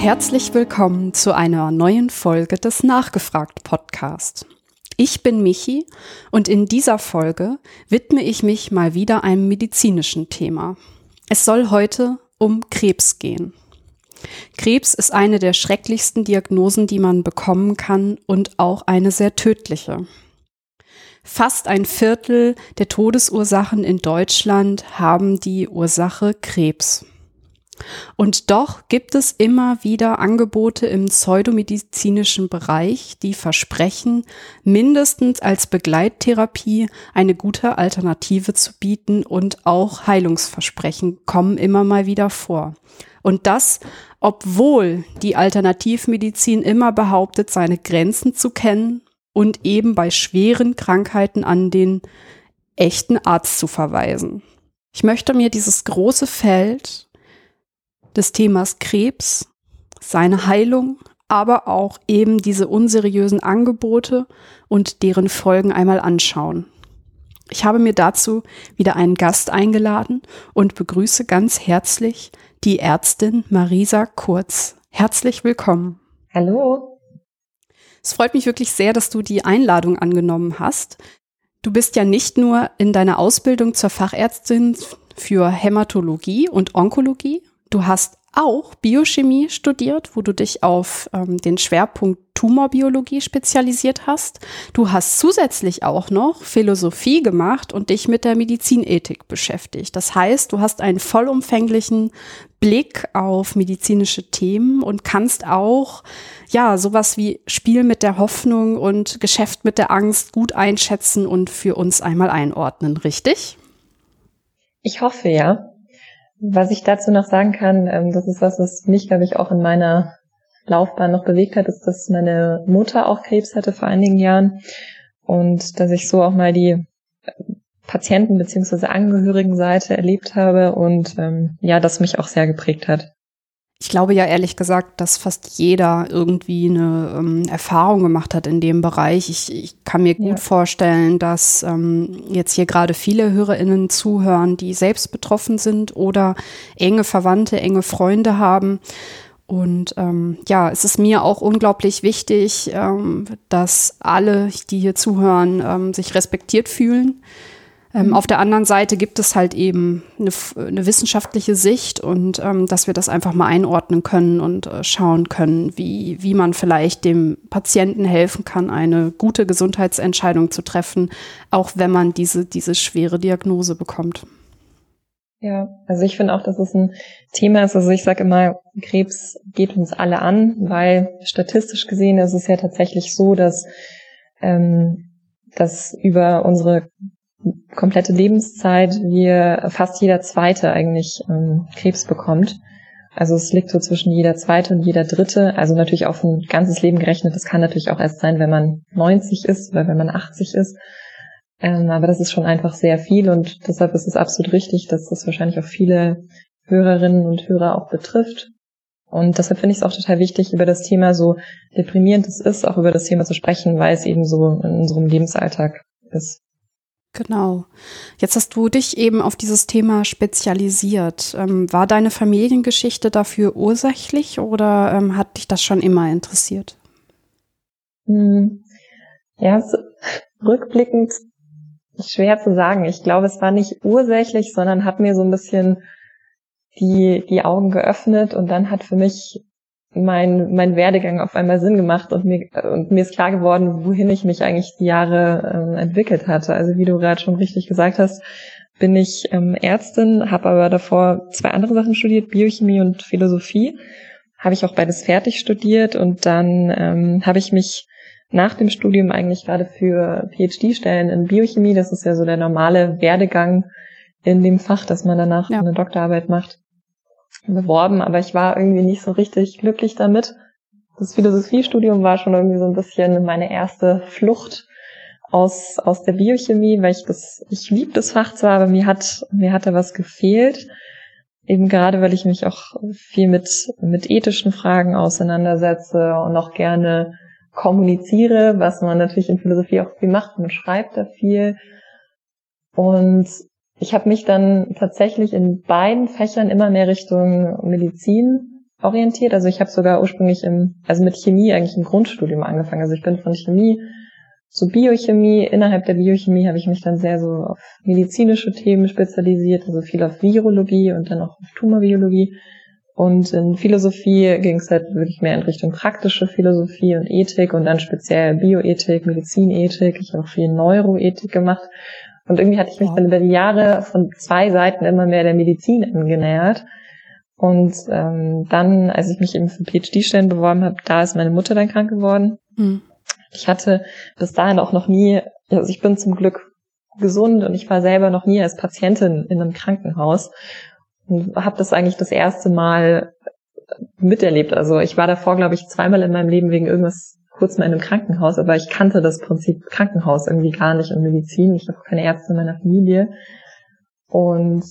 herzlich willkommen zu einer neuen Folge des Nachgefragt Podcast. Ich bin Michi und in dieser Folge widme ich mich mal wieder einem medizinischen Thema. Es soll heute um Krebs gehen. Krebs ist eine der schrecklichsten Diagnosen, die man bekommen kann und auch eine sehr tödliche. Fast ein Viertel der Todesursachen in Deutschland haben die Ursache Krebs. Und doch gibt es immer wieder Angebote im pseudomedizinischen Bereich, die versprechen, mindestens als Begleittherapie eine gute Alternative zu bieten und auch Heilungsversprechen kommen immer mal wieder vor. Und das, obwohl die Alternativmedizin immer behauptet, seine Grenzen zu kennen und eben bei schweren Krankheiten an den echten Arzt zu verweisen. Ich möchte mir dieses große Feld des Themas Krebs, seine Heilung, aber auch eben diese unseriösen Angebote und deren Folgen einmal anschauen. Ich habe mir dazu wieder einen Gast eingeladen und begrüße ganz herzlich die Ärztin Marisa Kurz. Herzlich willkommen. Hallo. Es freut mich wirklich sehr, dass du die Einladung angenommen hast. Du bist ja nicht nur in deiner Ausbildung zur Fachärztin für Hämatologie und Onkologie, Du hast auch Biochemie studiert, wo du dich auf ähm, den Schwerpunkt Tumorbiologie spezialisiert hast. Du hast zusätzlich auch noch Philosophie gemacht und dich mit der Medizinethik beschäftigt. Das heißt, du hast einen vollumfänglichen Blick auf medizinische Themen und kannst auch, ja, sowas wie Spiel mit der Hoffnung und Geschäft mit der Angst gut einschätzen und für uns einmal einordnen, richtig? Ich hoffe, ja. Was ich dazu noch sagen kann, ähm, das ist was, was mich, glaube ich, auch in meiner Laufbahn noch bewegt hat, ist, dass meine Mutter auch Krebs hatte vor einigen Jahren und dass ich so auch mal die äh, Patienten- bzw. Angehörigenseite erlebt habe und ähm, ja, das mich auch sehr geprägt hat. Ich glaube ja ehrlich gesagt, dass fast jeder irgendwie eine ähm, Erfahrung gemacht hat in dem Bereich. Ich, ich kann mir ja. gut vorstellen, dass ähm, jetzt hier gerade viele HörerInnen zuhören, die selbst betroffen sind oder enge Verwandte, enge Freunde haben. Und ähm, ja, es ist mir auch unglaublich wichtig, ähm, dass alle, die hier zuhören, ähm, sich respektiert fühlen ähm. Auf der anderen Seite gibt es halt eben eine, eine wissenschaftliche Sicht und ähm, dass wir das einfach mal einordnen können und äh, schauen können, wie, wie man vielleicht dem Patienten helfen kann, eine gute Gesundheitsentscheidung zu treffen, auch wenn man diese, diese schwere Diagnose bekommt. Ja, also ich finde auch, dass es ein Thema ist. Also ich sage immer, Krebs geht uns alle an, weil statistisch gesehen ist es ja tatsächlich so, dass ähm, dass über unsere komplette Lebenszeit wir fast jeder Zweite eigentlich ähm, Krebs bekommt. Also es liegt so zwischen jeder Zweite und jeder Dritte. Also natürlich auf ein ganzes Leben gerechnet. Das kann natürlich auch erst sein, wenn man 90 ist oder wenn man 80 ist. Ähm, aber das ist schon einfach sehr viel und deshalb ist es absolut richtig, dass das wahrscheinlich auch viele Hörerinnen und Hörer auch betrifft. Und deshalb finde ich es auch total wichtig, über das Thema so deprimierend es ist, auch über das Thema zu sprechen, weil es eben so in unserem Lebensalltag ist. Genau. Jetzt hast du dich eben auf dieses Thema spezialisiert. Ähm, war deine Familiengeschichte dafür ursächlich oder ähm, hat dich das schon immer interessiert? Hm. Ja, so, rückblickend schwer zu sagen. Ich glaube, es war nicht ursächlich, sondern hat mir so ein bisschen die, die Augen geöffnet und dann hat für mich mein, mein Werdegang auf einmal Sinn gemacht und mir, und mir ist klar geworden, wohin ich mich eigentlich die Jahre äh, entwickelt hatte. Also wie du gerade schon richtig gesagt hast, bin ich ähm, Ärztin, habe aber davor zwei andere Sachen studiert, Biochemie und Philosophie. Habe ich auch beides fertig studiert und dann ähm, habe ich mich nach dem Studium eigentlich gerade für PhD-Stellen in Biochemie, das ist ja so der normale Werdegang in dem Fach, dass man danach ja. eine Doktorarbeit macht, beworben, aber ich war irgendwie nicht so richtig glücklich damit. Das Philosophiestudium war schon irgendwie so ein bisschen meine erste Flucht aus, aus der Biochemie, weil ich das, ich liebe das Fach zwar, aber mir hat, mir hat da was gefehlt. Eben gerade, weil ich mich auch viel mit, mit ethischen Fragen auseinandersetze und auch gerne kommuniziere, was man natürlich in Philosophie auch viel macht. Man schreibt da viel. Und ich habe mich dann tatsächlich in beiden Fächern immer mehr Richtung Medizin orientiert. Also ich habe sogar ursprünglich im, also mit Chemie eigentlich im Grundstudium angefangen. Also ich bin von Chemie zu Biochemie. Innerhalb der Biochemie habe ich mich dann sehr so auf medizinische Themen spezialisiert, also viel auf Virologie und dann auch auf Tumorbiologie. Und in Philosophie ging es halt wirklich mehr in Richtung praktische Philosophie und Ethik und dann speziell Bioethik, Medizinethik. Ich habe auch viel Neuroethik gemacht. Und irgendwie hatte ich mich dann über die Jahre von zwei Seiten immer mehr der Medizin angenähert. Und ähm, dann, als ich mich eben für PhD-Stellen beworben habe, da ist meine Mutter dann krank geworden. Mhm. Ich hatte bis dahin auch noch nie, also ich bin zum Glück gesund und ich war selber noch nie als Patientin in einem Krankenhaus und habe das eigentlich das erste Mal miterlebt. Also ich war davor, glaube ich, zweimal in meinem Leben wegen irgendwas kurz mal in einem Krankenhaus, aber ich kannte das Prinzip Krankenhaus irgendwie gar nicht und Medizin. Ich habe keine Ärzte in meiner Familie. Und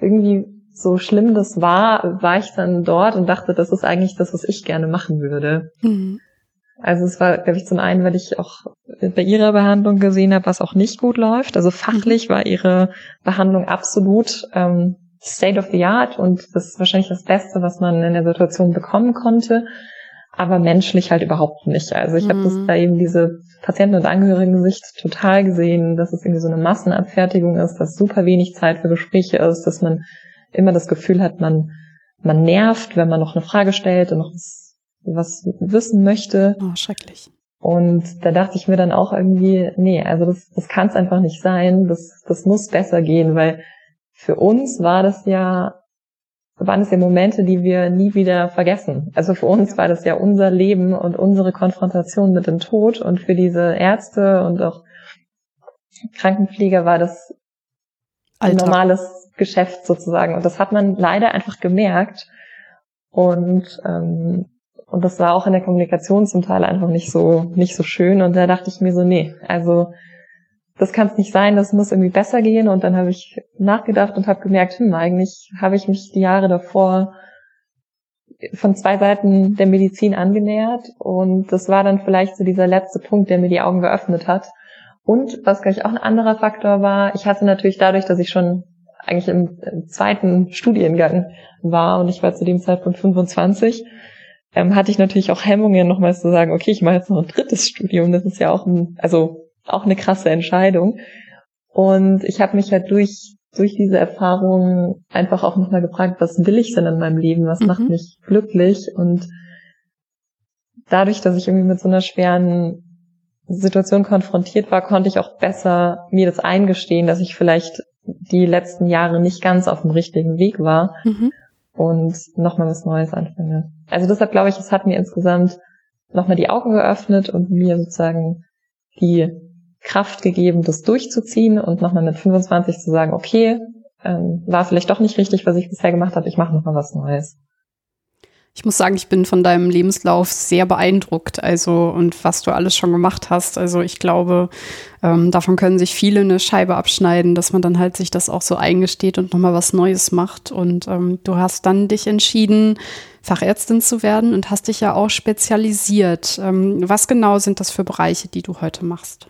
irgendwie so schlimm das war, war ich dann dort und dachte, das ist eigentlich das, was ich gerne machen würde. Mhm. Also es war, glaube ich, zum einen, weil ich auch bei ihrer Behandlung gesehen habe, was auch nicht gut läuft. Also fachlich mhm. war ihre Behandlung absolut ähm, State of the Art und das ist wahrscheinlich das Beste, was man in der Situation bekommen konnte, aber menschlich halt überhaupt nicht. Also ich mhm. habe das da eben diese Patienten- und Angehörigen-Sicht total gesehen, dass es irgendwie so eine Massenabfertigung ist, dass super wenig Zeit für Gespräche ist, dass man immer das Gefühl hat, man, man nervt, wenn man noch eine Frage stellt und noch was was wissen möchte. Oh, schrecklich. Und da dachte ich mir dann auch irgendwie, nee, also das, das kann es einfach nicht sein, das, das muss besser gehen, weil für uns war das ja, waren es ja Momente, die wir nie wieder vergessen. Also für uns war das ja unser Leben und unsere Konfrontation mit dem Tod und für diese Ärzte und auch Krankenpfleger war das ein normales Geschäft sozusagen. Und das hat man leider einfach gemerkt. Und ähm, und das war auch in der Kommunikation zum Teil einfach nicht so, nicht so schön. Und da dachte ich mir so, nee, also das kann es nicht sein, das muss irgendwie besser gehen. Und dann habe ich nachgedacht und habe gemerkt, hm, eigentlich habe ich mich die Jahre davor von zwei Seiten der Medizin angenähert. Und das war dann vielleicht so dieser letzte Punkt, der mir die Augen geöffnet hat. Und was gleich auch ein anderer Faktor war, ich hatte natürlich dadurch, dass ich schon eigentlich im zweiten Studiengang war und ich war zu dem Zeitpunkt 25, ähm, hatte ich natürlich auch Hemmungen, nochmals zu sagen, okay, ich mache jetzt noch ein drittes Studium. Das ist ja auch ein, also auch eine krasse Entscheidung. Und ich habe mich halt durch durch diese Erfahrung einfach auch nochmal gefragt, was will ich denn in meinem Leben? Was mhm. macht mich glücklich? Und dadurch, dass ich irgendwie mit so einer schweren Situation konfrontiert war, konnte ich auch besser mir das eingestehen, dass ich vielleicht die letzten Jahre nicht ganz auf dem richtigen Weg war. Mhm und nochmal was Neues anfange. Also deshalb glaube ich, es hat mir insgesamt nochmal die Augen geöffnet und mir sozusagen die Kraft gegeben, das durchzuziehen und nochmal mit 25 zu sagen, okay, ähm, war vielleicht doch nicht richtig, was ich bisher gemacht habe, ich mache nochmal was Neues. Ich muss sagen, ich bin von deinem Lebenslauf sehr beeindruckt, also und was du alles schon gemacht hast. Also ich glaube, ähm, davon können sich viele eine Scheibe abschneiden, dass man dann halt sich das auch so eingesteht und nochmal was Neues macht. Und ähm, du hast dann dich entschieden, Fachärztin zu werden und hast dich ja auch spezialisiert. Ähm, was genau sind das für Bereiche, die du heute machst?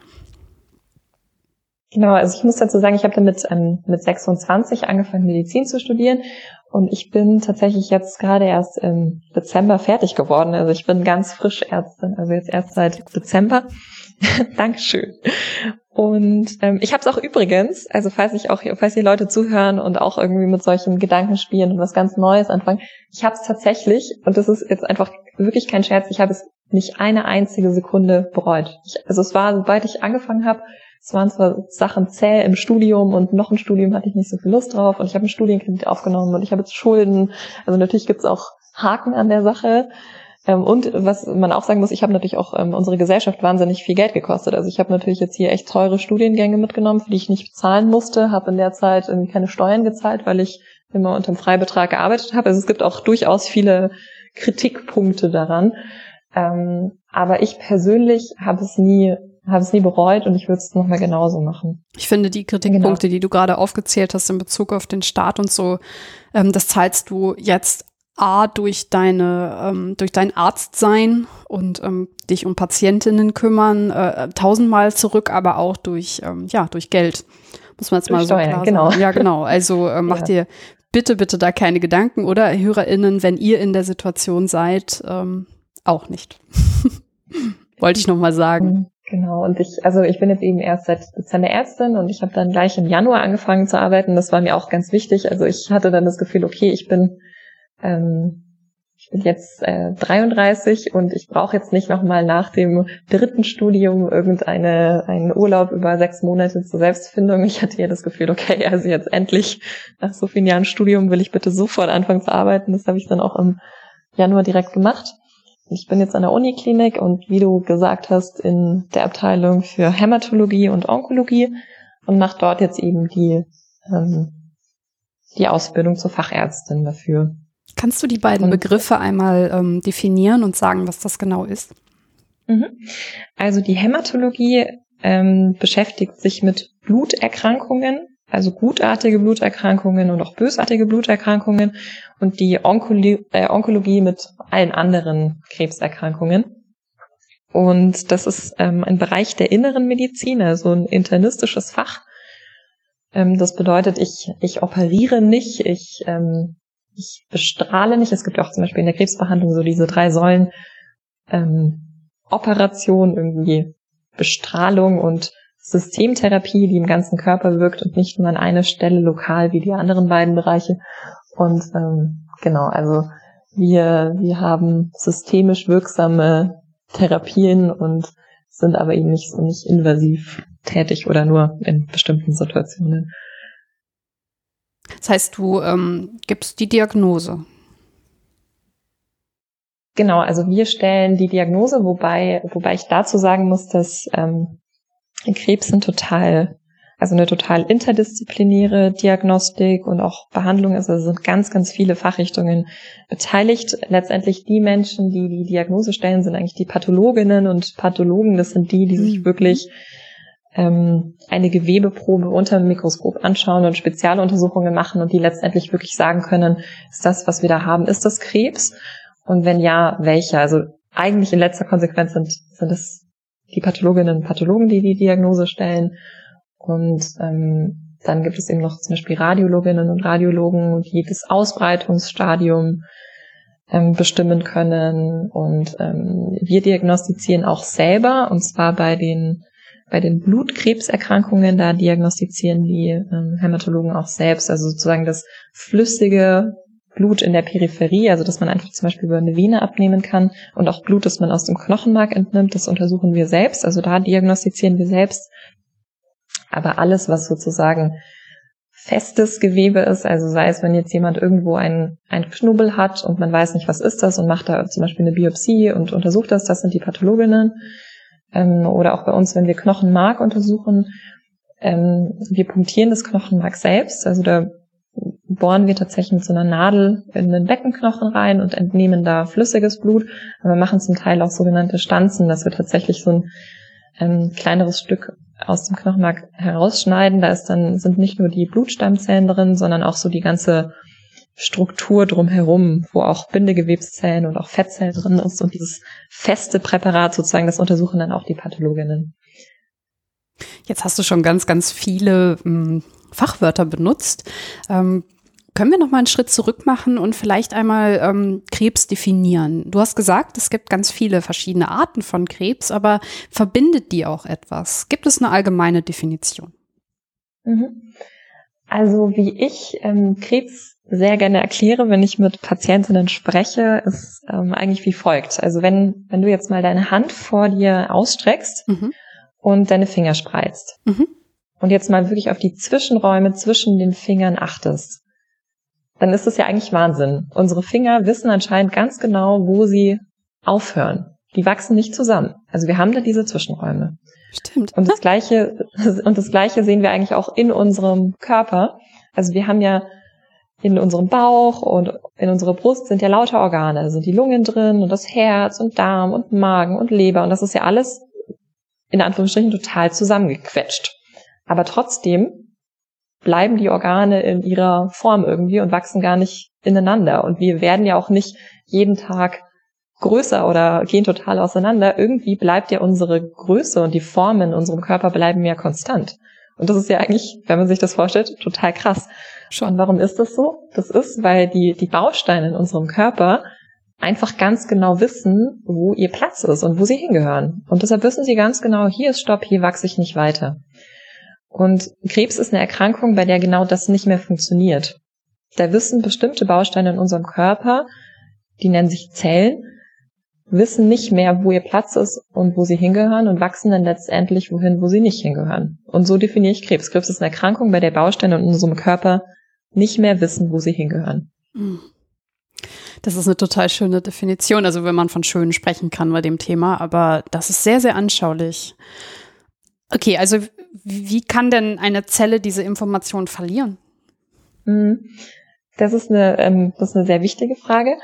Genau, also ich muss dazu sagen, ich habe damit ähm, mit 26 angefangen, Medizin zu studieren und ich bin tatsächlich jetzt gerade erst im Dezember fertig geworden. Also ich bin ganz frisch Ärztin, also jetzt erst seit Dezember. Dankeschön. Und ähm, ich habe es auch übrigens, also falls ich auch, falls die Leute zuhören und auch irgendwie mit solchen Gedanken spielen und was ganz Neues anfangen, ich habe es tatsächlich, und das ist jetzt einfach wirklich kein Scherz, ich habe es nicht eine einzige Sekunde bereut. Ich, also es war, sobald ich angefangen habe, es waren zwar Sachen zäh im Studium und noch ein Studium hatte ich nicht so viel Lust drauf und ich habe einen Studienkredit aufgenommen und ich habe jetzt Schulden. Also natürlich gibt's auch Haken an der Sache. Ähm, und was man auch sagen muss, ich habe natürlich auch ähm, unsere Gesellschaft wahnsinnig viel Geld gekostet. Also ich habe natürlich jetzt hier echt teure Studiengänge mitgenommen, für die ich nicht bezahlen musste, habe in der Zeit irgendwie keine Steuern gezahlt, weil ich immer unter dem Freibetrag gearbeitet habe. Also es gibt auch durchaus viele Kritikpunkte daran. Ähm, aber ich persönlich habe es nie habe es nie bereut und ich würde es nochmal genauso machen. Ich finde die Kritikpunkte, genau. die du gerade aufgezählt hast in Bezug auf den Staat und so, ähm, das zahlst du jetzt A durch deine, ähm, durch dein Arztsein und ähm, dich um Patientinnen kümmern, äh, tausendmal zurück, aber auch durch, ähm, ja, durch Geld. Muss man jetzt mal so Steuern, klar genau. sagen. Ja, genau. Also äh, mach ja. dir bitte, bitte da keine Gedanken oder HörerInnen, wenn ihr in der Situation seid, ähm, auch nicht. Wollte ich nochmal sagen. Genau, und ich, also ich bin jetzt eben erst seit Dezember Ärztin und ich habe dann gleich im Januar angefangen zu arbeiten. Das war mir auch ganz wichtig. Also ich hatte dann das Gefühl, okay, ich bin ähm, ich bin jetzt äh, 33 und ich brauche jetzt nicht nochmal nach dem dritten Studium irgendeine einen Urlaub über sechs Monate zur Selbstfindung. Ich hatte ja das Gefühl, okay, also jetzt endlich nach so vielen Jahren Studium will ich bitte sofort anfangen zu arbeiten. Das habe ich dann auch im Januar direkt gemacht. Ich bin jetzt an der Uniklinik und wie du gesagt hast, in der Abteilung für Hämatologie und Onkologie und mache dort jetzt eben die, ähm, die Ausbildung zur Fachärztin dafür. Kannst du die beiden und, Begriffe einmal ähm, definieren und sagen, was das genau ist? Mhm. Also die Hämatologie ähm, beschäftigt sich mit Bluterkrankungen, also gutartige Bluterkrankungen und auch bösartige Bluterkrankungen und die Onkolo äh, Onkologie mit allen anderen Krebserkrankungen. Und das ist ähm, ein Bereich der inneren Medizin, also ein internistisches Fach. Ähm, das bedeutet, ich, ich operiere nicht, ich ähm, ich bestrahle nicht. Es gibt auch zum Beispiel in der Krebsbehandlung so diese drei Säulen ähm, Operation, irgendwie Bestrahlung und Systemtherapie, die im ganzen Körper wirkt und nicht nur an einer Stelle lokal wie die anderen beiden Bereiche. Und ähm, genau, also wir, wir haben systemisch wirksame Therapien und sind aber eben nicht so nicht invasiv tätig oder nur in bestimmten Situationen. Das heißt, du ähm, gibst die Diagnose. Genau, also wir stellen die Diagnose, wobei, wobei ich dazu sagen muss, dass ähm, Krebs sind total, also eine total interdisziplinäre Diagnostik und auch Behandlung ist. Also sind ganz, ganz viele Fachrichtungen beteiligt. Letztendlich die Menschen, die die Diagnose stellen, sind eigentlich die Pathologinnen und Pathologen. Das sind die, die sich mhm. wirklich ähm, eine Gewebeprobe unter dem Mikroskop anschauen und Spezialuntersuchungen machen und die letztendlich wirklich sagen können, ist das, was wir da haben, ist das Krebs? Und wenn ja, welcher? Also eigentlich in letzter Konsequenz sind, sind es die Pathologinnen und Pathologen, die die Diagnose stellen. Und ähm, dann gibt es eben noch zum Beispiel Radiologinnen und Radiologen, die das Ausbreitungsstadium ähm, bestimmen können. Und ähm, wir diagnostizieren auch selber, und zwar bei den bei den Blutkrebserkrankungen, da diagnostizieren die ähm, Hämatologen auch selbst, also sozusagen das flüssige Blut in der Peripherie, also dass man einfach zum Beispiel über eine Vene abnehmen kann und auch Blut, das man aus dem Knochenmark entnimmt, das untersuchen wir selbst, also da diagnostizieren wir selbst. Aber alles, was sozusagen festes Gewebe ist, also sei es, wenn jetzt jemand irgendwo einen, einen Knubbel hat und man weiß nicht, was ist das und macht da zum Beispiel eine Biopsie und untersucht das, das sind die Pathologinnen ähm, oder auch bei uns, wenn wir Knochenmark untersuchen, ähm, wir punktieren das Knochenmark selbst, also da bohren wir tatsächlich mit so einer Nadel in den Beckenknochen rein und entnehmen da flüssiges Blut. Aber wir machen zum Teil auch sogenannte Stanzen, dass wir tatsächlich so ein ähm, kleineres Stück aus dem Knochenmark herausschneiden. Da ist dann, sind nicht nur die Blutstammzellen drin, sondern auch so die ganze Struktur drumherum, wo auch Bindegewebszellen und auch Fettzellen drin ist und dieses feste Präparat sozusagen, das untersuchen dann auch die Pathologinnen. Jetzt hast du schon ganz, ganz viele ähm, Fachwörter benutzt. Ähm, können wir noch mal einen Schritt zurück machen und vielleicht einmal ähm, Krebs definieren? Du hast gesagt, es gibt ganz viele verschiedene Arten von Krebs, aber verbindet die auch etwas? Gibt es eine allgemeine Definition? Mhm. Also wie ich ähm, Krebs sehr gerne erkläre, wenn ich mit Patientinnen spreche, ist ähm, eigentlich wie folgt. Also wenn, wenn du jetzt mal deine Hand vor dir ausstreckst mhm. und deine Finger spreizt mhm. und jetzt mal wirklich auf die Zwischenräume zwischen den Fingern achtest, dann ist es ja eigentlich Wahnsinn. Unsere Finger wissen anscheinend ganz genau, wo sie aufhören. Die wachsen nicht zusammen. Also wir haben da diese Zwischenräume. Stimmt. Und das gleiche, und das gleiche sehen wir eigentlich auch in unserem Körper. Also wir haben ja in unserem Bauch und in unserer Brust sind ja lauter Organe. Da sind die Lungen drin und das Herz und Darm und Magen und Leber und das ist ja alles in Anführungsstrichen total zusammengequetscht. Aber trotzdem bleiben die Organe in ihrer Form irgendwie und wachsen gar nicht ineinander. Und wir werden ja auch nicht jeden Tag größer oder gehen total auseinander. Irgendwie bleibt ja unsere Größe und die Formen in unserem Körper bleiben ja konstant. Und das ist ja eigentlich, wenn man sich das vorstellt, total krass. Schon. Warum ist das so? Das ist, weil die, die Bausteine in unserem Körper einfach ganz genau wissen, wo ihr Platz ist und wo sie hingehören. Und deshalb wissen sie ganz genau, hier ist Stopp, hier wachse ich nicht weiter. Und Krebs ist eine Erkrankung, bei der genau das nicht mehr funktioniert. Da wissen bestimmte Bausteine in unserem Körper, die nennen sich Zellen, wissen nicht mehr, wo ihr Platz ist und wo sie hingehören und wachsen dann letztendlich wohin, wo sie nicht hingehören. Und so definiere ich Krebs. Krebs ist eine Erkrankung, bei der Bausteine in unserem Körper nicht mehr wissen, wo sie hingehören. Hm. Das ist eine total schöne Definition, also wenn man von schön sprechen kann bei dem Thema, aber das ist sehr, sehr anschaulich. Okay, also wie kann denn eine Zelle diese Information verlieren? Hm. Das ist eine, ähm, das ist eine sehr wichtige Frage.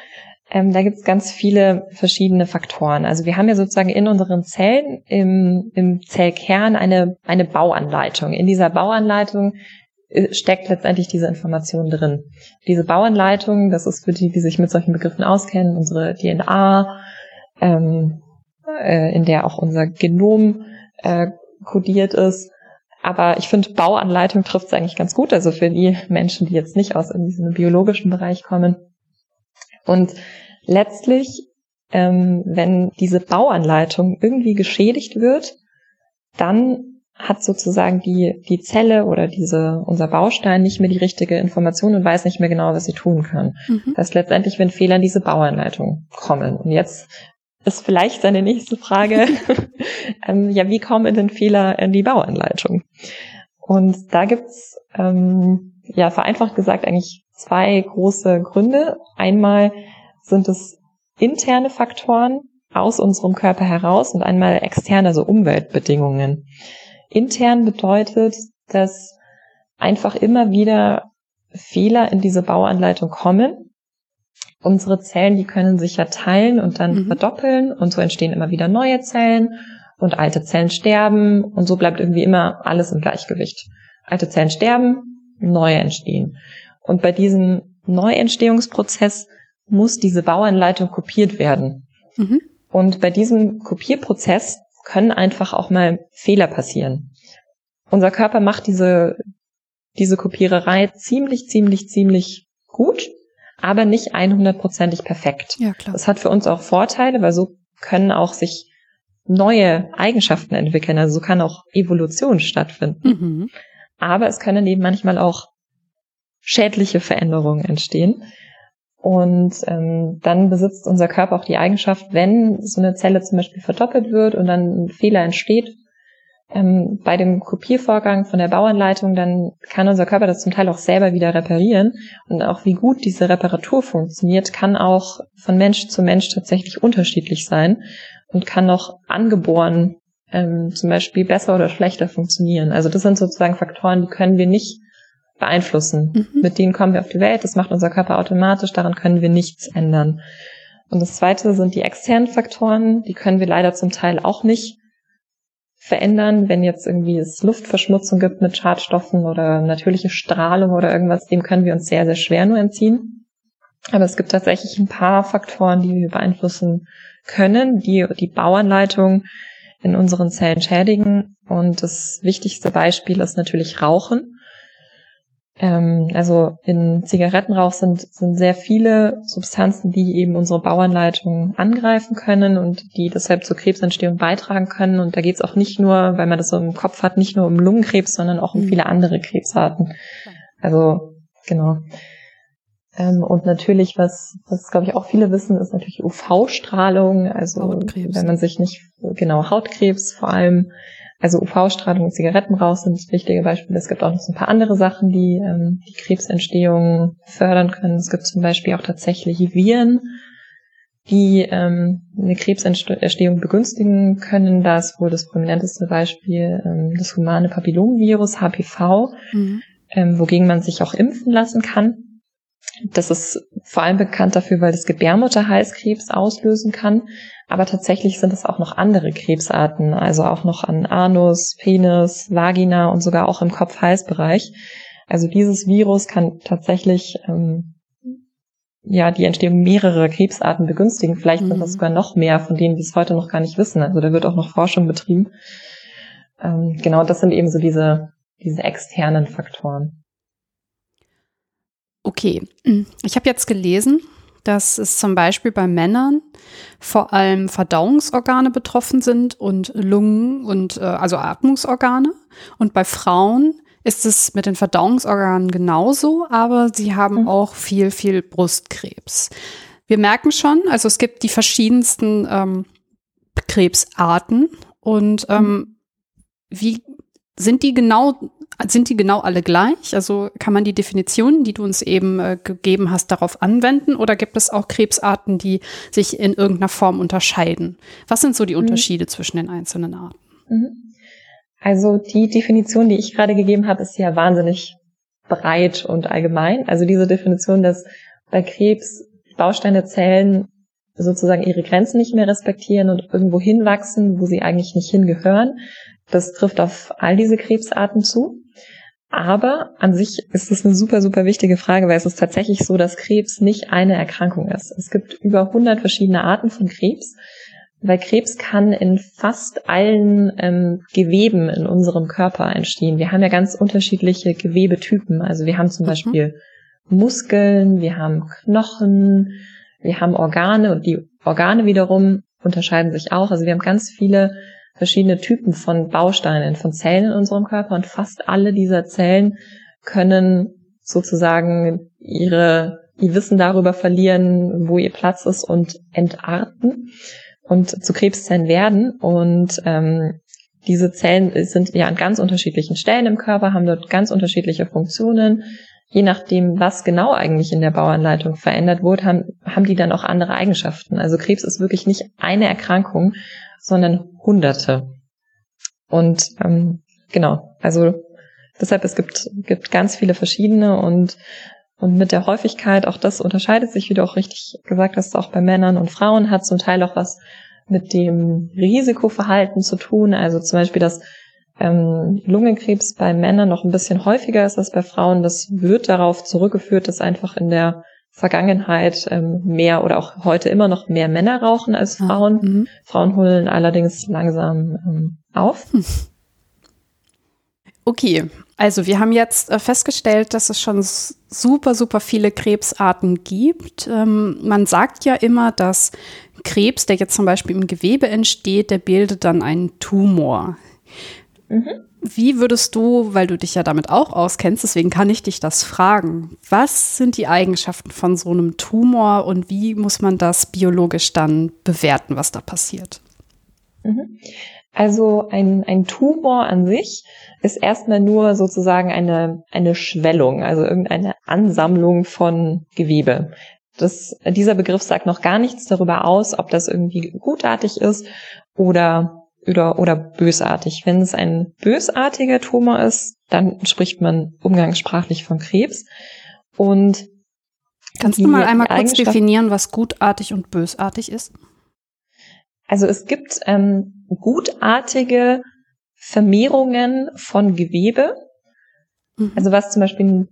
Ähm, da gibt es ganz viele verschiedene Faktoren. Also wir haben ja sozusagen in unseren Zellen im, im Zellkern eine, eine Bauanleitung. In dieser Bauanleitung äh, steckt letztendlich diese Information drin. Diese Bauanleitung, das ist für die, die sich mit solchen Begriffen auskennen, unsere DNA, ähm, äh, in der auch unser Genom äh, kodiert ist. Aber ich finde, Bauanleitung trifft es eigentlich ganz gut, also für die Menschen, die jetzt nicht aus diesem biologischen Bereich kommen. Und letztlich, ähm, wenn diese Bauanleitung irgendwie geschädigt wird, dann hat sozusagen die, die Zelle oder diese, unser Baustein nicht mehr die richtige Information und weiß nicht mehr genau, was sie tun kann. Mhm. Das ist letztendlich, wenn Fehler in diese Bauanleitung kommen. Und jetzt ist vielleicht seine nächste Frage, ähm, ja, wie kommen denn Fehler in die Bauanleitung? Und da gibt's ähm, ja vereinfacht gesagt eigentlich zwei große Gründe. Einmal sind es interne Faktoren aus unserem Körper heraus und einmal externe, also Umweltbedingungen. Intern bedeutet, dass einfach immer wieder Fehler in diese Bauanleitung kommen. Unsere Zellen, die können sich ja teilen und dann mhm. verdoppeln und so entstehen immer wieder neue Zellen und alte Zellen sterben und so bleibt irgendwie immer alles im Gleichgewicht. Alte Zellen sterben, neue entstehen. Und bei diesem Neuentstehungsprozess muss diese Bauanleitung kopiert werden. Mhm. Und bei diesem Kopierprozess können einfach auch mal Fehler passieren. Unser Körper macht diese, diese Kopiererei ziemlich, ziemlich, ziemlich gut, aber nicht 100%ig perfekt. Ja, klar. Das hat für uns auch Vorteile, weil so können auch sich neue Eigenschaften entwickeln. Also so kann auch Evolution stattfinden. Mhm. Aber es können eben manchmal auch schädliche Veränderungen entstehen. Und ähm, dann besitzt unser Körper auch die Eigenschaft, wenn so eine Zelle zum Beispiel verdoppelt wird und dann ein Fehler entsteht, ähm, bei dem Kopiervorgang von der Bauanleitung, dann kann unser Körper das zum Teil auch selber wieder reparieren. Und auch wie gut diese Reparatur funktioniert, kann auch von Mensch zu Mensch tatsächlich unterschiedlich sein und kann auch angeboren ähm, zum Beispiel besser oder schlechter funktionieren. Also das sind sozusagen Faktoren, die können wir nicht beeinflussen. Mhm. Mit denen kommen wir auf die Welt, das macht unser Körper automatisch, daran können wir nichts ändern. Und das zweite sind die externen Faktoren, die können wir leider zum Teil auch nicht verändern, wenn jetzt irgendwie es Luftverschmutzung gibt mit Schadstoffen oder natürliche Strahlung oder irgendwas, dem können wir uns sehr, sehr schwer nur entziehen. Aber es gibt tatsächlich ein paar Faktoren, die wir beeinflussen können, die die Bauanleitung in unseren Zellen schädigen. Und das wichtigste Beispiel ist natürlich Rauchen. Ähm, also in Zigarettenrauch sind, sind sehr viele Substanzen, die eben unsere Bauanleitung angreifen können und die deshalb zur Krebsentstehung beitragen können. Und da geht es auch nicht nur, weil man das so im Kopf hat, nicht nur um Lungenkrebs, sondern auch um mhm. viele andere Krebsarten. Also genau. Ähm, und natürlich, was, was glaube ich auch viele wissen, ist natürlich UV-Strahlung. Also Hautkrebs. wenn man sich nicht genau Hautkrebs vor allem also UV-Strahlung und Zigarettenrauch sind wichtige Beispiele. Es gibt auch noch so ein paar andere Sachen, die ähm, die Krebsentstehung fördern können. Es gibt zum Beispiel auch tatsächlich Viren, die ähm, eine Krebsentstehung begünstigen können. Da ist wohl das prominenteste Beispiel ähm, das humane Papillomvirus, HPV, mhm. ähm, wogegen man sich auch impfen lassen kann. Das ist vor allem bekannt dafür, weil das Gebärmutterhalskrebs auslösen kann. Aber tatsächlich sind es auch noch andere Krebsarten, also auch noch an Anus, Penis, Vagina und sogar auch im Kopf-Hals-Bereich. Also dieses Virus kann tatsächlich ähm, ja die Entstehung mehrerer Krebsarten begünstigen. Vielleicht mhm. sind das mhm. sogar noch mehr, von denen wir es heute noch gar nicht wissen. Also da wird auch noch Forschung betrieben. Ähm, genau, das sind eben so diese diese externen Faktoren. Okay, ich habe jetzt gelesen, dass es zum Beispiel bei Männern vor allem Verdauungsorgane betroffen sind und Lungen und äh, also Atmungsorgane. Und bei Frauen ist es mit den Verdauungsorganen genauso, aber sie haben mhm. auch viel, viel Brustkrebs. Wir merken schon, also es gibt die verschiedensten ähm, Krebsarten und ähm, mhm. wie sind die genau sind die genau alle gleich? Also kann man die Definitionen, die du uns eben äh, gegeben hast, darauf anwenden oder gibt es auch Krebsarten, die sich in irgendeiner Form unterscheiden? Was sind so die mhm. Unterschiede mhm. zwischen den einzelnen Arten? Mhm. Also die Definition, die ich gerade gegeben habe, ist ja wahnsinnig breit und allgemein. Also diese Definition, dass bei Krebs Bausteine Zellen sozusagen ihre Grenzen nicht mehr respektieren und irgendwo hinwachsen, wo sie eigentlich nicht hingehören. Das trifft auf all diese Krebsarten zu. Aber an sich ist es eine super, super wichtige Frage, weil es ist tatsächlich so, dass Krebs nicht eine Erkrankung ist. Es gibt über 100 verschiedene Arten von Krebs, weil Krebs kann in fast allen ähm, Geweben in unserem Körper entstehen. Wir haben ja ganz unterschiedliche Gewebetypen. Also wir haben zum mhm. Beispiel Muskeln, wir haben Knochen, wir haben Organe und die Organe wiederum unterscheiden sich auch. Also wir haben ganz viele verschiedene Typen von Bausteinen, von Zellen in unserem Körper und fast alle dieser Zellen können sozusagen ihre, ihr Wissen darüber verlieren, wo ihr Platz ist und entarten und zu Krebszellen werden. Und ähm, diese Zellen sind ja an ganz unterschiedlichen Stellen im Körper, haben dort ganz unterschiedliche Funktionen. Je nachdem, was genau eigentlich in der Bauanleitung verändert wurde, haben, haben die dann auch andere Eigenschaften. Also Krebs ist wirklich nicht eine Erkrankung, sondern Hunderte. Und ähm, genau, also deshalb es gibt gibt ganz viele verschiedene und und mit der Häufigkeit auch das unterscheidet sich, wie du auch richtig gesagt hast, auch bei Männern und Frauen hat zum Teil auch was mit dem Risikoverhalten zu tun. Also zum Beispiel, dass ähm, Lungenkrebs bei Männern noch ein bisschen häufiger ist als bei Frauen. Das wird darauf zurückgeführt, dass einfach in der Vergangenheit ähm, mehr oder auch heute immer noch mehr Männer rauchen als ah, Frauen. Mhm. Frauen holen allerdings langsam ähm, auf. Hm. Okay, also wir haben jetzt äh, festgestellt, dass es schon super, super viele Krebsarten gibt. Ähm, man sagt ja immer, dass Krebs, der jetzt zum Beispiel im Gewebe entsteht, der bildet dann einen Tumor. Mhm. Wie würdest du, weil du dich ja damit auch auskennst, deswegen kann ich dich das fragen, was sind die Eigenschaften von so einem Tumor und wie muss man das biologisch dann bewerten, was da passiert? Mhm. Also ein, ein Tumor an sich ist erstmal nur sozusagen eine, eine Schwellung, also irgendeine Ansammlung von Gewebe. Das, dieser Begriff sagt noch gar nichts darüber aus, ob das irgendwie gutartig ist oder oder, oder bösartig. Wenn es ein bösartiger Tumor ist, dann spricht man umgangssprachlich von Krebs. Und Kannst du mal einmal kurz definieren, was gutartig und bösartig ist? Also es gibt ähm, gutartige Vermehrungen von Gewebe. Mhm. Also was zum Beispiel ein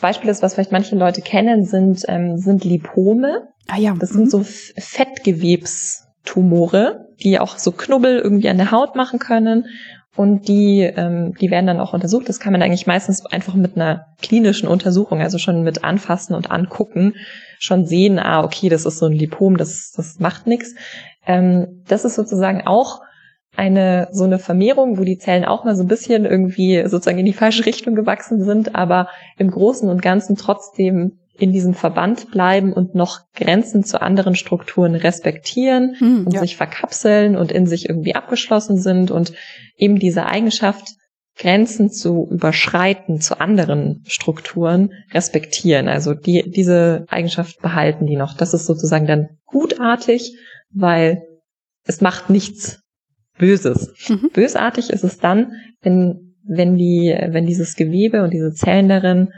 Beispiel ist, was vielleicht manche Leute kennen, sind, ähm, sind Lipome. Ah ja. Das mhm. sind so Fettgewebstumore die auch so Knubbel irgendwie an der Haut machen können. Und die, ähm, die werden dann auch untersucht. Das kann man eigentlich meistens einfach mit einer klinischen Untersuchung, also schon mit Anfassen und Angucken, schon sehen, ah, okay, das ist so ein Lipom, das, das macht nichts. Ähm, das ist sozusagen auch eine so eine Vermehrung, wo die Zellen auch mal so ein bisschen irgendwie sozusagen in die falsche Richtung gewachsen sind, aber im Großen und Ganzen trotzdem in diesem Verband bleiben und noch Grenzen zu anderen Strukturen respektieren hm, und ja. sich verkapseln und in sich irgendwie abgeschlossen sind und eben diese Eigenschaft, Grenzen zu überschreiten zu anderen Strukturen respektieren. Also die, diese Eigenschaft behalten die noch. Das ist sozusagen dann gutartig, weil es macht nichts Böses. Mhm. Bösartig ist es dann, wenn, wenn die, wenn dieses Gewebe und diese Zellen darin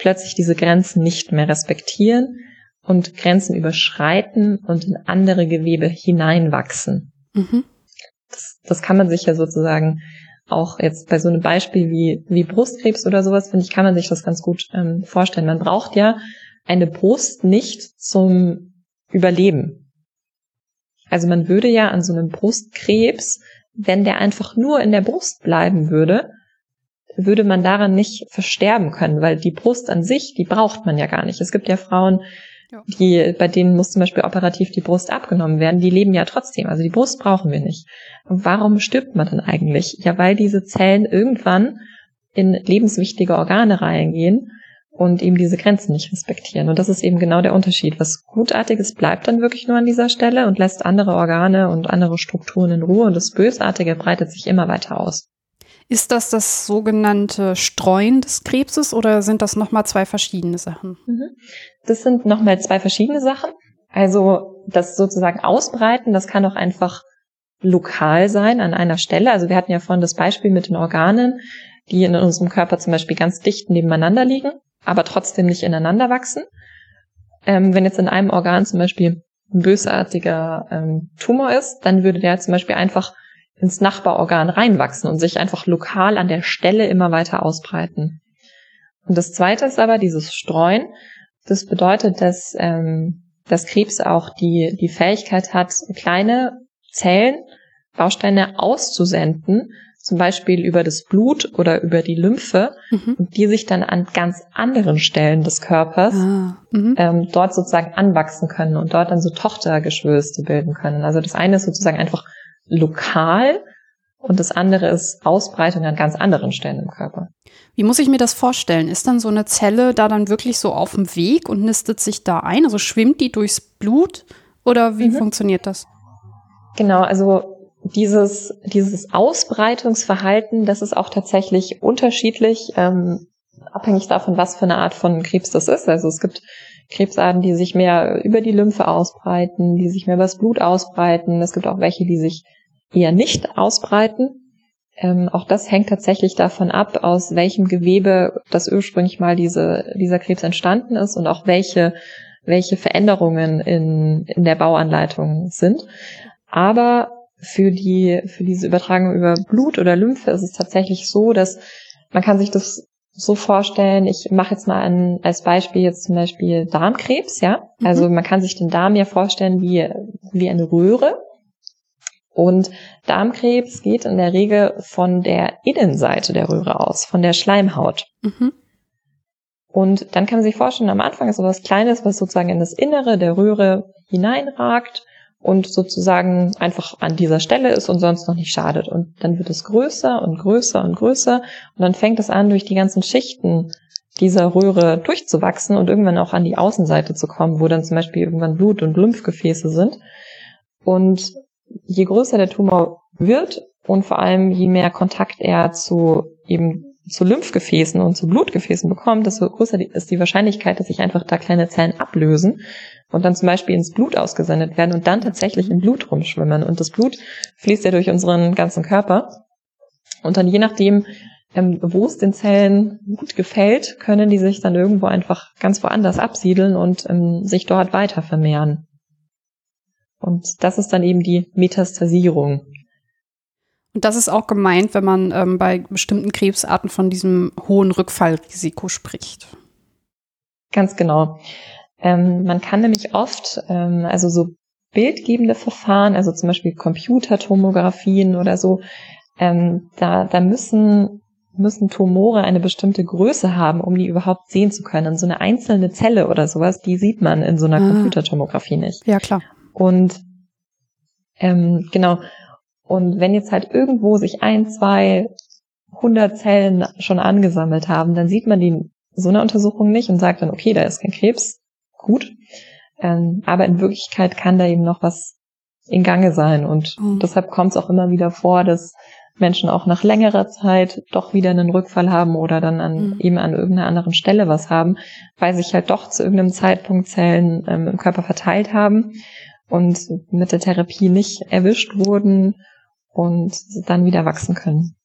plötzlich diese Grenzen nicht mehr respektieren und Grenzen überschreiten und in andere Gewebe hineinwachsen. Mhm. Das, das kann man sich ja sozusagen auch jetzt bei so einem Beispiel wie, wie Brustkrebs oder sowas, finde ich, kann man sich das ganz gut ähm, vorstellen. Man braucht ja eine Brust nicht zum Überleben. Also man würde ja an so einem Brustkrebs, wenn der einfach nur in der Brust bleiben würde, würde man daran nicht versterben können, weil die Brust an sich, die braucht man ja gar nicht. Es gibt ja Frauen, die, bei denen muss zum Beispiel operativ die Brust abgenommen werden, die leben ja trotzdem. Also die Brust brauchen wir nicht. Und warum stirbt man denn eigentlich? Ja, weil diese Zellen irgendwann in lebenswichtige Organe reingehen und eben diese Grenzen nicht respektieren. Und das ist eben genau der Unterschied. Was Gutartiges bleibt dann wirklich nur an dieser Stelle und lässt andere Organe und andere Strukturen in Ruhe und das Bösartige breitet sich immer weiter aus. Ist das das sogenannte Streuen des Krebses oder sind das nochmal zwei verschiedene Sachen? Mhm. Das sind nochmal zwei verschiedene Sachen. Also das sozusagen Ausbreiten, das kann auch einfach lokal sein an einer Stelle. Also wir hatten ja vorhin das Beispiel mit den Organen, die in unserem Körper zum Beispiel ganz dicht nebeneinander liegen, aber trotzdem nicht ineinander wachsen. Ähm, wenn jetzt in einem Organ zum Beispiel ein bösartiger ähm, Tumor ist, dann würde der zum Beispiel einfach ins Nachbarorgan reinwachsen und sich einfach lokal an der Stelle immer weiter ausbreiten. Und das Zweite ist aber dieses Streuen. Das bedeutet, dass ähm, das Krebs auch die, die Fähigkeit hat, kleine Zellen, Bausteine auszusenden, zum Beispiel über das Blut oder über die Lymphe, mhm. und die sich dann an ganz anderen Stellen des Körpers ah, mhm. ähm, dort sozusagen anwachsen können und dort dann so Tochtergeschwülste bilden können. Also das eine ist sozusagen einfach lokal und das andere ist Ausbreitung an ganz anderen Stellen im Körper. Wie muss ich mir das vorstellen? Ist dann so eine Zelle da dann wirklich so auf dem Weg und nistet sich da ein? Also schwimmt die durchs Blut oder wie mhm. funktioniert das? Genau, also dieses, dieses Ausbreitungsverhalten, das ist auch tatsächlich unterschiedlich, ähm, abhängig davon, was für eine Art von Krebs das ist. Also es gibt Krebsarten, die sich mehr über die Lymphe ausbreiten, die sich mehr über das Blut ausbreiten. Es gibt auch welche, die sich eher nicht ausbreiten. Ähm, auch das hängt tatsächlich davon ab, aus welchem Gewebe das ursprünglich mal diese, dieser Krebs entstanden ist und auch welche, welche Veränderungen in, in der Bauanleitung sind. Aber für die, für diese Übertragung über Blut oder Lymphe ist es tatsächlich so, dass man kann sich das so vorstellen, ich mache jetzt mal an, als Beispiel jetzt zum Beispiel Darmkrebs, ja. Mhm. Also man kann sich den Darm ja vorstellen wie, wie eine Röhre. Und Darmkrebs geht in der Regel von der Innenseite der Röhre aus, von der Schleimhaut. Mhm. Und dann kann man sich vorstellen, am Anfang ist so was Kleines, was sozusagen in das Innere der Röhre hineinragt und sozusagen einfach an dieser Stelle ist und sonst noch nicht schadet. Und dann wird es größer und größer und größer und dann fängt es an, durch die ganzen Schichten dieser Röhre durchzuwachsen und irgendwann auch an die Außenseite zu kommen, wo dann zum Beispiel irgendwann Blut- und Lymphgefäße sind. Und je größer der Tumor wird und vor allem je mehr Kontakt er zu eben zu Lymphgefäßen und zu Blutgefäßen bekommt, desto größer ist die Wahrscheinlichkeit, dass sich einfach da kleine Zellen ablösen und dann zum Beispiel ins Blut ausgesendet werden und dann tatsächlich im Blut rumschwimmen. Und das Blut fließt ja durch unseren ganzen Körper. Und dann je nachdem, ähm, wo es den Zellen gut gefällt, können die sich dann irgendwo einfach ganz woanders absiedeln und ähm, sich dort weiter vermehren. Und das ist dann eben die Metastasierung. Und das ist auch gemeint, wenn man ähm, bei bestimmten Krebsarten von diesem hohen Rückfallrisiko spricht. Ganz genau. Ähm, man kann nämlich oft, ähm, also so bildgebende Verfahren, also zum Beispiel Computertomographien oder so, ähm, da, da müssen, müssen Tumore eine bestimmte Größe haben, um die überhaupt sehen zu können. So eine einzelne Zelle oder sowas, die sieht man in so einer ah. Computertomographie nicht. Ja, klar. Und ähm, genau. Und wenn jetzt halt irgendwo sich ein, zwei, hundert Zellen schon angesammelt haben, dann sieht man die in so einer Untersuchung nicht und sagt dann, okay, da ist kein Krebs, gut. Ähm, aber in Wirklichkeit kann da eben noch was in Gange sein. Und mhm. deshalb kommt es auch immer wieder vor, dass Menschen auch nach längerer Zeit doch wieder einen Rückfall haben oder dann an, mhm. eben an irgendeiner anderen Stelle was haben, weil sich halt doch zu irgendeinem Zeitpunkt Zellen ähm, im Körper verteilt haben und mit der Therapie nicht erwischt wurden und dann wieder wachsen können.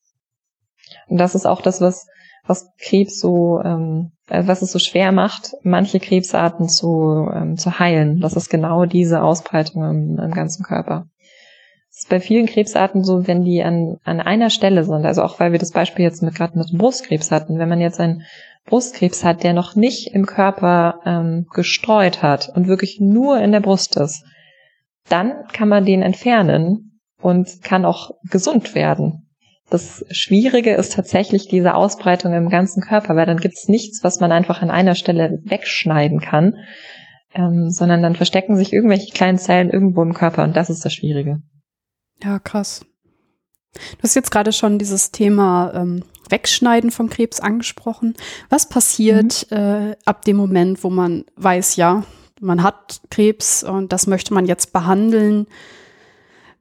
Und das ist auch das, was was Krebs so, ähm, äh, was es so schwer macht, manche Krebsarten zu, ähm, zu heilen. Das ist genau diese Ausbreitung im, im ganzen Körper. Es ist bei vielen Krebsarten so, wenn die an, an einer Stelle sind, also auch weil wir das Beispiel jetzt mit gerade mit Brustkrebs hatten, wenn man jetzt einen Brustkrebs hat, der noch nicht im Körper ähm, gestreut hat und wirklich nur in der Brust ist, dann kann man den entfernen und kann auch gesund werden. Das Schwierige ist tatsächlich diese Ausbreitung im ganzen Körper, weil dann gibt es nichts, was man einfach an einer Stelle wegschneiden kann, ähm, sondern dann verstecken sich irgendwelche kleinen Zellen irgendwo im Körper und das ist das Schwierige. Ja, krass. Du hast jetzt gerade schon dieses Thema ähm, Wegschneiden von Krebs angesprochen. Was passiert mhm. äh, ab dem Moment, wo man weiß, ja, man hat Krebs und das möchte man jetzt behandeln?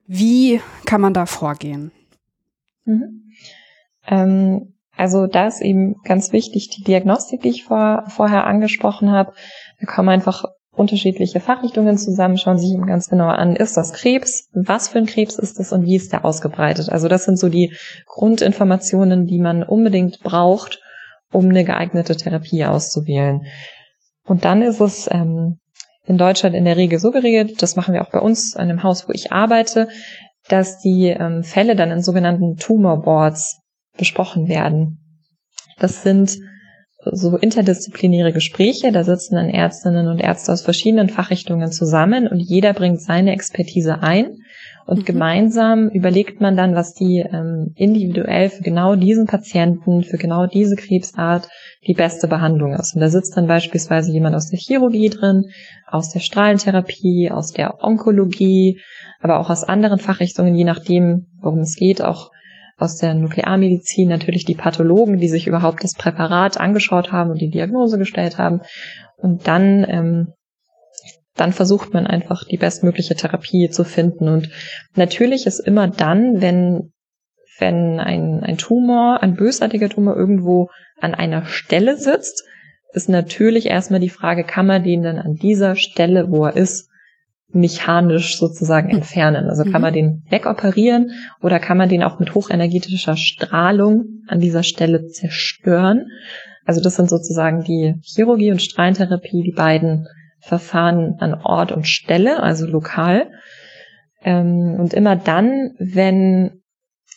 Wie kann man da vorgehen? Mhm. Ähm, also da ist eben ganz wichtig die Diagnostik, die ich vor, vorher angesprochen habe. Da kommen einfach unterschiedliche Fachrichtungen zusammen, schauen sich eben ganz genau an, ist das Krebs, was für ein Krebs ist das und wie ist der ausgebreitet. Also das sind so die Grundinformationen, die man unbedingt braucht, um eine geeignete Therapie auszuwählen. Und dann ist es ähm, in Deutschland in der Regel so geregelt, das machen wir auch bei uns an dem Haus, wo ich arbeite, dass die ähm, Fälle dann in sogenannten Tumor Boards besprochen werden. Das sind so interdisziplinäre Gespräche. Da sitzen dann Ärztinnen und Ärzte aus verschiedenen Fachrichtungen zusammen und jeder bringt seine Expertise ein. Und mhm. gemeinsam überlegt man dann, was die ähm, individuell für genau diesen Patienten, für genau diese Krebsart die beste Behandlung ist. Und da sitzt dann beispielsweise jemand aus der Chirurgie drin, aus der Strahlentherapie, aus der Onkologie, aber auch aus anderen Fachrichtungen, je nachdem, worum es geht, auch aus der Nuklearmedizin natürlich die Pathologen, die sich überhaupt das Präparat angeschaut haben und die Diagnose gestellt haben. Und dann, ähm, dann versucht man einfach die bestmögliche Therapie zu finden. Und natürlich ist immer dann, wenn, wenn ein, ein Tumor, ein bösartiger Tumor irgendwo an einer Stelle sitzt, ist natürlich erstmal die Frage, kann man den dann an dieser Stelle, wo er ist, mechanisch sozusagen entfernen. Also kann man mhm. den wegoperieren oder kann man den auch mit hochenergetischer Strahlung an dieser Stelle zerstören. Also das sind sozusagen die Chirurgie und Strahlentherapie, die beiden Verfahren an Ort und Stelle, also lokal. Ähm, und immer dann, wenn,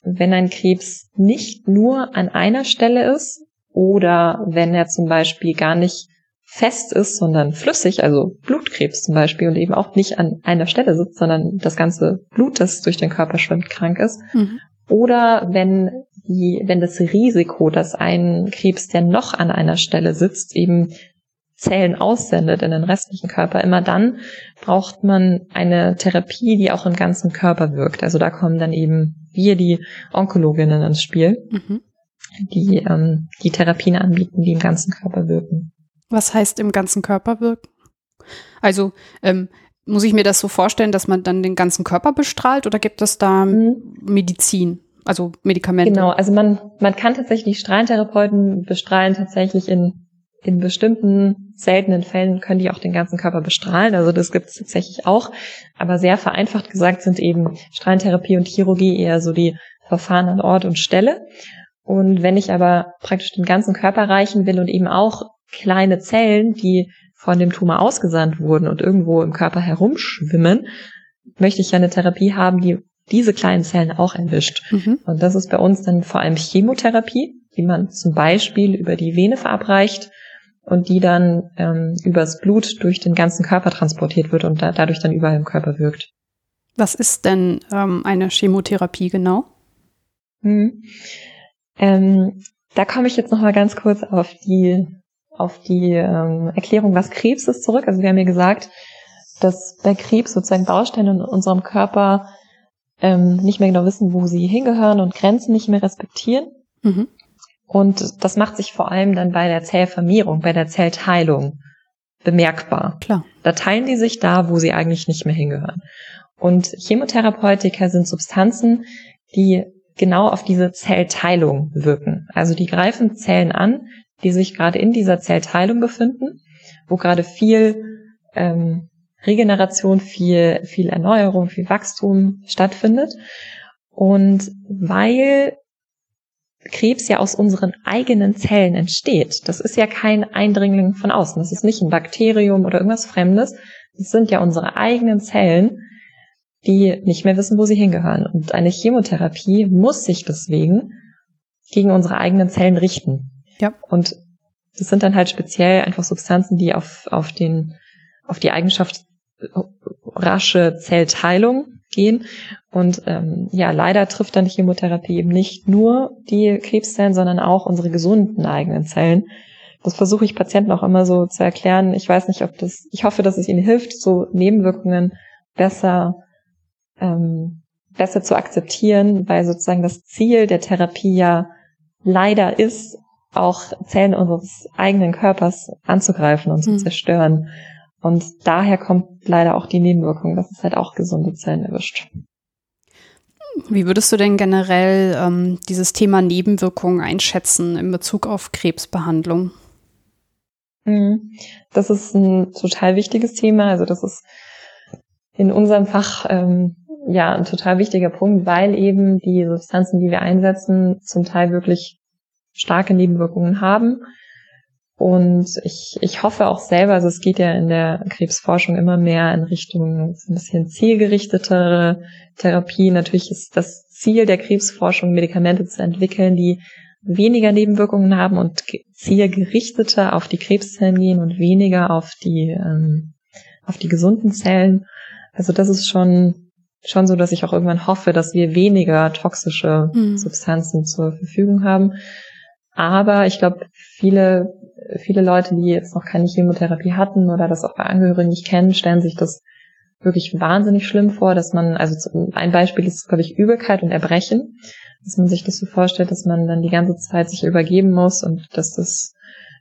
wenn ein Krebs nicht nur an einer Stelle ist oder wenn er zum Beispiel gar nicht fest ist, sondern flüssig, also Blutkrebs zum Beispiel und eben auch nicht an einer Stelle sitzt, sondern das ganze Blut, das durch den Körper schwimmt, krank ist. Mhm. Oder wenn die, wenn das Risiko, dass ein Krebs, der noch an einer Stelle sitzt, eben Zellen aussendet in den restlichen Körper, immer dann braucht man eine Therapie, die auch im ganzen Körper wirkt. Also da kommen dann eben wir, die Onkologinnen ins Spiel, mhm. die ähm, die Therapien anbieten, die im ganzen Körper wirken. Was heißt im ganzen Körper wirken? Also ähm, muss ich mir das so vorstellen, dass man dann den ganzen Körper bestrahlt oder gibt es da mhm. Medizin, also Medikamente? Genau, also man, man kann tatsächlich Strahlentherapeuten bestrahlen tatsächlich in, in bestimmten seltenen Fällen können die auch den ganzen Körper bestrahlen. Also das gibt es tatsächlich auch. Aber sehr vereinfacht gesagt sind eben Strahlentherapie und Chirurgie eher so die Verfahren an Ort und Stelle. Und wenn ich aber praktisch den ganzen Körper erreichen will und eben auch kleine Zellen, die von dem Tumor ausgesandt wurden und irgendwo im Körper herumschwimmen, möchte ich ja eine Therapie haben, die diese kleinen Zellen auch erwischt. Mhm. Und das ist bei uns dann vor allem Chemotherapie, die man zum Beispiel über die Vene verabreicht und die dann ähm, übers Blut durch den ganzen Körper transportiert wird und da, dadurch dann überall im Körper wirkt. Was ist denn ähm, eine Chemotherapie genau? Hm. Ähm, da komme ich jetzt noch mal ganz kurz auf die auf die ähm, Erklärung, was Krebs ist, zurück. Also wir haben ja gesagt, dass bei Krebs sozusagen Bausteine in unserem Körper ähm, nicht mehr genau wissen, wo sie hingehören und Grenzen nicht mehr respektieren. Mhm. Und das macht sich vor allem dann bei der Zellvermehrung, bei der Zellteilung bemerkbar. Klar. Da teilen die sich da, wo sie eigentlich nicht mehr hingehören. Und Chemotherapeutika sind Substanzen, die genau auf diese Zellteilung wirken. Also die greifen Zellen an, die sich gerade in dieser Zellteilung befinden, wo gerade viel ähm, Regeneration, viel, viel Erneuerung, viel Wachstum stattfindet. Und weil Krebs ja aus unseren eigenen Zellen entsteht, das ist ja kein Eindringling von außen, das ist nicht ein Bakterium oder irgendwas Fremdes, das sind ja unsere eigenen Zellen, die nicht mehr wissen, wo sie hingehören. Und eine Chemotherapie muss sich deswegen gegen unsere eigenen Zellen richten. Ja. Und das sind dann halt speziell einfach Substanzen, die auf, auf den, auf die Eigenschaft rasche Zellteilung gehen. Und ähm, ja, leider trifft dann die Chemotherapie eben nicht nur die Krebszellen, sondern auch unsere gesunden eigenen Zellen. Das versuche ich Patienten auch immer so zu erklären. Ich weiß nicht, ob das, ich hoffe, dass es ihnen hilft, so Nebenwirkungen besser, ähm, besser zu akzeptieren, weil sozusagen das Ziel der Therapie ja leider ist, auch Zellen unseres eigenen Körpers anzugreifen und zu mhm. zerstören. Und daher kommt leider auch die Nebenwirkung, dass es halt auch gesunde Zellen erwischt. Wie würdest du denn generell ähm, dieses Thema Nebenwirkungen einschätzen in Bezug auf Krebsbehandlung? Mhm. Das ist ein total wichtiges Thema. Also das ist in unserem Fach ähm, ja ein total wichtiger Punkt, weil eben die Substanzen, die wir einsetzen, zum Teil wirklich starke Nebenwirkungen haben. Und ich, ich hoffe auch selber, also es geht ja in der Krebsforschung immer mehr in Richtung ein bisschen zielgerichtetere Therapie. Natürlich ist das Ziel der Krebsforschung, Medikamente zu entwickeln, die weniger Nebenwirkungen haben und zielgerichteter auf die Krebszellen gehen und weniger auf die, ähm, auf die gesunden Zellen. Also das ist schon, schon so, dass ich auch irgendwann hoffe, dass wir weniger toxische mhm. Substanzen zur Verfügung haben. Aber ich glaube, viele, viele Leute, die jetzt noch keine Chemotherapie hatten oder das auch bei Angehörigen nicht kennen, stellen sich das wirklich wahnsinnig schlimm vor, dass man, also ein Beispiel ist, glaube ich, Übelkeit und Erbrechen, dass man sich das so vorstellt, dass man dann die ganze Zeit sich übergeben muss und dass das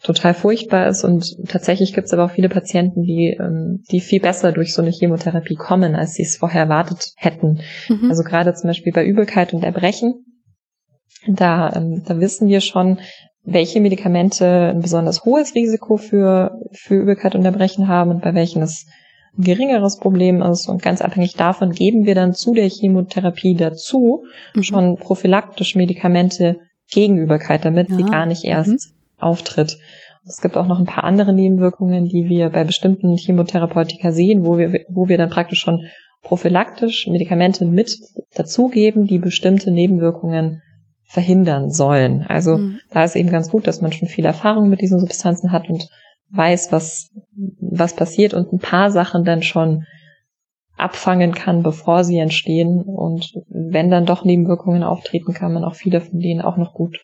total furchtbar ist. Und tatsächlich gibt es aber auch viele Patienten, die, ähm, die viel besser durch so eine Chemotherapie kommen, als sie es vorher erwartet hätten. Mhm. Also gerade zum Beispiel bei Übelkeit und Erbrechen da, ähm, da wissen wir schon, welche Medikamente ein besonders hohes Risiko für, für Übelkeit und Erbrechen haben und bei welchen es ein geringeres Problem ist. Und ganz abhängig davon geben wir dann zu der Chemotherapie dazu mhm. schon prophylaktisch Medikamente gegen Übelkeit, damit ja. sie gar nicht erst mhm. auftritt. Es gibt auch noch ein paar andere Nebenwirkungen, die wir bei bestimmten Chemotherapeutika sehen, wo wir, wo wir dann praktisch schon prophylaktisch Medikamente mit dazugeben, die bestimmte Nebenwirkungen verhindern sollen. Also mhm. da ist eben ganz gut, dass man schon viel Erfahrung mit diesen Substanzen hat und weiß, was, was passiert und ein paar Sachen dann schon abfangen kann, bevor sie entstehen. Und wenn dann doch Nebenwirkungen auftreten, kann man auch viele von denen auch noch gut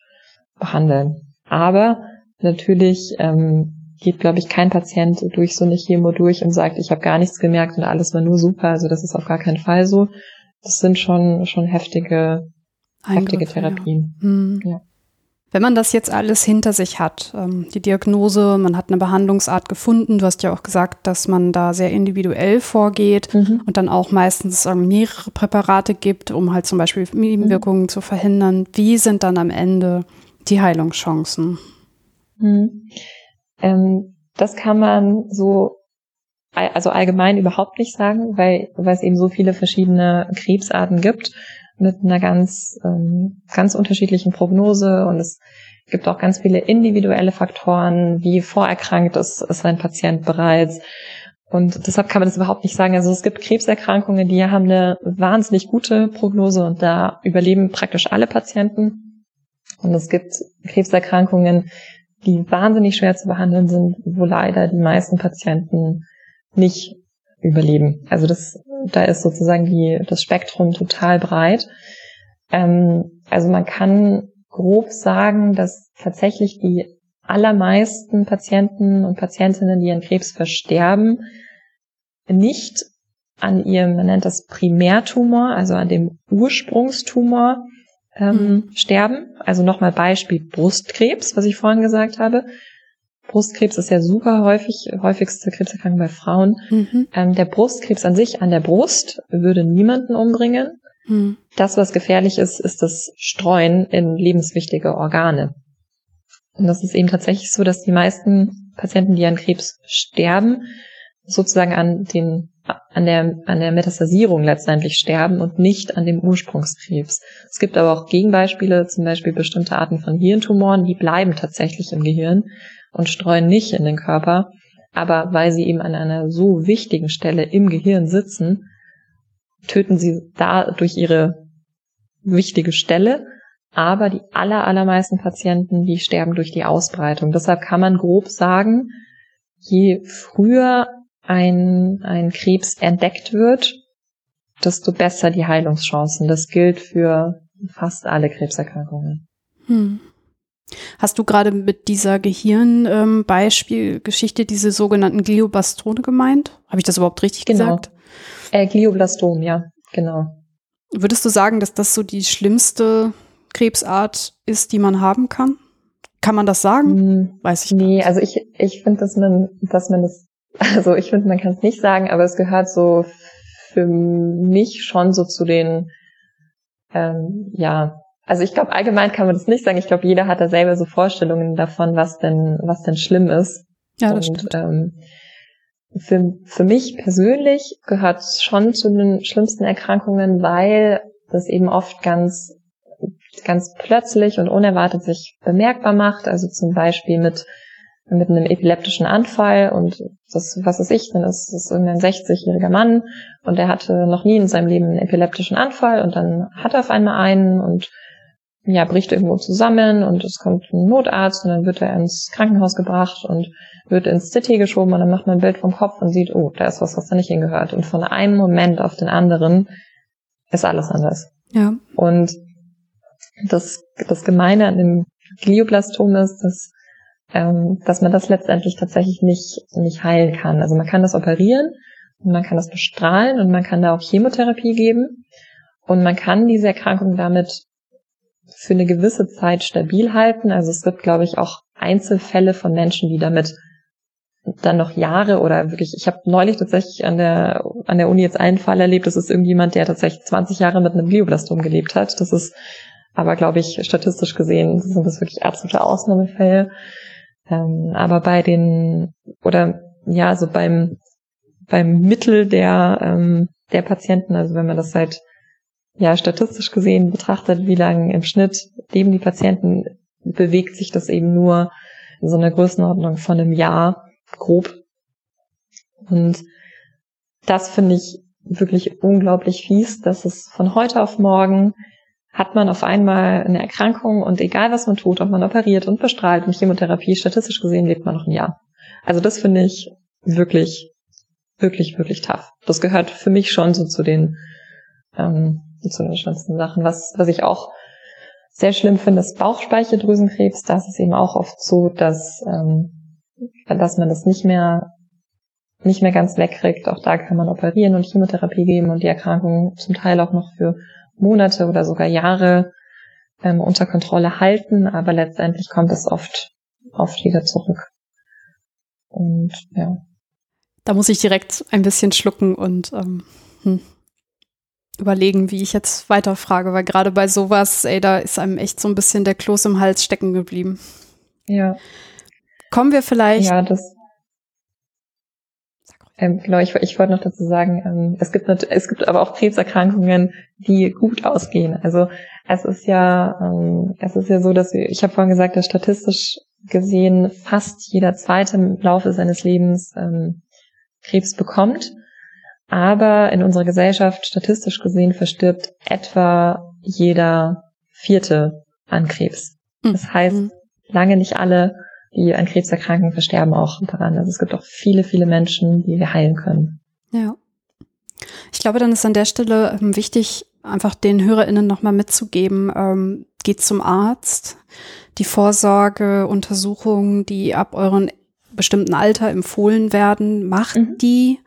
behandeln. Aber natürlich ähm, geht, glaube ich, kein Patient durch so eine Chemo durch und sagt, ich habe gar nichts gemerkt und alles war nur super. Also das ist auf gar keinen Fall so. Das sind schon schon heftige heftige Therapien. Ja. Mhm. Ja. Wenn man das jetzt alles hinter sich hat, ähm, die Diagnose, man hat eine Behandlungsart gefunden, du hast ja auch gesagt, dass man da sehr individuell vorgeht mhm. und dann auch meistens ähm, mehrere Präparate gibt, um halt zum Beispiel Nebenwirkungen mhm. zu verhindern. Wie sind dann am Ende die Heilungschancen? Mhm. Ähm, das kann man so also allgemein überhaupt nicht sagen, weil, weil es eben so viele verschiedene Krebsarten gibt mit einer ganz, ähm, ganz unterschiedlichen Prognose und es gibt auch ganz viele individuelle Faktoren, wie vorerkrankt ist, ist ein Patient bereits. Und deshalb kann man das überhaupt nicht sagen. Also es gibt Krebserkrankungen, die haben eine wahnsinnig gute Prognose und da überleben praktisch alle Patienten. Und es gibt Krebserkrankungen, die wahnsinnig schwer zu behandeln sind, wo leider die meisten Patienten nicht überleben. Also das, da ist sozusagen die, das Spektrum total breit. Ähm, also man kann grob sagen, dass tatsächlich die allermeisten Patienten und Patientinnen, die an Krebs versterben, nicht an ihrem, man nennt das Primärtumor, also an dem Ursprungstumor ähm, mhm. sterben. Also nochmal Beispiel Brustkrebs, was ich vorhin gesagt habe. Brustkrebs ist ja super häufig, häufigste Krebserkrankung bei Frauen. Mhm. Ähm, der Brustkrebs an sich, an der Brust, würde niemanden umbringen. Mhm. Das, was gefährlich ist, ist das Streuen in lebenswichtige Organe. Und das ist eben tatsächlich so, dass die meisten Patienten, die an Krebs sterben, sozusagen an den an der, an der Metastasierung letztendlich sterben und nicht an dem Ursprungskrebs. Es gibt aber auch Gegenbeispiele, zum Beispiel bestimmte Arten von Hirntumoren, die bleiben tatsächlich im Gehirn und streuen nicht in den Körper. Aber weil sie eben an einer so wichtigen Stelle im Gehirn sitzen, töten sie da durch ihre wichtige Stelle. Aber die aller, allermeisten Patienten, die sterben durch die Ausbreitung. Deshalb kann man grob sagen, je früher ein, ein Krebs entdeckt wird, desto besser die Heilungschancen. Das gilt für fast alle Krebserkrankungen. Hm. Hast du gerade mit dieser Gehirnbeispielgeschichte ähm, diese sogenannten Gliobastone gemeint? Habe ich das überhaupt richtig genau. gesagt? Äh, Glioblastom, ja, genau. Würdest du sagen, dass das so die schlimmste Krebsart ist, die man haben kann? Kann man das sagen? Hm, Weiß ich nicht. Nee, also ich, ich finde, dass man, dass man das, also ich finde, man kann es nicht sagen, aber es gehört so für mich schon so zu den, ähm, ja, also ich glaube, allgemein kann man das nicht sagen. Ich glaube, jeder hat da selber so Vorstellungen davon, was denn, was denn schlimm ist. Ja, das Und, stimmt. Ähm, für, für mich persönlich gehört es schon zu den schlimmsten Erkrankungen, weil das eben oft ganz, ganz plötzlich und unerwartet sich bemerkbar macht. Also zum Beispiel mit mit einem epileptischen Anfall und das, was ist ich, dann ist es irgendein 60-jähriger Mann und der hatte noch nie in seinem Leben einen epileptischen Anfall und dann hat er auf einmal einen und ja, bricht irgendwo zusammen und es kommt ein Notarzt und dann wird er ins Krankenhaus gebracht und wird ins CT geschoben und dann macht man ein Bild vom Kopf und sieht, oh, da ist was, was da nicht hingehört. Und von einem Moment auf den anderen ist alles anders. Ja. Und das, das Gemeine an dem Glioblastom ist, dass ähm, dass man das letztendlich tatsächlich nicht, nicht heilen kann. Also man kann das operieren und man kann das bestrahlen und man kann da auch Chemotherapie geben und man kann diese Erkrankung damit für eine gewisse Zeit stabil halten. Also es gibt, glaube ich, auch Einzelfälle von Menschen, die damit dann noch Jahre oder wirklich, ich habe neulich tatsächlich an der an der Uni jetzt einen Fall erlebt, das ist irgendjemand, der tatsächlich 20 Jahre mit einem Glioblastom gelebt hat. Das ist aber, glaube ich, statistisch gesehen sind das wirklich absolute Ausnahmefälle. Ähm, aber bei den, oder ja, so beim, beim Mittel der, ähm, der Patienten, also wenn man das halt ja statistisch gesehen betrachtet, wie lange im Schnitt leben die Patienten, bewegt sich das eben nur in so einer Größenordnung von einem Jahr grob. Und das finde ich wirklich unglaublich fies, dass es von heute auf morgen hat man auf einmal eine Erkrankung und egal was man tut, ob man operiert und bestrahlt und Chemotherapie, statistisch gesehen lebt man noch ein Jahr. Also das finde ich wirklich, wirklich, wirklich tough. Das gehört für mich schon so zu den, ähm, zu den schlimmsten Sachen. Was, was ich auch sehr schlimm finde, ist Bauchspeicheldrüsenkrebs. Da ist eben auch oft so, dass, ähm, dass man das nicht mehr nicht mehr ganz wegkriegt. Auch da kann man operieren und Chemotherapie geben und die Erkrankung zum Teil auch noch für Monate oder sogar Jahre ähm, unter Kontrolle halten, aber letztendlich kommt es oft, oft wieder zurück. Und ja. Da muss ich direkt ein bisschen schlucken und ähm, hm, überlegen, wie ich jetzt weiterfrage, weil gerade bei sowas, ey, da ist einem echt so ein bisschen der Kloß im Hals stecken geblieben. Ja. Kommen wir vielleicht. Ja, das, ähm, genau, ich, ich wollte noch dazu sagen, ähm, es gibt es gibt aber auch Krebserkrankungen, die gut ausgehen. Also es ist ja ähm, es ist ja so, dass wir, ich habe vorhin gesagt, dass statistisch gesehen fast jeder zweite im Laufe seines Lebens ähm, Krebs bekommt. Aber in unserer Gesellschaft statistisch gesehen verstirbt etwa jeder vierte an Krebs. Hm. Das heißt, mhm. lange nicht alle die an Krebs erkranken, versterben auch daran. Also es gibt auch viele, viele Menschen, die wir heilen können. Ja. Ich glaube, dann ist an der Stelle ähm, wichtig, einfach den HörerInnen nochmal mitzugeben, ähm, geht zum Arzt. Die Vorsorgeuntersuchungen, die ab euren bestimmten Alter empfohlen werden, macht mhm. die,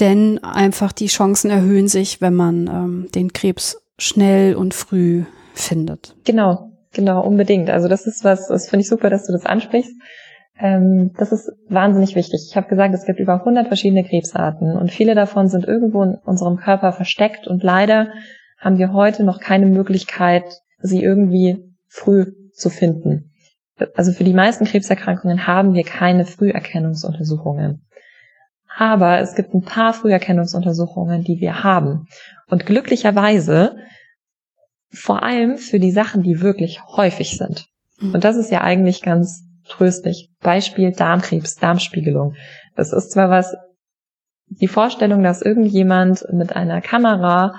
denn einfach die Chancen erhöhen sich, wenn man ähm, den Krebs schnell und früh findet. Genau, Genau, unbedingt. Also das ist was, das finde ich super, dass du das ansprichst. Ähm, das ist wahnsinnig wichtig. Ich habe gesagt, es gibt über 100 verschiedene Krebsarten und viele davon sind irgendwo in unserem Körper versteckt und leider haben wir heute noch keine Möglichkeit, sie irgendwie früh zu finden. Also für die meisten Krebserkrankungen haben wir keine Früherkennungsuntersuchungen. Aber es gibt ein paar Früherkennungsuntersuchungen, die wir haben. Und glücklicherweise vor allem für die Sachen, die wirklich häufig sind. Mhm. Und das ist ja eigentlich ganz tröstlich. Beispiel Darmkrebs, Darmspiegelung. Das ist zwar was, die Vorstellung, dass irgendjemand mit einer Kamera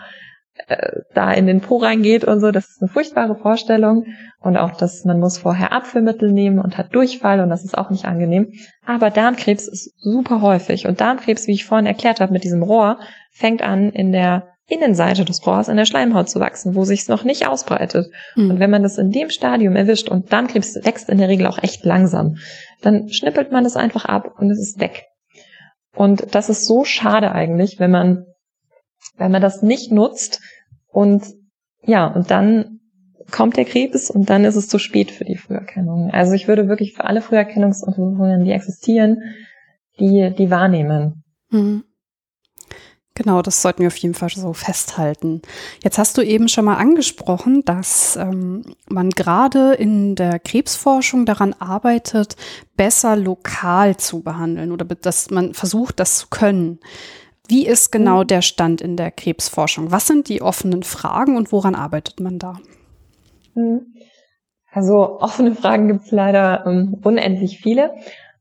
äh, da in den Po reingeht und so, das ist eine furchtbare Vorstellung. Und auch, dass man muss vorher Abführmittel nehmen und hat Durchfall und das ist auch nicht angenehm. Aber Darmkrebs ist super häufig. Und Darmkrebs, wie ich vorhin erklärt habe mit diesem Rohr, fängt an in der Innenseite des Rohrs in der Schleimhaut zu wachsen, wo sich es noch nicht ausbreitet. Mhm. Und wenn man das in dem Stadium erwischt und dann Krebs wächst in der Regel auch echt langsam, dann schnippelt man es einfach ab und es ist weg. Und das ist so schade eigentlich, wenn man, wenn man das nicht nutzt und ja, und dann kommt der Krebs und dann ist es zu spät für die Früherkennung. Also ich würde wirklich für alle Früherkennungsuntersuchungen, die existieren, die, die wahrnehmen. Mhm. Genau, das sollten wir auf jeden Fall so festhalten. Jetzt hast du eben schon mal angesprochen, dass ähm, man gerade in der Krebsforschung daran arbeitet, besser lokal zu behandeln oder dass man versucht, das zu können. Wie ist genau mhm. der Stand in der Krebsforschung? Was sind die offenen Fragen und woran arbeitet man da? Mhm. Also offene Fragen gibt es leider ähm, unendlich viele.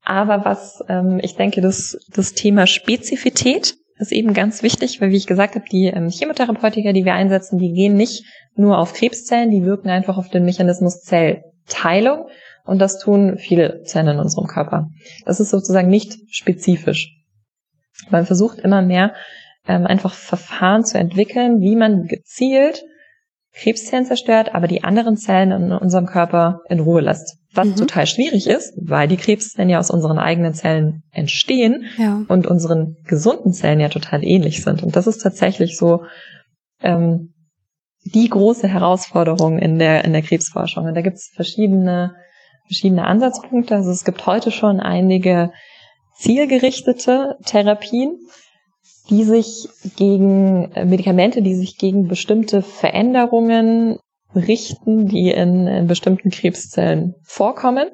Aber was ähm, ich denke, das, das Thema Spezifität ist eben ganz wichtig, weil wie ich gesagt habe, die ähm, Chemotherapeutika, die wir einsetzen, die gehen nicht nur auf Krebszellen, die wirken einfach auf den Mechanismus Zellteilung und das tun viele Zellen in unserem Körper. Das ist sozusagen nicht spezifisch. Man versucht immer mehr ähm, einfach Verfahren zu entwickeln, wie man gezielt Krebszellen zerstört, aber die anderen Zellen in unserem Körper in Ruhe lässt. Was mhm. total schwierig ist, weil die Krebszellen ja aus unseren eigenen Zellen entstehen ja. und unseren gesunden Zellen ja total ähnlich sind. Und das ist tatsächlich so ähm, die große Herausforderung in der in der Krebsforschung. Und da gibt es verschiedene verschiedene Ansatzpunkte. Also es gibt heute schon einige zielgerichtete Therapien, die sich gegen äh, Medikamente, die sich gegen bestimmte Veränderungen richten, die in, in bestimmten Krebszellen vorkommen.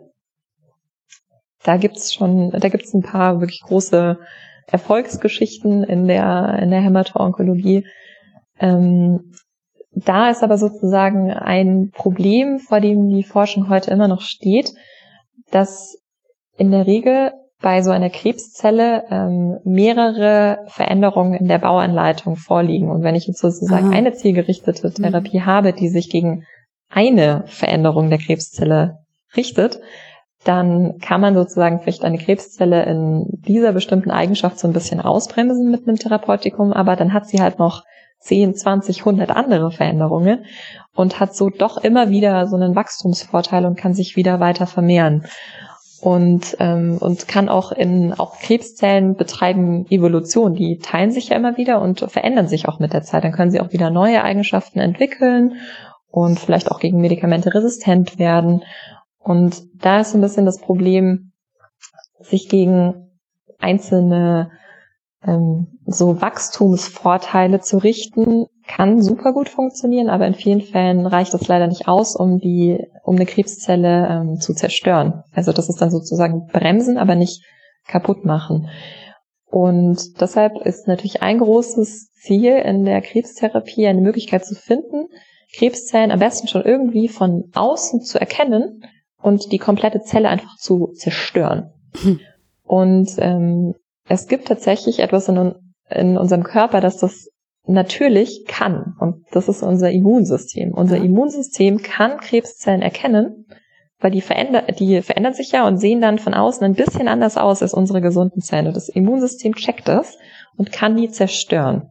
Da gibt's schon, da gibt's ein paar wirklich große Erfolgsgeschichten in der in der Hämato-Onkologie. Ähm, da ist aber sozusagen ein Problem, vor dem die Forschung heute immer noch steht, dass in der Regel bei so einer Krebszelle ähm, mehrere Veränderungen in der Bauanleitung vorliegen. Und wenn ich jetzt sozusagen Aha. eine zielgerichtete mhm. Therapie mhm. habe, die sich gegen eine Veränderung der Krebszelle richtet, dann kann man sozusagen vielleicht eine Krebszelle in dieser bestimmten Eigenschaft so ein bisschen ausbremsen mit einem Therapeutikum, aber dann hat sie halt noch 10, 20, 100 andere Veränderungen und hat so doch immer wieder so einen Wachstumsvorteil und kann sich wieder weiter vermehren und, ähm, und kann auch in auch Krebszellen betreiben Evolution. Die teilen sich ja immer wieder und verändern sich auch mit der Zeit. Dann können sie auch wieder neue Eigenschaften entwickeln und vielleicht auch gegen Medikamente resistent werden. Und da ist so ein bisschen das Problem, sich gegen einzelne ähm, so Wachstumsvorteile zu richten, kann super gut funktionieren, aber in vielen Fällen reicht das leider nicht aus, um die, um eine Krebszelle ähm, zu zerstören. Also das ist dann sozusagen bremsen, aber nicht kaputt machen. Und deshalb ist natürlich ein großes Ziel in der Krebstherapie eine Möglichkeit zu finden, Krebszellen am besten schon irgendwie von außen zu erkennen und die komplette Zelle einfach zu zerstören. Hm. Und ähm, es gibt tatsächlich etwas in, in unserem Körper, das das natürlich kann. Und das ist unser Immunsystem. Unser ja. Immunsystem kann Krebszellen erkennen, weil die, veränder die verändern sich ja und sehen dann von außen ein bisschen anders aus als unsere gesunden Zellen. Und das Immunsystem checkt das und kann die zerstören.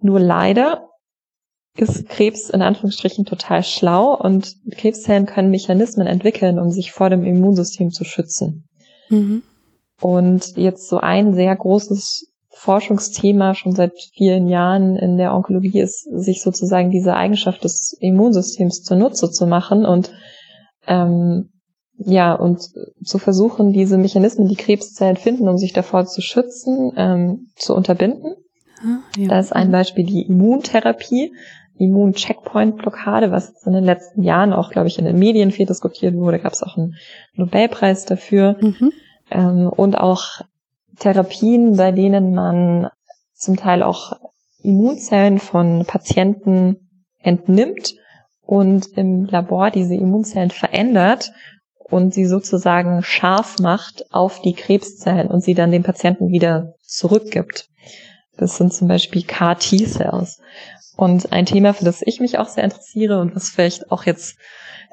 Nur leider ist Krebs in Anführungsstrichen total schlau und Krebszellen können Mechanismen entwickeln, um sich vor dem Immunsystem zu schützen. Mhm. Und jetzt so ein sehr großes Forschungsthema schon seit vielen Jahren in der Onkologie ist, sich sozusagen diese Eigenschaft des Immunsystems zunutze zu machen und ähm, ja, und zu versuchen, diese Mechanismen, die Krebszellen finden, um sich davor zu schützen, ähm, zu unterbinden. Ah, ja. Da ist ein Beispiel die Immuntherapie, Immun-Checkpoint-Blockade, was in den letzten Jahren auch, glaube ich, in den Medien viel diskutiert wurde. Gab es auch einen Nobelpreis dafür. Mhm ähm, und auch Therapien, bei denen man zum Teil auch Immunzellen von Patienten entnimmt und im Labor diese Immunzellen verändert und sie sozusagen scharf macht auf die Krebszellen und sie dann dem Patienten wieder zurückgibt. Das sind zum Beispiel CAR-T-Cells. Und ein Thema, für das ich mich auch sehr interessiere und was vielleicht auch jetzt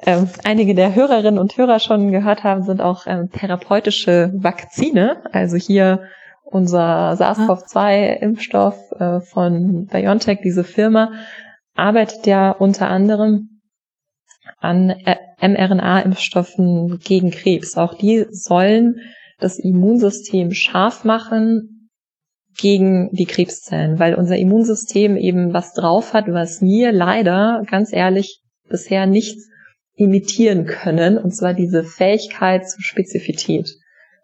ähm, einige der Hörerinnen und Hörer schon gehört haben, sind auch ähm, therapeutische Vakzine. Also hier unser SARS-CoV-2-Impfstoff äh, von BioNTech, diese Firma, arbeitet ja unter anderem an äh, mRNA-Impfstoffen gegen Krebs. Auch die sollen das Immunsystem scharf machen gegen die Krebszellen, weil unser Immunsystem eben was drauf hat, was wir leider, ganz ehrlich, bisher nicht imitieren können, und zwar diese Fähigkeit zur Spezifität.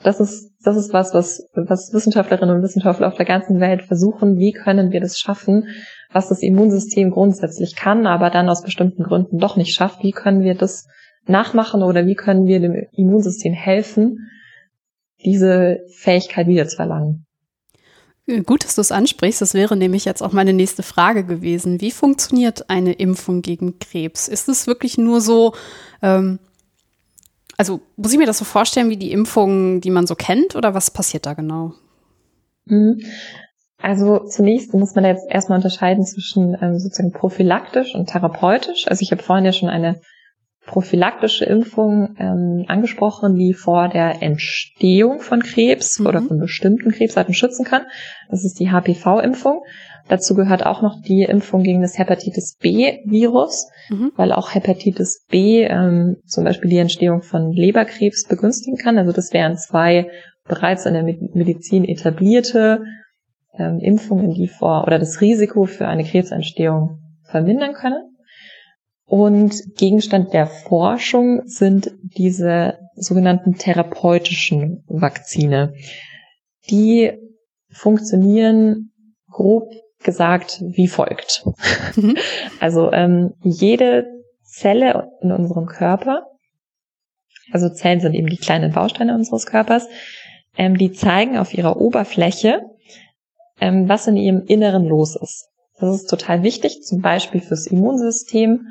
Das ist, das ist was, was, was Wissenschaftlerinnen und Wissenschaftler auf der ganzen Welt versuchen. Wie können wir das schaffen, was das Immunsystem grundsätzlich kann, aber dann aus bestimmten Gründen doch nicht schafft? Wie können wir das nachmachen oder wie können wir dem Immunsystem helfen, diese Fähigkeit wieder zu erlangen? Gut, dass du es ansprichst. Das wäre nämlich jetzt auch meine nächste Frage gewesen. Wie funktioniert eine Impfung gegen Krebs? Ist es wirklich nur so, ähm, also muss ich mir das so vorstellen wie die Impfungen, die man so kennt, oder was passiert da genau? Mhm. Also zunächst muss man jetzt erstmal unterscheiden zwischen ähm, sozusagen prophylaktisch und therapeutisch. Also ich habe vorhin ja schon eine prophylaktische Impfung ähm, angesprochen, die vor der Entstehung von Krebs mhm. oder von bestimmten Krebsarten schützen kann. Das ist die HPV-Impfung. Dazu gehört auch noch die Impfung gegen das Hepatitis B-Virus, mhm. weil auch Hepatitis B ähm, zum Beispiel die Entstehung von Leberkrebs begünstigen kann. Also das wären zwei bereits in der Medizin etablierte ähm, Impfungen, die vor oder das Risiko für eine Krebsentstehung vermindern können. Und Gegenstand der Forschung sind diese sogenannten therapeutischen Vakzine. Die funktionieren grob gesagt wie folgt. Mhm. Also ähm, jede Zelle in unserem Körper, also Zellen sind eben die kleinen Bausteine unseres Körpers, ähm, die zeigen auf ihrer Oberfläche, ähm, was in ihrem Inneren los ist. Das ist total wichtig, zum Beispiel fürs Immunsystem,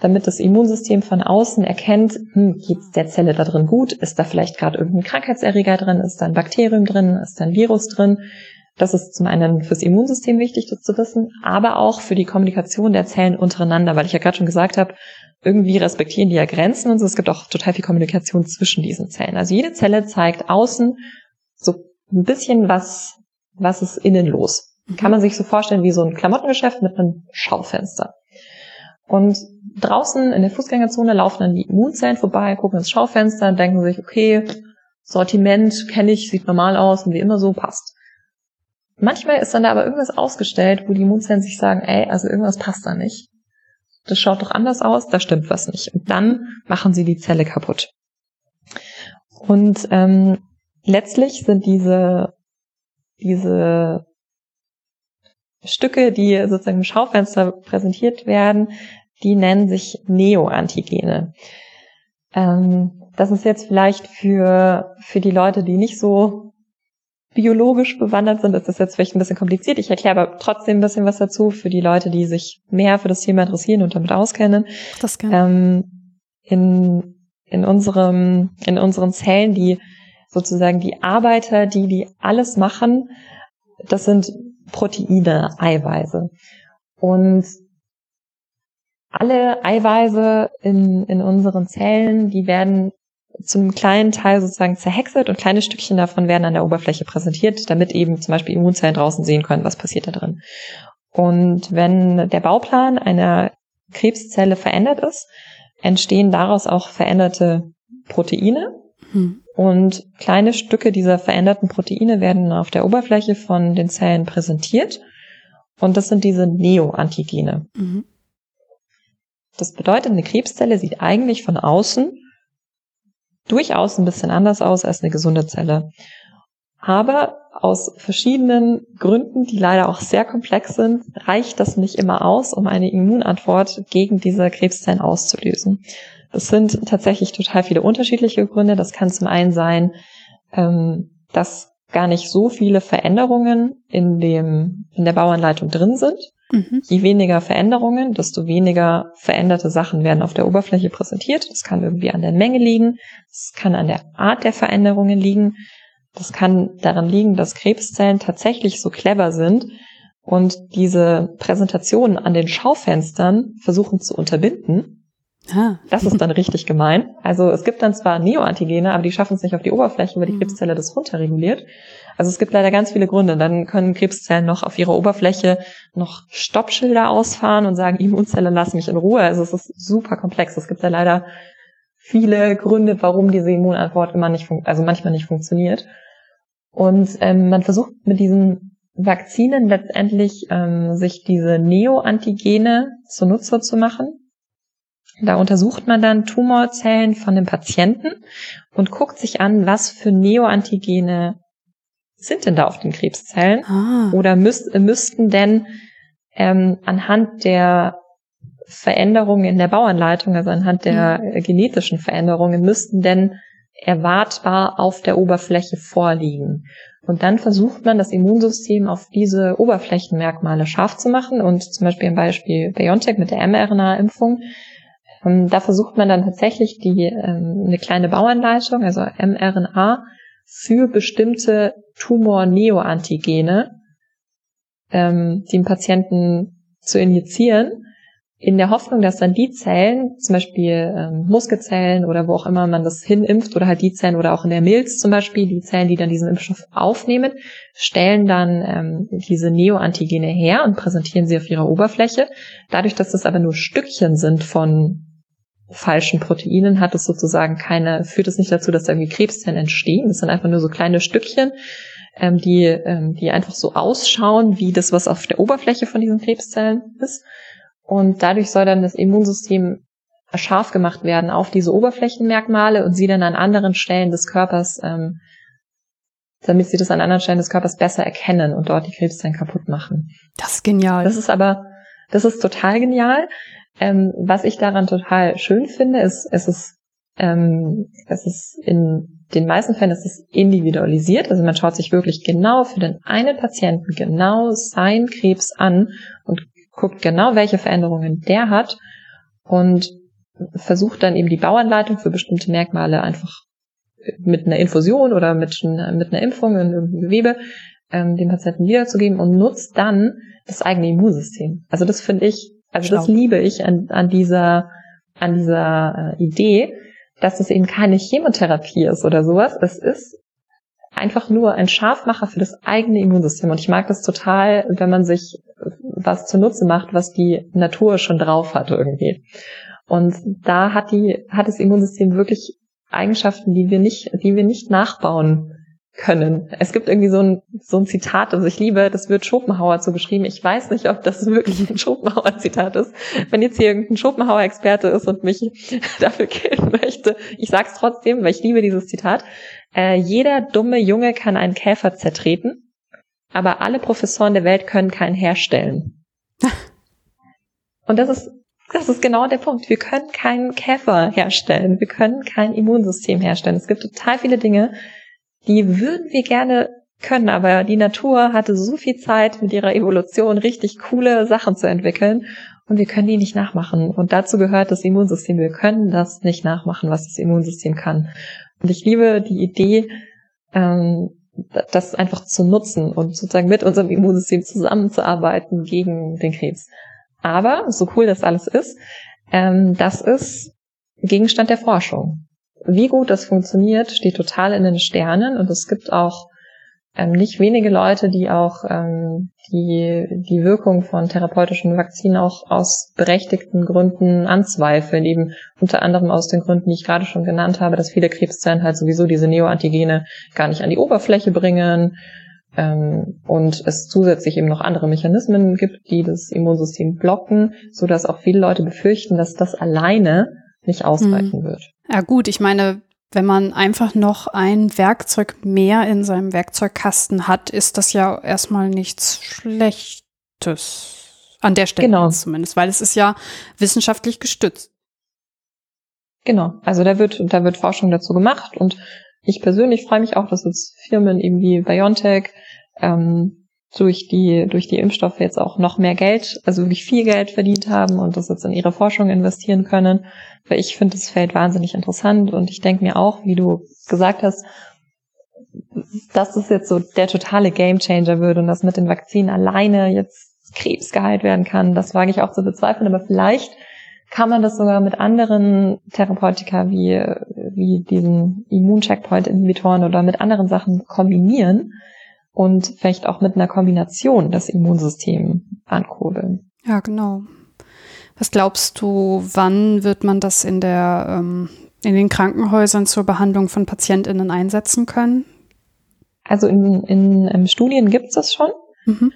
damit das Immunsystem von außen erkennt, hm, geht der Zelle da drin gut, ist da vielleicht gerade irgendein Krankheitserreger drin, ist da ein Bakterium drin, ist da ein Virus drin. Das ist zum einen fürs Immunsystem wichtig, das zu wissen, aber auch für die Kommunikation der Zellen untereinander, weil ich ja gerade schon gesagt habe, irgendwie respektieren die ja Grenzen und so. Es gibt auch total viel Kommunikation zwischen diesen Zellen. Also jede Zelle zeigt außen so ein bisschen was, was ist innen los. Kann man sich so vorstellen wie so ein Klamottengeschäft mit einem Schaufenster. Und draußen in der Fußgängerzone laufen dann die Immunzellen vorbei, gucken ins Schaufenster, denken sich, okay, Sortiment kenne ich, sieht normal aus und wie immer so passt. Manchmal ist dann da aber irgendwas ausgestellt, wo die Immunzellen sich sagen, ey, also irgendwas passt da nicht. Das schaut doch anders aus, da stimmt was nicht. Und dann machen sie die Zelle kaputt. Und ähm, letztlich sind diese, diese Stücke, die sozusagen im Schaufenster präsentiert werden, die nennen sich Neoantigene. Ähm, das ist jetzt vielleicht für, für die Leute, die nicht so biologisch bewandert sind, ist das jetzt vielleicht ein bisschen kompliziert. Ich erkläre aber trotzdem ein bisschen was dazu für die Leute, die sich mehr für das Thema interessieren und damit auskennen. Das kann. Ähm, in, in unserem, in unseren Zellen, die sozusagen die Arbeiter, die, die alles machen, das sind Proteine, Eiweiße. Und alle Eiweiße in, in unseren Zellen, die werden zu einem kleinen Teil sozusagen zerhäckselt und kleine Stückchen davon werden an der Oberfläche präsentiert, damit eben zum Beispiel Immunzellen draußen sehen können, was passiert da drin. Und wenn der Bauplan einer Krebszelle verändert ist, entstehen daraus auch veränderte Proteine. Hm. Und kleine Stücke dieser veränderten Proteine werden auf der Oberfläche von den Zellen präsentiert. Und das sind diese Neoantigene. Mhm. Das bedeutet, eine Krebszelle sieht eigentlich von außen durchaus ein bisschen anders aus als eine gesunde Zelle. Aber aus verschiedenen Gründen, die leider auch sehr komplex sind, reicht das nicht immer aus, um eine Immunantwort gegen diese Krebszellen auszulösen. Das sind tatsächlich total viele unterschiedliche Gründe. Das kann zum einen sein, ähm, dass gar nicht so viele Veränderungen in dem, in der Bauanleitung drin sind. Mhm. Je weniger Veränderungen, desto weniger veränderte Sachen werden auf der Oberfläche präsentiert. Das kann irgendwie an der Menge liegen. Das kann an der Art der Veränderungen liegen. Das kann daran liegen, dass Krebszellen tatsächlich so clever sind und diese Präsentationen an den Schaufenstern versuchen zu unterbinden Ah. Das ist dann richtig gemein. Also es gibt dann zwar Neoantigene, aber die schaffen es nicht auf die Oberfläche, weil die mhm. Krebszelle das runterreguliert. Also es gibt leider ganz viele Gründe. Dann können Krebszellen noch auf ihrer Oberfläche noch Stoppschilder ausfahren und sagen, Immunzelle, lass mich in Ruhe. Also es ist super komplex. Es gibt ja leider viele Gründe, warum diese Immunantwort immer nicht, also manchmal nicht funktioniert. Und ähm, man versucht mit diesen Vakzinen letztendlich ähm, sich diese Neoantigene zunutze zu machen. Da untersucht man dann Tumorzellen von dem Patienten und guckt sich an, was für Neoantigene sind denn da auf den Krebszellen ah. oder müß, müssten denn ähm, anhand der Veränderungen in der Bauanleitung, also anhand der mhm. genetischen Veränderungen, müssten denn erwartbar auf der Oberfläche vorliegen. Und dann versucht man, das Immunsystem auf diese Oberflächenmerkmale scharf zu machen. Und zum Beispiel im Beispiel BioNTech mit der mRNA-Impfung da versucht man dann tatsächlich die ähm, eine kleine Bauanleitung, also mRNA, für bestimmte Tumor-Neoantigene, ähm, den Patienten zu injizieren, in der Hoffnung, dass dann die Zellen, zum Beispiel ähm, Muskelzellen oder wo auch immer man das hinimpft, oder halt die Zellen oder auch in der Milz zum Beispiel, die Zellen, die dann diesen Impfstoff aufnehmen, stellen dann ähm, diese Neoantigene her und präsentieren sie auf ihrer Oberfläche. Dadurch, dass das aber nur Stückchen sind von falschen Proteinen hat es sozusagen keine, führt es nicht dazu, dass da irgendwie Krebszellen entstehen. Das sind einfach nur so kleine Stückchen, ähm, die, ähm, die einfach so ausschauen wie das, was auf der Oberfläche von diesen Krebszellen ist. Und dadurch soll dann das Immunsystem scharf gemacht werden auf diese Oberflächenmerkmale und sie dann an anderen Stellen des Körpers, ähm, damit sie das an anderen Stellen des Körpers besser erkennen und dort die Krebszellen kaputt machen. Das ist genial. Das ist aber, das ist total genial. Ähm, was ich daran total schön finde, ist, es ist, ähm, es ist in den meisten Fällen ist es individualisiert. Also man schaut sich wirklich genau für den einen Patienten genau sein Krebs an und guckt genau, welche Veränderungen der hat und versucht dann eben die Bauanleitung für bestimmte Merkmale einfach mit einer Infusion oder mit, mit einer Impfung in irgendeinem Gewebe ähm, dem Patienten wiederzugeben und nutzt dann das eigene Immunsystem. Also das finde ich also das liebe ich an, an dieser, an dieser äh, Idee, dass es eben keine Chemotherapie ist oder sowas. Es ist einfach nur ein Scharfmacher für das eigene Immunsystem. Und ich mag das total, wenn man sich was zunutze macht, was die Natur schon drauf hat irgendwie. Und da hat die, hat das Immunsystem wirklich Eigenschaften, die wir nicht, die wir nicht nachbauen können. Es gibt irgendwie so ein, so ein Zitat, das ich liebe, das wird Schopenhauer zugeschrieben. Ich weiß nicht, ob das wirklich ein Schopenhauer-Zitat ist. Wenn jetzt hier irgendein Schopenhauer-Experte ist und mich dafür killen möchte, ich sag's trotzdem, weil ich liebe dieses Zitat. Äh, jeder dumme Junge kann einen Käfer zertreten, aber alle Professoren der Welt können keinen herstellen. und das ist das ist genau der Punkt. Wir können keinen Käfer herstellen. Wir können kein Immunsystem herstellen. Es gibt total viele Dinge, die würden wir gerne können, aber die Natur hatte so viel Zeit mit ihrer Evolution richtig coole Sachen zu entwickeln und wir können die nicht nachmachen. Und dazu gehört das Immunsystem. Wir können das nicht nachmachen, was das Immunsystem kann. Und ich liebe die Idee, ähm, das einfach zu nutzen und sozusagen mit unserem Immunsystem zusammenzuarbeiten gegen den Krebs. Aber, so cool das alles ist, ähm, das ist Gegenstand der Forschung. Wie gut das funktioniert, steht total in den Sternen und es gibt auch ähm, nicht wenige Leute, die auch ähm, die, die Wirkung von therapeutischen Vakzinen auch aus berechtigten Gründen anzweifeln, eben unter anderem aus den Gründen, die ich gerade schon genannt habe, dass viele Krebszellen halt sowieso diese Neoantigene gar nicht an die Oberfläche bringen ähm, und es zusätzlich eben noch andere Mechanismen gibt, die das Immunsystem blocken, so dass auch viele Leute befürchten, dass das alleine nicht ausreichen mhm. wird. Ja gut, ich meine, wenn man einfach noch ein Werkzeug mehr in seinem Werkzeugkasten hat, ist das ja erstmal nichts Schlechtes. An der Stelle genau. zumindest, weil es ist ja wissenschaftlich gestützt. Genau, also da wird, da wird Forschung dazu gemacht und ich persönlich freue mich auch, dass jetzt Firmen eben wie BioNTech ähm, durch die, durch die Impfstoffe jetzt auch noch mehr Geld, also wirklich viel Geld verdient haben und das jetzt in ihre Forschung investieren können. Weil ich finde das Feld wahnsinnig interessant und ich denke mir auch, wie du gesagt hast, dass das jetzt so der totale Gamechanger wird und dass mit den Vakzinen alleine jetzt Krebs geheilt werden kann, das wage ich auch zu bezweifeln, aber vielleicht kann man das sogar mit anderen Therapeutika wie, wie diesen Immuncheckpoint-Inhibitoren oder mit anderen Sachen kombinieren und vielleicht auch mit einer Kombination das Immunsystem ankurbeln. Ja, genau. Was glaubst du, wann wird man das in der ähm, in den Krankenhäusern zur Behandlung von PatientInnen einsetzen können? Also in, in, in Studien gibt es das schon, mhm.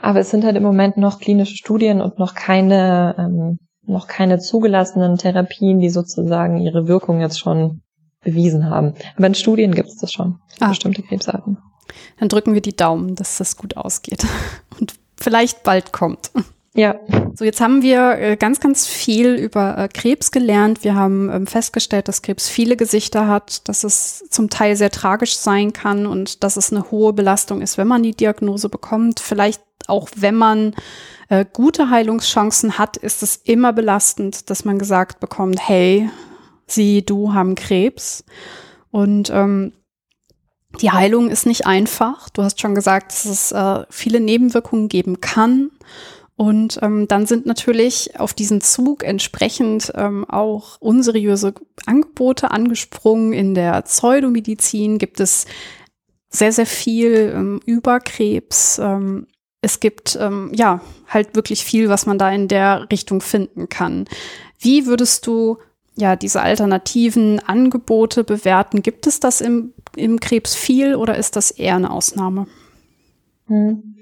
aber es sind halt im Moment noch klinische Studien und noch keine ähm, noch keine zugelassenen Therapien, die sozusagen ihre Wirkung jetzt schon bewiesen haben. Aber in Studien gibt es das schon, ah. bestimmte Krebsarten. Dann drücken wir die Daumen, dass das gut ausgeht und vielleicht bald kommt. Ja. So, jetzt haben wir äh, ganz, ganz viel über äh, Krebs gelernt. Wir haben ähm, festgestellt, dass Krebs viele Gesichter hat, dass es zum Teil sehr tragisch sein kann und dass es eine hohe Belastung ist, wenn man die Diagnose bekommt. Vielleicht auch wenn man äh, gute Heilungschancen hat, ist es immer belastend, dass man gesagt bekommt, hey, sie, du haben Krebs. Und ähm, die Heilung ist nicht einfach. Du hast schon gesagt, dass es äh, viele Nebenwirkungen geben kann. Und ähm, dann sind natürlich auf diesen Zug entsprechend ähm, auch unseriöse Angebote angesprungen. In der Pseudomedizin gibt es sehr, sehr viel ähm, über Krebs. Ähm, es gibt ähm, ja halt wirklich viel, was man da in der Richtung finden kann. Wie würdest du ja diese alternativen Angebote bewerten? Gibt es das im, im Krebs viel oder ist das eher eine Ausnahme? Hm.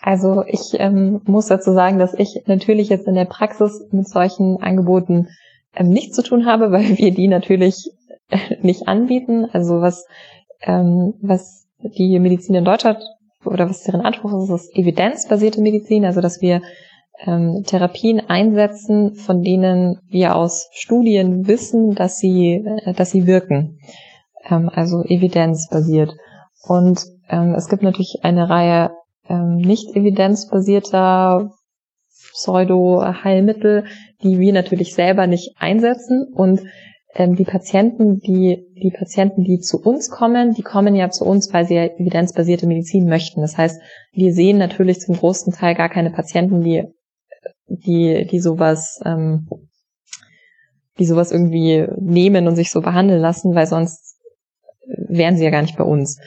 Also ich ähm, muss dazu sagen, dass ich natürlich jetzt in der Praxis mit solchen Angeboten ähm, nichts zu tun habe, weil wir die natürlich äh, nicht anbieten. Also was, ähm, was die Medizin in Deutschland oder was deren Anspruch ist, ist evidenzbasierte Medizin, also dass wir ähm, Therapien einsetzen, von denen wir aus Studien wissen, dass sie, äh, dass sie wirken. Ähm, also evidenzbasiert. Und ähm, es gibt natürlich eine Reihe ähm, nicht evidenzbasierter Pseudo-Heilmittel, die wir natürlich selber nicht einsetzen und ähm, die Patienten, die die Patienten, die zu uns kommen, die kommen ja zu uns, weil sie ja evidenzbasierte Medizin möchten. Das heißt, wir sehen natürlich zum großen Teil gar keine Patienten, die die die sowas ähm, die sowas irgendwie nehmen und sich so behandeln lassen, weil sonst wären sie ja gar nicht bei uns.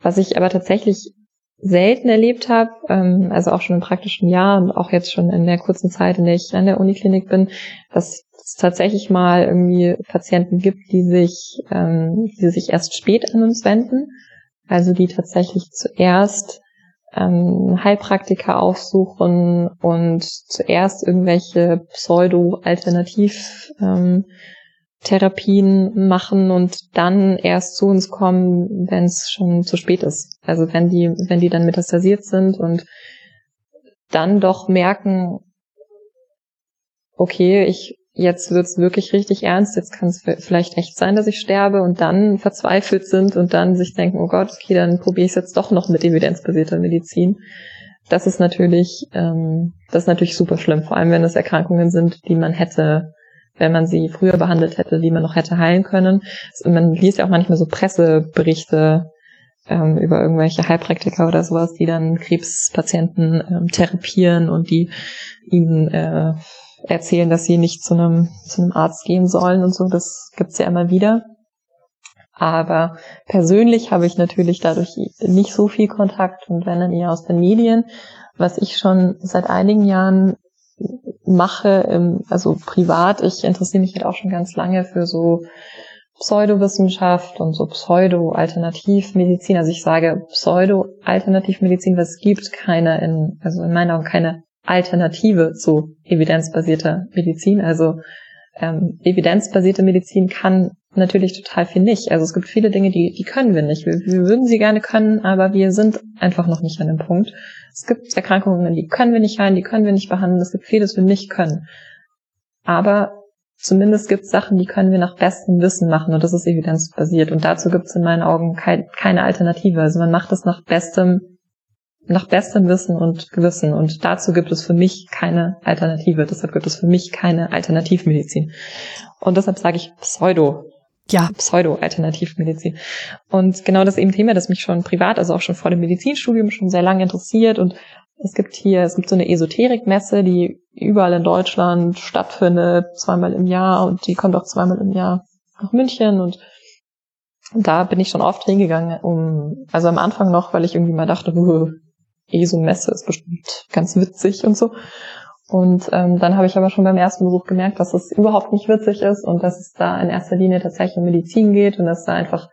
Was ich aber tatsächlich selten erlebt habe, ähm, also auch schon im praktischen Jahr und auch jetzt schon in der kurzen Zeit, in der ich an der Uniklinik bin, dass es tatsächlich mal irgendwie Patienten gibt, die sich, ähm, die sich erst spät an uns wenden, also die tatsächlich zuerst ähm, Heilpraktiker aufsuchen und zuerst irgendwelche Pseudo-Alternativ ähm, Therapien machen und dann erst zu uns kommen, wenn es schon zu spät ist. Also wenn die, wenn die dann metastasiert sind und dann doch merken, okay, ich jetzt wird's wirklich richtig ernst, jetzt kann es vielleicht echt sein, dass ich sterbe und dann verzweifelt sind und dann sich denken, oh Gott, okay, dann probiere ich jetzt doch noch mit evidenzbasierter Medizin. Das ist natürlich, ähm, das ist natürlich super schlimm, vor allem wenn es Erkrankungen sind, die man hätte wenn man sie früher behandelt hätte, die man noch hätte heilen können. Man liest ja auch manchmal so Presseberichte ähm, über irgendwelche Heilpraktiker oder sowas, die dann Krebspatienten ähm, therapieren und die ihnen äh, erzählen, dass sie nicht zu einem, zu einem Arzt gehen sollen und so. Das gibt's ja immer wieder. Aber persönlich habe ich natürlich dadurch nicht so viel Kontakt und wenn dann eher aus den Medien. Was ich schon seit einigen Jahren mache, also privat, ich interessiere mich halt auch schon ganz lange für so Pseudowissenschaft und so Pseudo-Alternativmedizin. Also ich sage Pseudo-Alternativmedizin, weil es gibt keine in, also in meinen Augen keine Alternative zu evidenzbasierter Medizin. Also ähm, evidenzbasierte Medizin kann natürlich total viel nicht. Also es gibt viele Dinge, die, die können wir nicht. Wir, wir würden sie gerne können, aber wir sind einfach noch nicht an dem Punkt. Es gibt Erkrankungen, die können wir nicht heilen, die können wir nicht behandeln. Es gibt vieles, wir nicht können. Aber zumindest gibt es Sachen, die können wir nach bestem Wissen machen und das ist evidenzbasiert. Und dazu gibt es in meinen Augen kein, keine Alternative. Also man macht es nach bestem nach bestem Wissen und Gewissen. Und dazu gibt es für mich keine Alternative. Deshalb gibt es für mich keine Alternativmedizin. Und deshalb sage ich Pseudo. Ja. Pseudo-Alternativmedizin. Und genau das eben Thema, das mich schon privat, also auch schon vor dem Medizinstudium schon sehr lange interessiert. Und es gibt hier, es gibt so eine Esoterikmesse, die überall in Deutschland stattfindet, zweimal im Jahr. Und die kommt auch zweimal im Jahr nach München. Und da bin ich schon oft hingegangen, um, also am Anfang noch, weil ich irgendwie mal dachte, eh so Messe ist bestimmt ganz witzig und so. Und ähm, dann habe ich aber schon beim ersten Besuch gemerkt, dass es überhaupt nicht witzig ist und dass es da in erster Linie tatsächlich um Medizin geht und dass da einfach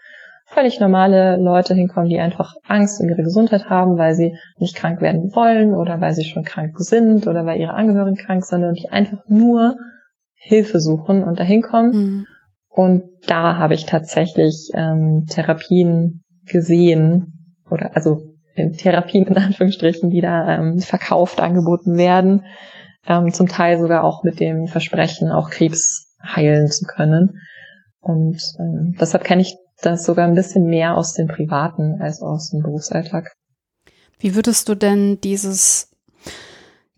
völlig normale Leute hinkommen, die einfach Angst um ihre Gesundheit haben, weil sie nicht krank werden wollen oder weil sie schon krank sind oder weil ihre Angehörigen krank sind und die einfach nur Hilfe suchen und dahin kommen. Mhm. Und da habe ich tatsächlich ähm, Therapien gesehen oder also Therapien in Anführungsstrichen, die da ähm, verkauft angeboten werden, ähm, zum Teil sogar auch mit dem Versprechen, auch Krebs heilen zu können. Und ähm, deshalb kenne ich das sogar ein bisschen mehr aus dem Privaten als aus dem Berufsalltag. Wie würdest du denn dieses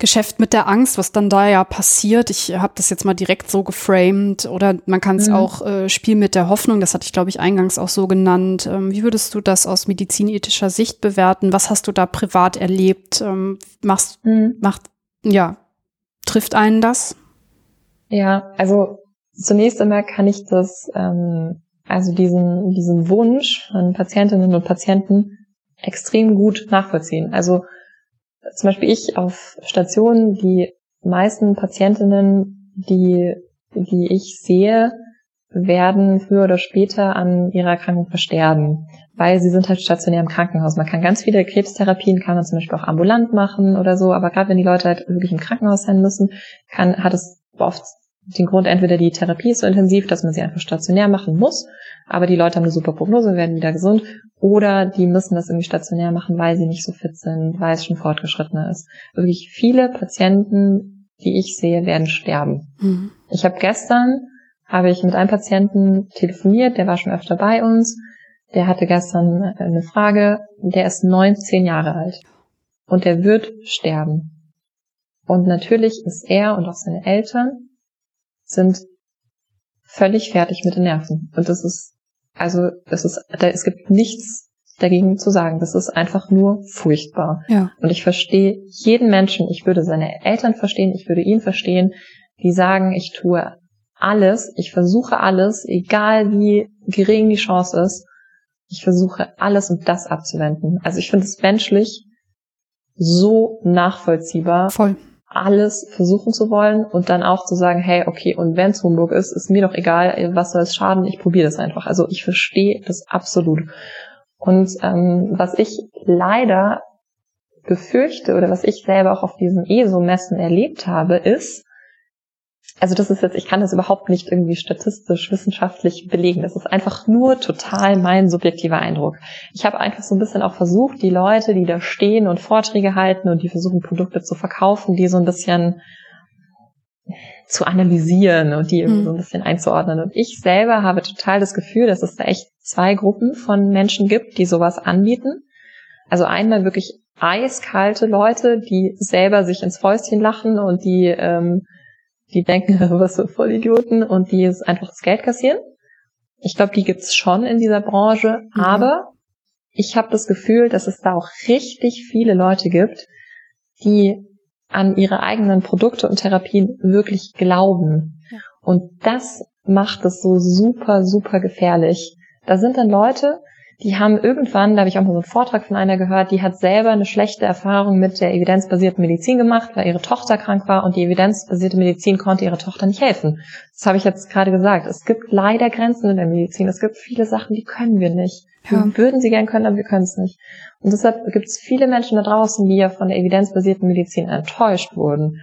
Geschäft mit der Angst, was dann da ja passiert. Ich habe das jetzt mal direkt so geframed oder man kann es mhm. auch äh, Spiel mit der Hoffnung, das hatte ich glaube ich eingangs auch so genannt. Ähm, wie würdest du das aus medizinethischer Sicht bewerten? Was hast du da privat erlebt? Ähm, machst, mhm. macht, ja, trifft einen das? Ja, also zunächst einmal kann ich das, ähm, also diesen, diesen Wunsch von Patientinnen und Patienten extrem gut nachvollziehen. Also zum Beispiel ich auf Stationen, die meisten Patientinnen, die, die ich sehe, werden früher oder später an ihrer Erkrankung versterben, weil sie sind halt stationär im Krankenhaus. Man kann ganz viele Krebstherapien, kann man zum Beispiel auch ambulant machen oder so, aber gerade wenn die Leute halt wirklich im Krankenhaus sein müssen, kann, hat es oft den Grund, entweder die Therapie ist so intensiv, dass man sie einfach stationär machen muss, aber die Leute haben eine super Prognose, werden wieder gesund, oder die müssen das irgendwie stationär machen, weil sie nicht so fit sind, weil es schon fortgeschrittener ist. Wirklich viele Patienten, die ich sehe, werden sterben. Mhm. Ich habe gestern, habe ich mit einem Patienten telefoniert, der war schon öfter bei uns, der hatte gestern eine Frage, der ist 19 Jahre alt und der wird sterben. Und natürlich ist er und auch seine Eltern sind völlig fertig mit den Nerven. Und das ist also es ist, da, es gibt nichts dagegen zu sagen. Das ist einfach nur furchtbar. Ja. Und ich verstehe jeden Menschen, ich würde seine Eltern verstehen, ich würde ihn verstehen, die sagen, ich tue alles, ich versuche alles, egal wie gering die Chance ist, ich versuche alles, um das abzuwenden. Also ich finde es menschlich so nachvollziehbar. Voll alles versuchen zu wollen und dann auch zu sagen, hey, okay, und wenn es Humbug ist, ist mir doch egal, was soll es schaden, ich probiere das einfach. Also ich verstehe das absolut. Und ähm, was ich leider befürchte oder was ich selber auch auf diesen ESO-Messen erlebt habe, ist, also das ist jetzt, ich kann das überhaupt nicht irgendwie statistisch, wissenschaftlich belegen. Das ist einfach nur total mein subjektiver Eindruck. Ich habe einfach so ein bisschen auch versucht, die Leute, die da stehen und Vorträge halten und die versuchen, Produkte zu verkaufen, die so ein bisschen zu analysieren und die mhm. so ein bisschen einzuordnen. Und ich selber habe total das Gefühl, dass es da echt zwei Gruppen von Menschen gibt, die sowas anbieten. Also einmal wirklich eiskalte Leute, die selber sich ins Fäustchen lachen und die ähm, die denken, was für Vollidioten und die es einfach das Geld kassieren. Ich glaube, die gibt's schon in dieser Branche, mhm. aber ich habe das Gefühl, dass es da auch richtig viele Leute gibt, die an ihre eigenen Produkte und Therapien wirklich glauben. Ja. Und das macht es so super, super gefährlich. Da sind dann Leute, die haben irgendwann, da habe ich auch mal so einen Vortrag von einer gehört, die hat selber eine schlechte Erfahrung mit der evidenzbasierten Medizin gemacht, weil ihre Tochter krank war und die evidenzbasierte Medizin konnte ihrer Tochter nicht helfen. Das habe ich jetzt gerade gesagt. Es gibt leider Grenzen in der Medizin. Es gibt viele Sachen, die können wir nicht. Ja. Wir würden sie gern können, aber wir können es nicht. Und deshalb gibt es viele Menschen da draußen, die ja von der evidenzbasierten Medizin enttäuscht wurden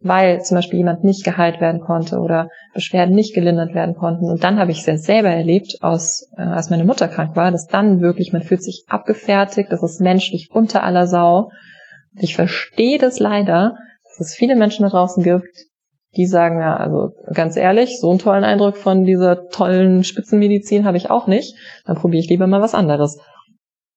weil zum Beispiel jemand nicht geheilt werden konnte oder Beschwerden nicht gelindert werden konnten. Und dann habe ich es ja selber erlebt, aus, äh, als meine Mutter krank war, dass dann wirklich, man fühlt sich abgefertigt, das ist menschlich unter aller Sau. Und ich verstehe das leider, dass es viele Menschen da draußen gibt, die sagen, ja, also ganz ehrlich, so einen tollen Eindruck von dieser tollen Spitzenmedizin habe ich auch nicht, dann probiere ich lieber mal was anderes.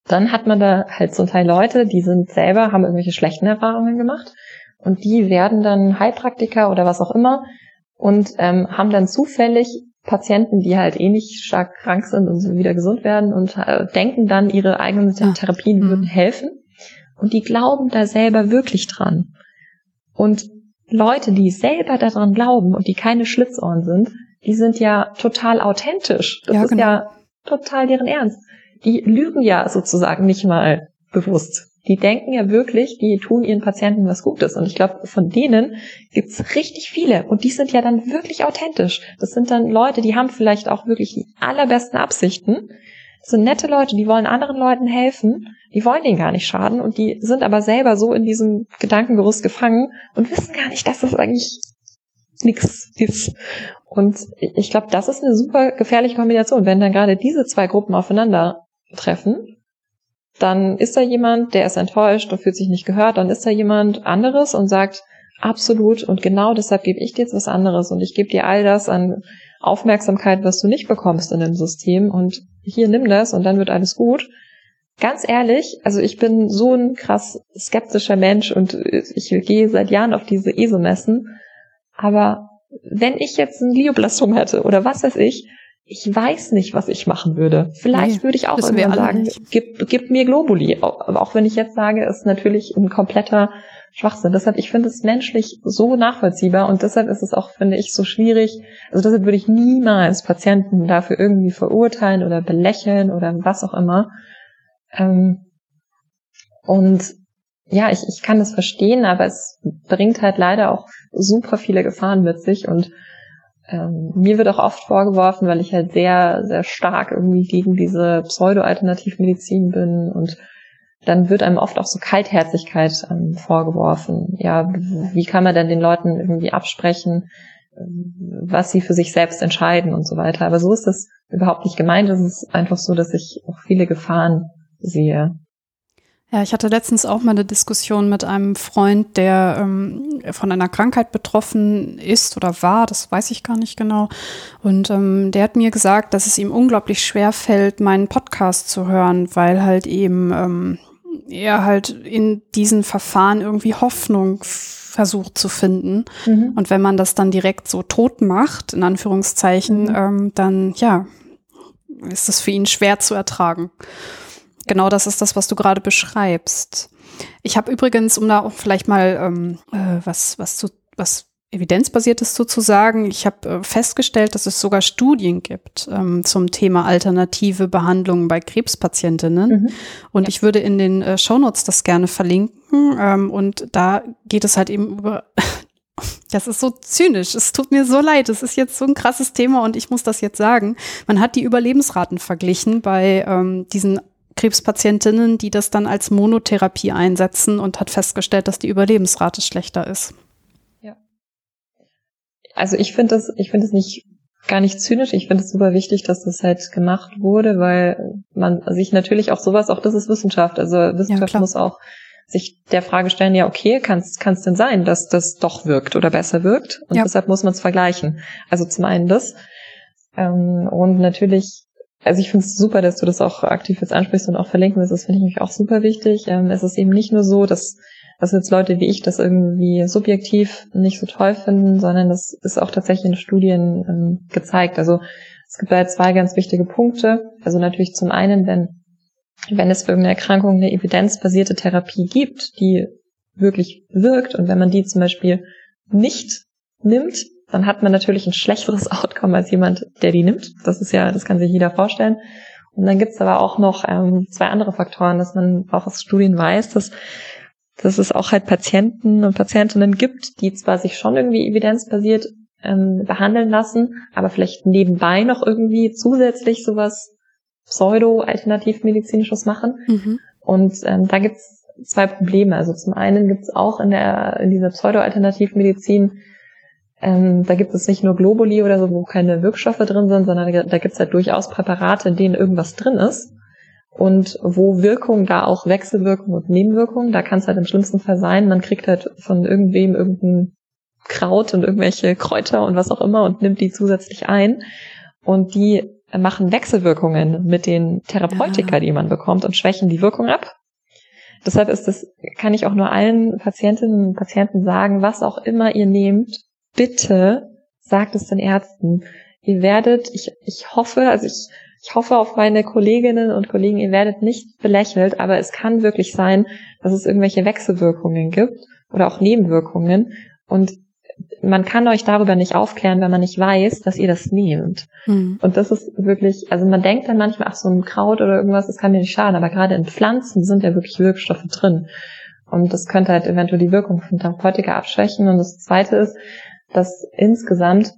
Dann hat man da halt zum Teil Leute, die sind selber, haben irgendwelche schlechten Erfahrungen gemacht und die werden dann Heilpraktiker oder was auch immer und ähm, haben dann zufällig Patienten, die halt eh nicht stark krank sind und wieder gesund werden und äh, denken dann, ihre eigenen ja. Therapien mhm. würden helfen. Und die glauben da selber wirklich dran. Und Leute, die selber daran glauben und die keine Schlitzohren sind, die sind ja total authentisch. Das ja, ist genau. ja total deren Ernst. Die lügen ja sozusagen nicht mal bewusst. Die denken ja wirklich, die tun ihren Patienten was Gutes. Und ich glaube, von denen gibt's richtig viele. Und die sind ja dann wirklich authentisch. Das sind dann Leute, die haben vielleicht auch wirklich die allerbesten Absichten. Das sind nette Leute, die wollen anderen Leuten helfen. Die wollen denen gar nicht schaden. Und die sind aber selber so in diesem Gedankengerüst gefangen und wissen gar nicht, dass das eigentlich nichts ist. Und ich glaube, das ist eine super gefährliche Kombination. Wenn dann gerade diese zwei Gruppen aufeinandertreffen, dann ist da jemand, der ist enttäuscht und fühlt sich nicht gehört, dann ist da jemand anderes und sagt, absolut und genau deshalb gebe ich dir jetzt was anderes und ich gebe dir all das an Aufmerksamkeit, was du nicht bekommst in dem System und hier nimm das und dann wird alles gut. Ganz ehrlich, also ich bin so ein krass skeptischer Mensch und ich gehe seit Jahren auf diese ESO-Messen, aber wenn ich jetzt ein Glioblastom hätte oder was weiß ich, ich weiß nicht, was ich machen würde. Vielleicht nee, würde ich auch irgendwann sagen, gib, gib mir Globuli. Aber auch wenn ich jetzt sage, ist natürlich ein kompletter Schwachsinn. Deshalb, ich finde es menschlich so nachvollziehbar und deshalb ist es auch, finde ich, so schwierig. Also deshalb würde ich niemals Patienten dafür irgendwie verurteilen oder belächeln oder was auch immer. Ähm, und ja, ich, ich kann das verstehen, aber es bringt halt leider auch super viele Gefahren mit sich und ähm, mir wird auch oft vorgeworfen, weil ich halt sehr, sehr stark irgendwie gegen diese Pseudo-Alternativmedizin bin und dann wird einem oft auch so Kaltherzigkeit ähm, vorgeworfen. Ja, wie kann man denn den Leuten irgendwie absprechen, was sie für sich selbst entscheiden und so weiter. Aber so ist das überhaupt nicht gemeint. Es ist einfach so, dass ich auch viele Gefahren sehe. Ja, ich hatte letztens auch mal eine Diskussion mit einem Freund, der ähm, von einer Krankheit betroffen ist oder war, das weiß ich gar nicht genau. Und ähm, der hat mir gesagt, dass es ihm unglaublich schwer fällt, meinen Podcast zu hören, weil halt eben ähm, er halt in diesen Verfahren irgendwie Hoffnung versucht zu finden. Mhm. Und wenn man das dann direkt so tot macht, in Anführungszeichen, mhm. ähm, dann ja, ist es für ihn schwer zu ertragen genau das ist das, was du gerade beschreibst. Ich habe übrigens, um da auch vielleicht mal ähm, äh, was, was zu, was evidenzbasiertes sozusagen. Ich habe äh, festgestellt, dass es sogar Studien gibt ähm, zum Thema alternative Behandlungen bei Krebspatientinnen. Mhm. Und ja. ich würde in den äh, Shownotes das gerne verlinken. Ähm, und da geht es halt eben über Das ist so zynisch. Es tut mir so leid. Es ist jetzt so ein krasses Thema und ich muss das jetzt sagen. Man hat die Überlebensraten verglichen bei ähm, diesen Krebspatientinnen, die das dann als Monotherapie einsetzen und hat festgestellt, dass die Überlebensrate schlechter ist. Ja. Also ich finde das, ich finde es nicht gar nicht zynisch. Ich finde es super wichtig, dass das halt gemacht wurde, weil man sich natürlich auch sowas, auch das ist Wissenschaft. Also Wissenschaft ja, muss auch sich der Frage stellen, ja, okay, kann es denn sein, dass das doch wirkt oder besser wirkt? Und ja. deshalb muss man es vergleichen. Also zum einen das. Ähm, und natürlich also ich finde es super, dass du das auch aktiv jetzt ansprichst und auch verlinken willst. Das finde ich nämlich auch super wichtig. Ähm, es ist eben nicht nur so, dass, dass jetzt Leute wie ich das irgendwie subjektiv nicht so toll finden, sondern das ist auch tatsächlich in Studien ähm, gezeigt. Also es gibt da zwei ganz wichtige Punkte. Also natürlich zum einen, wenn, wenn es für irgendeine Erkrankung eine evidenzbasierte Therapie gibt, die wirklich wirkt und wenn man die zum Beispiel nicht nimmt, dann hat man natürlich ein schlechteres Outcome als jemand, der die nimmt. Das ist ja, das kann sich jeder vorstellen. Und dann gibt's aber auch noch ähm, zwei andere Faktoren, dass man auch aus Studien weiß, dass, dass es auch halt Patienten und Patientinnen gibt, die zwar sich schon irgendwie evidenzbasiert ähm, behandeln lassen, aber vielleicht nebenbei noch irgendwie zusätzlich sowas pseudo-alternativmedizinisches machen. Mhm. Und ähm, da gibt's zwei Probleme. Also zum einen gibt's auch in der in dieser Pseudo-Alternativmedizin ähm, da gibt es nicht nur Globuli oder so, wo keine Wirkstoffe drin sind, sondern da gibt es halt durchaus Präparate, in denen irgendwas drin ist. Und wo Wirkung da auch Wechselwirkung und Nebenwirkung, da kann es halt im schlimmsten Fall sein, man kriegt halt von irgendwem irgendein Kraut und irgendwelche Kräuter und was auch immer und nimmt die zusätzlich ein. Und die machen Wechselwirkungen mit den Therapeutika, ja. die man bekommt und schwächen die Wirkung ab. Deshalb ist das, kann ich auch nur allen Patientinnen und Patienten sagen, was auch immer ihr nehmt, bitte sagt es den Ärzten. Ihr werdet, ich, ich hoffe, also ich, ich hoffe auf meine Kolleginnen und Kollegen, ihr werdet nicht belächelt, aber es kann wirklich sein, dass es irgendwelche Wechselwirkungen gibt oder auch Nebenwirkungen. Und man kann euch darüber nicht aufklären, wenn man nicht weiß, dass ihr das nehmt. Mhm. Und das ist wirklich, also man denkt dann manchmal, ach, so ein Kraut oder irgendwas, das kann mir nicht schaden, aber gerade in Pflanzen sind ja wirklich Wirkstoffe drin. Und das könnte halt eventuell die Wirkung von Therapeutika abschwächen. Und das zweite ist, dass insgesamt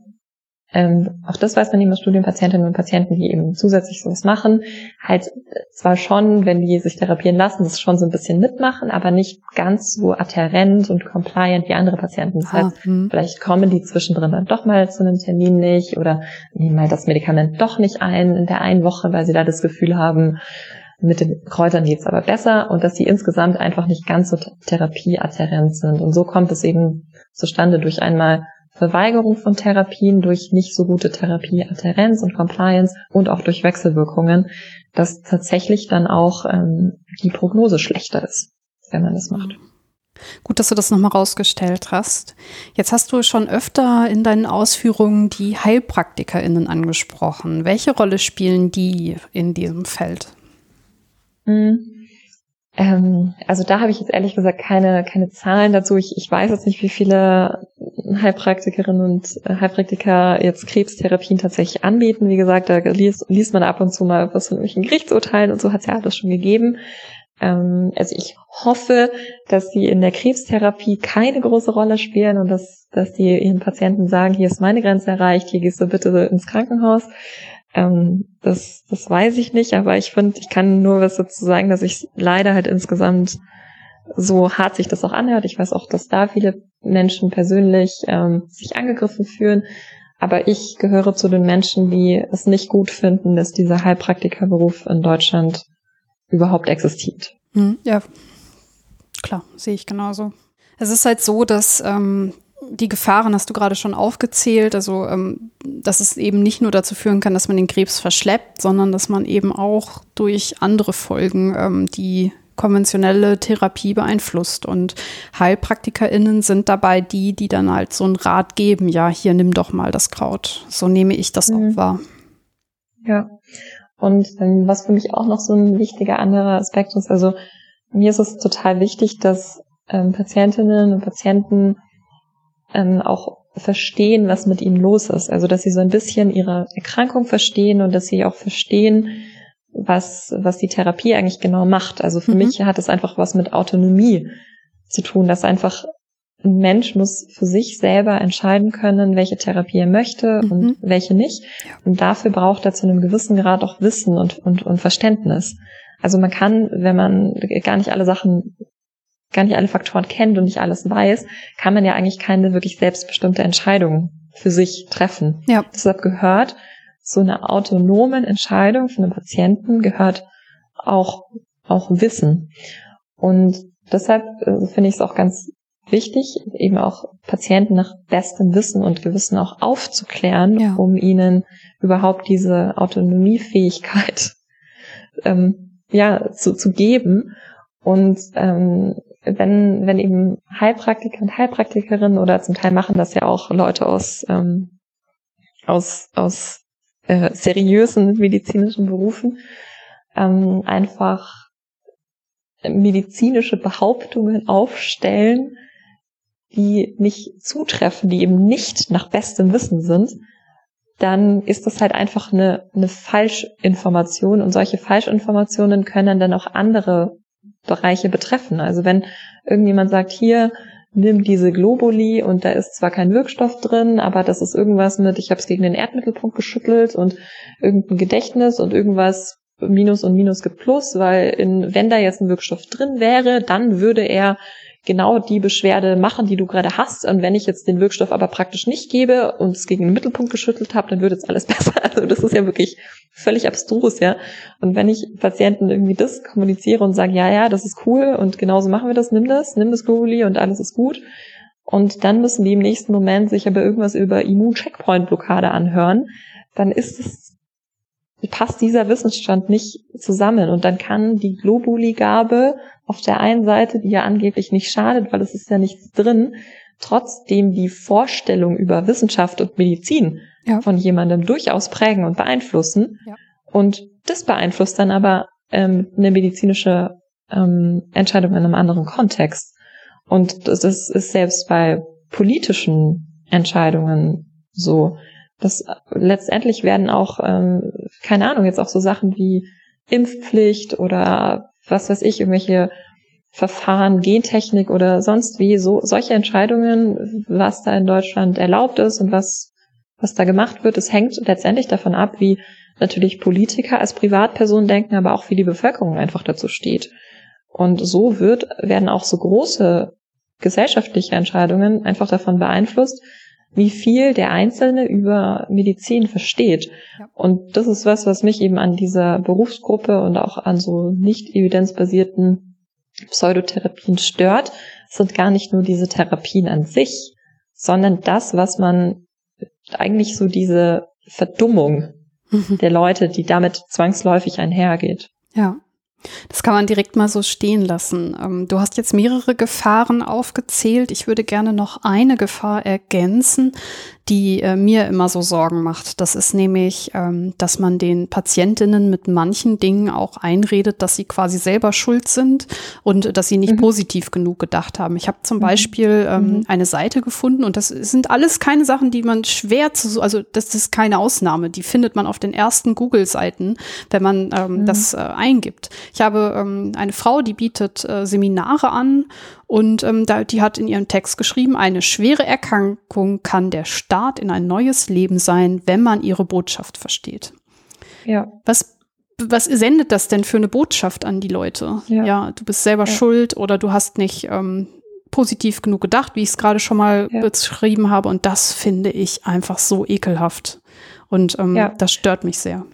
ähm, auch das weiß man eben aus Studienpatientinnen und Patienten, die eben zusätzlich sowas machen, halt zwar schon, wenn die sich therapieren lassen, das schon so ein bisschen mitmachen, aber nicht ganz so adherent und compliant wie andere Patienten. Das heißt, ah, hm. vielleicht kommen die zwischendrin dann doch mal zu einem Termin nicht oder nehmen mal das Medikament doch nicht ein in der einen Woche, weil sie da das Gefühl haben, mit den Kräutern geht's aber besser und dass sie insgesamt einfach nicht ganz so therapieadherent sind. Und so kommt es eben zustande durch einmal Verweigerung von Therapien, durch nicht so gute Therapieadherenz und Compliance und auch durch Wechselwirkungen, dass tatsächlich dann auch ähm, die Prognose schlechter ist, wenn man das macht. Gut, dass du das nochmal rausgestellt hast. Jetzt hast du schon öfter in deinen Ausführungen die HeilpraktikerInnen angesprochen. Welche Rolle spielen die in diesem Feld? Mhm. Ähm, also da habe ich jetzt ehrlich gesagt keine, keine Zahlen dazu. Ich, ich weiß jetzt nicht, wie viele Heilpraktikerinnen und äh, Heilpraktiker jetzt Krebstherapien tatsächlich anbieten. Wie gesagt, da liest, liest man ab und zu mal was von irgendwelchen Gerichtsurteilen und so hat es ja alles schon gegeben. Ähm, also ich hoffe, dass sie in der Krebstherapie keine große Rolle spielen und dass, dass die ihren Patienten sagen, hier ist meine Grenze erreicht, hier gehst du bitte ins Krankenhaus. Ähm, das, das weiß ich nicht, aber ich finde, ich kann nur was dazu sagen, dass ich leider halt insgesamt so hart sich das auch anhört. Ich weiß auch, dass da viele Menschen persönlich ähm, sich angegriffen fühlen. Aber ich gehöre zu den Menschen, die es nicht gut finden, dass dieser Heilpraktikerberuf in Deutschland überhaupt existiert. Hm, ja, klar, sehe ich genauso. Es ist halt so, dass ähm, die Gefahren hast du gerade schon aufgezählt. Also, ähm, dass es eben nicht nur dazu führen kann, dass man den Krebs verschleppt, sondern dass man eben auch durch andere Folgen ähm, die konventionelle Therapie beeinflusst. Und HeilpraktikerInnen sind dabei die, die dann halt so einen Rat geben, ja, hier nimm doch mal das Kraut. So nehme ich das mhm. auch wahr. Ja. Und ähm, was für mich auch noch so ein wichtiger anderer Aspekt ist, also mir ist es total wichtig, dass ähm, Patientinnen und Patienten ähm, auch verstehen, was mit ihnen los ist. Also dass sie so ein bisschen ihre Erkrankung verstehen und dass sie auch verstehen, was, was die Therapie eigentlich genau macht. Also für mhm. mich hat es einfach was mit Autonomie zu tun, dass einfach ein Mensch muss für sich selber entscheiden können, welche Therapie er möchte mhm. und welche nicht. Und dafür braucht er zu einem gewissen Grad auch Wissen und, und, und Verständnis. Also man kann, wenn man gar nicht alle Sachen gar nicht alle Faktoren kennt und nicht alles weiß, kann man ja eigentlich keine wirklich selbstbestimmte Entscheidung für sich treffen. Ja. Deshalb gehört so eine autonomen Entscheidung von einem Patienten gehört auch, auch Wissen. Und deshalb äh, finde ich es auch ganz wichtig, eben auch Patienten nach bestem Wissen und Gewissen auch aufzuklären, ja. um ihnen überhaupt diese Autonomiefähigkeit ähm, ja zu, zu geben und ähm, wenn, wenn eben Heilpraktiker und Heilpraktikerinnen oder zum Teil machen das ja auch Leute aus, ähm, aus, aus äh, seriösen medizinischen Berufen, ähm, einfach medizinische Behauptungen aufstellen, die nicht zutreffen, die eben nicht nach bestem Wissen sind, dann ist das halt einfach eine, eine Falschinformation und solche Falschinformationen können dann auch andere Bereiche betreffen. Also wenn irgendjemand sagt, hier, nimm diese Globuli und da ist zwar kein Wirkstoff drin, aber das ist irgendwas mit, ich habe es gegen den Erdmittelpunkt geschüttelt und irgendein Gedächtnis und irgendwas Minus und Minus gibt Plus, weil in, wenn da jetzt ein Wirkstoff drin wäre, dann würde er genau die Beschwerde machen, die du gerade hast. Und wenn ich jetzt den Wirkstoff aber praktisch nicht gebe und es gegen den Mittelpunkt geschüttelt habe, dann wird jetzt alles besser. Also das ist ja wirklich völlig abstrus, ja. Und wenn ich Patienten irgendwie das kommuniziere und sage, ja, ja, das ist cool und genauso machen wir das, nimm das, nimm das Globuli und alles ist gut. Und dann müssen die im nächsten Moment sich aber irgendwas über Immun-Checkpoint-Blockade anhören, dann ist es passt dieser Wissensstand nicht zusammen. Und dann kann die Globuli-Gabe auf der einen Seite, die ja angeblich nicht schadet, weil es ist ja nichts drin, trotzdem die Vorstellung über Wissenschaft und Medizin ja. von jemandem durchaus prägen und beeinflussen. Ja. Und das beeinflusst dann aber ähm, eine medizinische ähm, Entscheidung in einem anderen Kontext. Und das ist, ist selbst bei politischen Entscheidungen so. Das letztendlich werden auch, ähm, keine Ahnung, jetzt auch so Sachen wie Impfpflicht oder was weiß ich, irgendwelche Verfahren, Gentechnik oder sonst wie, so solche Entscheidungen, was da in Deutschland erlaubt ist und was, was da gemacht wird, es hängt letztendlich davon ab, wie natürlich Politiker als Privatpersonen denken, aber auch wie die Bevölkerung einfach dazu steht. Und so wird, werden auch so große gesellschaftliche Entscheidungen einfach davon beeinflusst, wie viel der Einzelne über Medizin versteht. Ja. Und das ist was, was mich eben an dieser Berufsgruppe und auch an so nicht evidenzbasierten Pseudotherapien stört. Es sind gar nicht nur diese Therapien an sich, sondern das, was man eigentlich so diese Verdummung mhm. der Leute, die damit zwangsläufig einhergeht. Ja. Das kann man direkt mal so stehen lassen. Ähm, du hast jetzt mehrere Gefahren aufgezählt. Ich würde gerne noch eine Gefahr ergänzen, die äh, mir immer so Sorgen macht. Das ist nämlich, ähm, dass man den Patientinnen mit manchen Dingen auch einredet, dass sie quasi selber schuld sind und dass sie nicht mhm. positiv genug gedacht haben. Ich habe zum mhm. Beispiel ähm, mhm. eine Seite gefunden und das sind alles keine Sachen, die man schwer zu, also das ist keine Ausnahme. Die findet man auf den ersten Google-Seiten, wenn man ähm, mhm. das äh, eingibt. Ich habe ähm, eine Frau, die bietet äh, Seminare an und ähm, da, die hat in ihrem Text geschrieben, eine schwere Erkrankung kann der Start in ein neues Leben sein, wenn man ihre Botschaft versteht. Ja. Was was sendet das denn für eine Botschaft an die Leute? Ja, ja du bist selber ja. schuld oder du hast nicht ähm, positiv genug gedacht, wie ich es gerade schon mal ja. beschrieben habe. Und das finde ich einfach so ekelhaft. Und ähm, das stört mich sehr.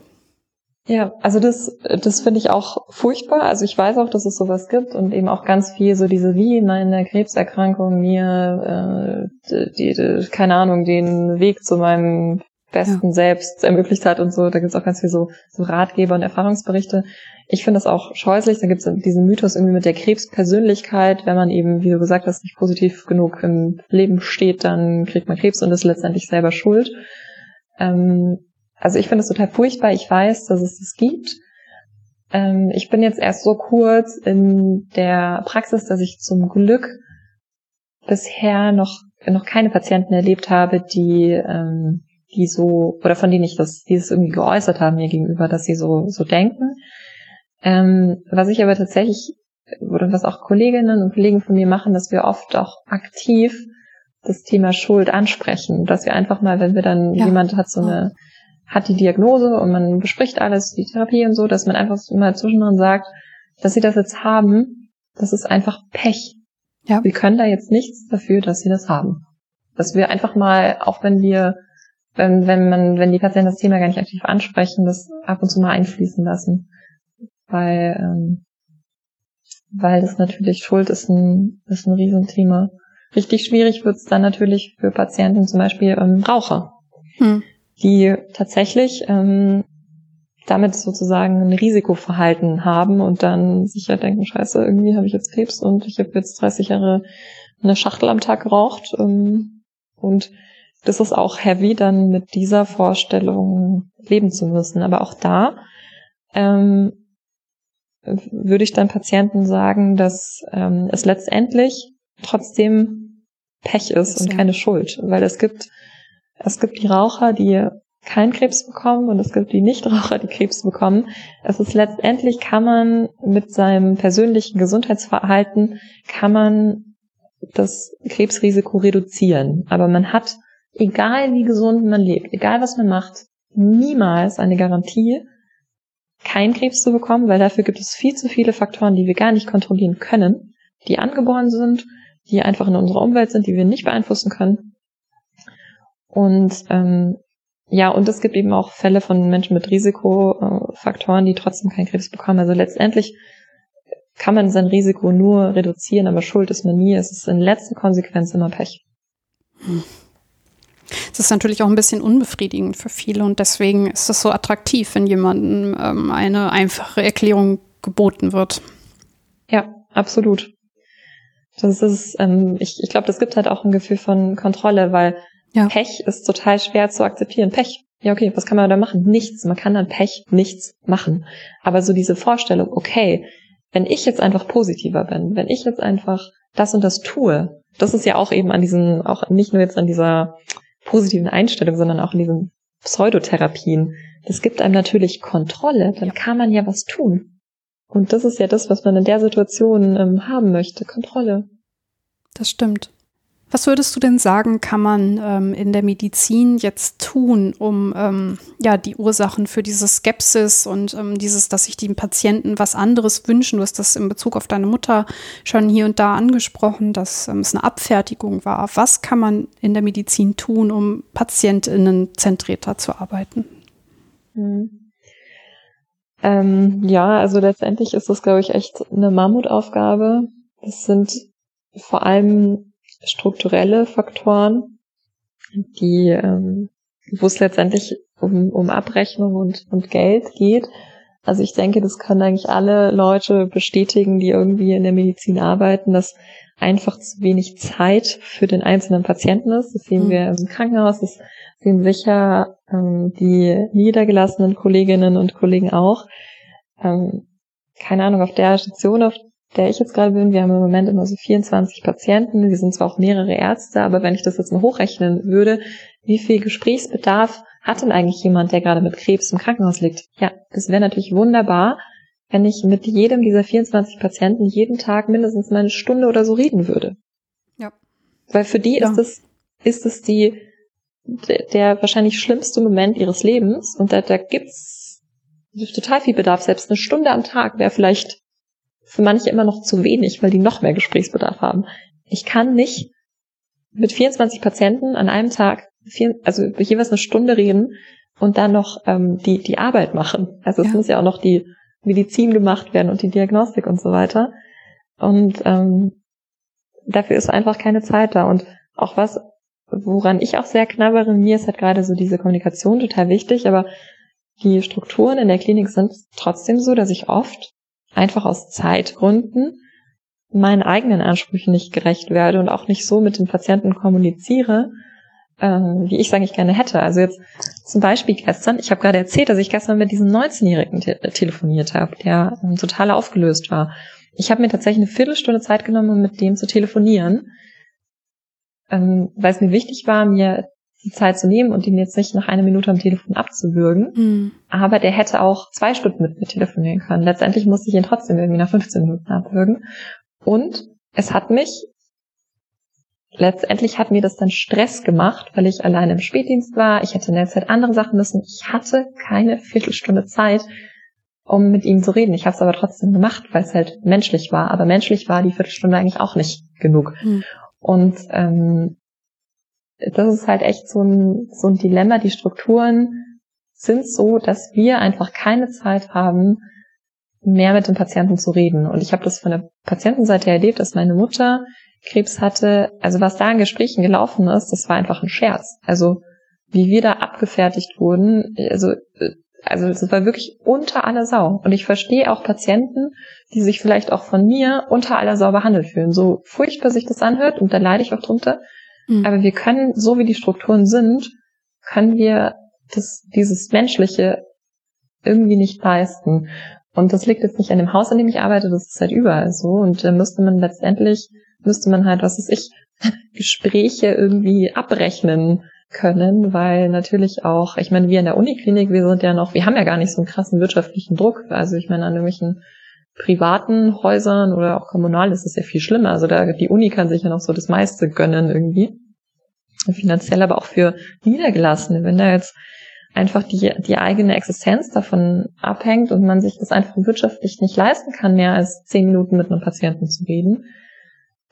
Ja, also das, das finde ich auch furchtbar. Also ich weiß auch, dass es sowas gibt und eben auch ganz viel so diese wie meine Krebserkrankung mir äh, die, die, keine Ahnung den Weg zu meinem besten ja. Selbst ermöglicht hat und so. Da gibt's auch ganz viel so, so Ratgeber und Erfahrungsberichte. Ich finde das auch scheußlich. Da gibt's diesen Mythos irgendwie mit der Krebspersönlichkeit. Wenn man eben, wie du gesagt hast, nicht positiv genug im Leben steht, dann kriegt man Krebs und ist letztendlich selber schuld. Ähm, also ich finde es total furchtbar. Ich weiß, dass es das gibt. Ähm, ich bin jetzt erst so kurz in der Praxis, dass ich zum Glück bisher noch noch keine Patienten erlebt habe, die ähm, die so oder von denen ich das dieses irgendwie geäußert haben mir gegenüber, dass sie so so denken. Ähm, was ich aber tatsächlich oder was auch Kolleginnen und Kollegen von mir machen, dass wir oft auch aktiv das Thema Schuld ansprechen, dass wir einfach mal, wenn wir dann ja. jemand hat so eine hat die Diagnose und man bespricht alles, die Therapie und so, dass man einfach mal zwischendrin sagt, dass sie das jetzt haben, das ist einfach Pech. Ja. Wir können da jetzt nichts dafür, dass sie das haben. Dass wir einfach mal, auch wenn wir, wenn, wenn man, wenn die Patienten das Thema gar nicht aktiv ansprechen, das ab und zu mal einfließen lassen. Weil, ähm, weil das natürlich Schuld ist ein, ist ein Riesenthema. Richtig schwierig wird es dann natürlich für Patienten, zum Beispiel ähm, Raucher. Hm die tatsächlich ähm, damit sozusagen ein Risikoverhalten haben und dann sicher denken, scheiße, irgendwie habe ich jetzt Krebs und ich habe jetzt 30 Jahre eine Schachtel am Tag geraucht. Ähm, und das ist auch heavy, dann mit dieser Vorstellung leben zu müssen. Aber auch da ähm, würde ich dann Patienten sagen, dass ähm, es letztendlich trotzdem Pech ist und keine Schuld. Weil es gibt es gibt die Raucher, die keinen Krebs bekommen und es gibt die Nichtraucher, die Krebs bekommen. Es ist letztendlich kann man mit seinem persönlichen Gesundheitsverhalten kann man das Krebsrisiko reduzieren. Aber man hat, egal wie gesund man lebt, egal was man macht, niemals eine Garantie, keinen Krebs zu bekommen, weil dafür gibt es viel zu viele Faktoren, die wir gar nicht kontrollieren können, die angeboren sind, die einfach in unserer Umwelt sind, die wir nicht beeinflussen können. Und ähm, ja, und es gibt eben auch Fälle von Menschen mit Risikofaktoren, die trotzdem keinen Krebs bekommen. Also letztendlich kann man sein Risiko nur reduzieren, aber schuld ist man nie. Es ist in letzter Konsequenz immer Pech. Hm. Es ist natürlich auch ein bisschen unbefriedigend für viele und deswegen ist es so attraktiv, wenn jemandem ähm, eine einfache Erklärung geboten wird. Ja, absolut. Das ist, ähm, ich, ich glaube, das gibt halt auch ein Gefühl von Kontrolle, weil ja. Pech ist total schwer zu akzeptieren. Pech. Ja, okay, was kann man da machen? Nichts. Man kann dann Pech nichts machen. Aber so diese Vorstellung, okay, wenn ich jetzt einfach positiver bin, wenn ich jetzt einfach das und das tue. Das ist ja auch eben an diesen, auch nicht nur jetzt an dieser positiven Einstellung, sondern auch in diesen Pseudotherapien. Das gibt einem natürlich Kontrolle, dann kann man ja was tun. Und das ist ja das, was man in der Situation ähm, haben möchte, Kontrolle. Das stimmt. Was würdest du denn sagen, kann man ähm, in der Medizin jetzt tun, um ähm, ja die Ursachen für diese Skepsis und ähm, dieses, dass sich die Patienten was anderes wünschen? Du hast das in Bezug auf deine Mutter schon hier und da angesprochen, dass ähm, es eine Abfertigung war. Was kann man in der Medizin tun, um PatientInnen zentrierter zu arbeiten? Hm. Ähm, ja, also letztendlich ist das, glaube ich, echt eine Mammutaufgabe. Es sind vor allem strukturelle Faktoren, die, ähm, wo es letztendlich um, um Abrechnung und, und Geld geht. Also ich denke, das können eigentlich alle Leute bestätigen, die irgendwie in der Medizin arbeiten, dass einfach zu wenig Zeit für den einzelnen Patienten ist. Das sehen mhm. wir im Krankenhaus, das sehen sicher ähm, die niedergelassenen Kolleginnen und Kollegen auch. Ähm, keine Ahnung, auf der Station, auf der ich jetzt gerade bin, wir haben im Moment immer so 24 Patienten, wir sind zwar auch mehrere Ärzte, aber wenn ich das jetzt mal hochrechnen würde, wie viel Gesprächsbedarf hat denn eigentlich jemand, der gerade mit Krebs im Krankenhaus liegt? Ja, es wäre natürlich wunderbar, wenn ich mit jedem dieser 24 Patienten jeden Tag mindestens mal eine Stunde oder so reden würde. Ja. Weil für die ja. ist es, ist es die, der wahrscheinlich schlimmste Moment ihres Lebens und da, da gibt's total viel Bedarf. Selbst eine Stunde am Tag wäre vielleicht für manche immer noch zu wenig, weil die noch mehr Gesprächsbedarf haben. Ich kann nicht mit 24 Patienten an einem Tag, vier, also jeweils eine Stunde reden und dann noch ähm, die, die Arbeit machen. Also es ja. muss ja auch noch die Medizin gemacht werden und die Diagnostik und so weiter. Und ähm, dafür ist einfach keine Zeit da. Und auch was, woran ich auch sehr knabbere, mir ist halt gerade so diese Kommunikation total wichtig, aber die Strukturen in der Klinik sind trotzdem so, dass ich oft einfach aus Zeitgründen meinen eigenen Ansprüchen nicht gerecht werde und auch nicht so mit den Patienten kommuniziere, äh, wie ich es eigentlich gerne hätte. Also jetzt zum Beispiel gestern, ich habe gerade erzählt, dass ich gestern mit diesem 19-Jährigen te telefoniert habe, der ähm, total aufgelöst war. Ich habe mir tatsächlich eine Viertelstunde Zeit genommen, um mit dem zu telefonieren, ähm, weil es mir wichtig war, mir die Zeit zu nehmen und ihn jetzt nicht nach einer Minute am Telefon abzuwürgen. Mhm. Aber der hätte auch zwei Stunden mit mir telefonieren können. Letztendlich musste ich ihn trotzdem irgendwie nach 15 Minuten abwürgen. Und es hat mich, letztendlich hat mir das dann Stress gemacht, weil ich alleine im Spätdienst war. Ich hätte in der Zeit andere Sachen müssen. Ich hatte keine Viertelstunde Zeit, um mit ihm zu reden. Ich habe es aber trotzdem gemacht, weil es halt menschlich war. Aber menschlich war die Viertelstunde eigentlich auch nicht genug. Mhm. Und ähm, das ist halt echt so ein, so ein Dilemma. Die Strukturen sind so, dass wir einfach keine Zeit haben, mehr mit dem Patienten zu reden. Und ich habe das von der Patientenseite erlebt, dass meine Mutter Krebs hatte. Also was da in Gesprächen gelaufen ist, das war einfach ein Scherz. Also wie wir da abgefertigt wurden, also also es war wirklich unter aller Sau. Und ich verstehe auch Patienten, die sich vielleicht auch von mir unter aller Sau behandelt fühlen. So furchtbar sich das anhört und da leide ich auch drunter. Mhm. Aber wir können, so wie die Strukturen sind, können wir das, dieses Menschliche irgendwie nicht leisten. Und das liegt jetzt nicht an dem Haus, in dem ich arbeite, das ist halt überall so. Und da müsste man letztendlich, müsste man halt, was weiß ich, Gespräche irgendwie abrechnen können, weil natürlich auch, ich meine, wir in der Uniklinik, wir sind ja noch, wir haben ja gar nicht so einen krassen wirtschaftlichen Druck. Also ich meine, an irgendwelchen privaten Häusern oder auch kommunal ist es ja viel schlimmer. Also da, die Uni kann sich ja noch so das meiste gönnen irgendwie. Finanziell, aber auch für Niedergelassene. Wenn da jetzt einfach die, die eigene Existenz davon abhängt und man sich das einfach wirtschaftlich nicht leisten kann, mehr als zehn Minuten mit einem Patienten zu reden,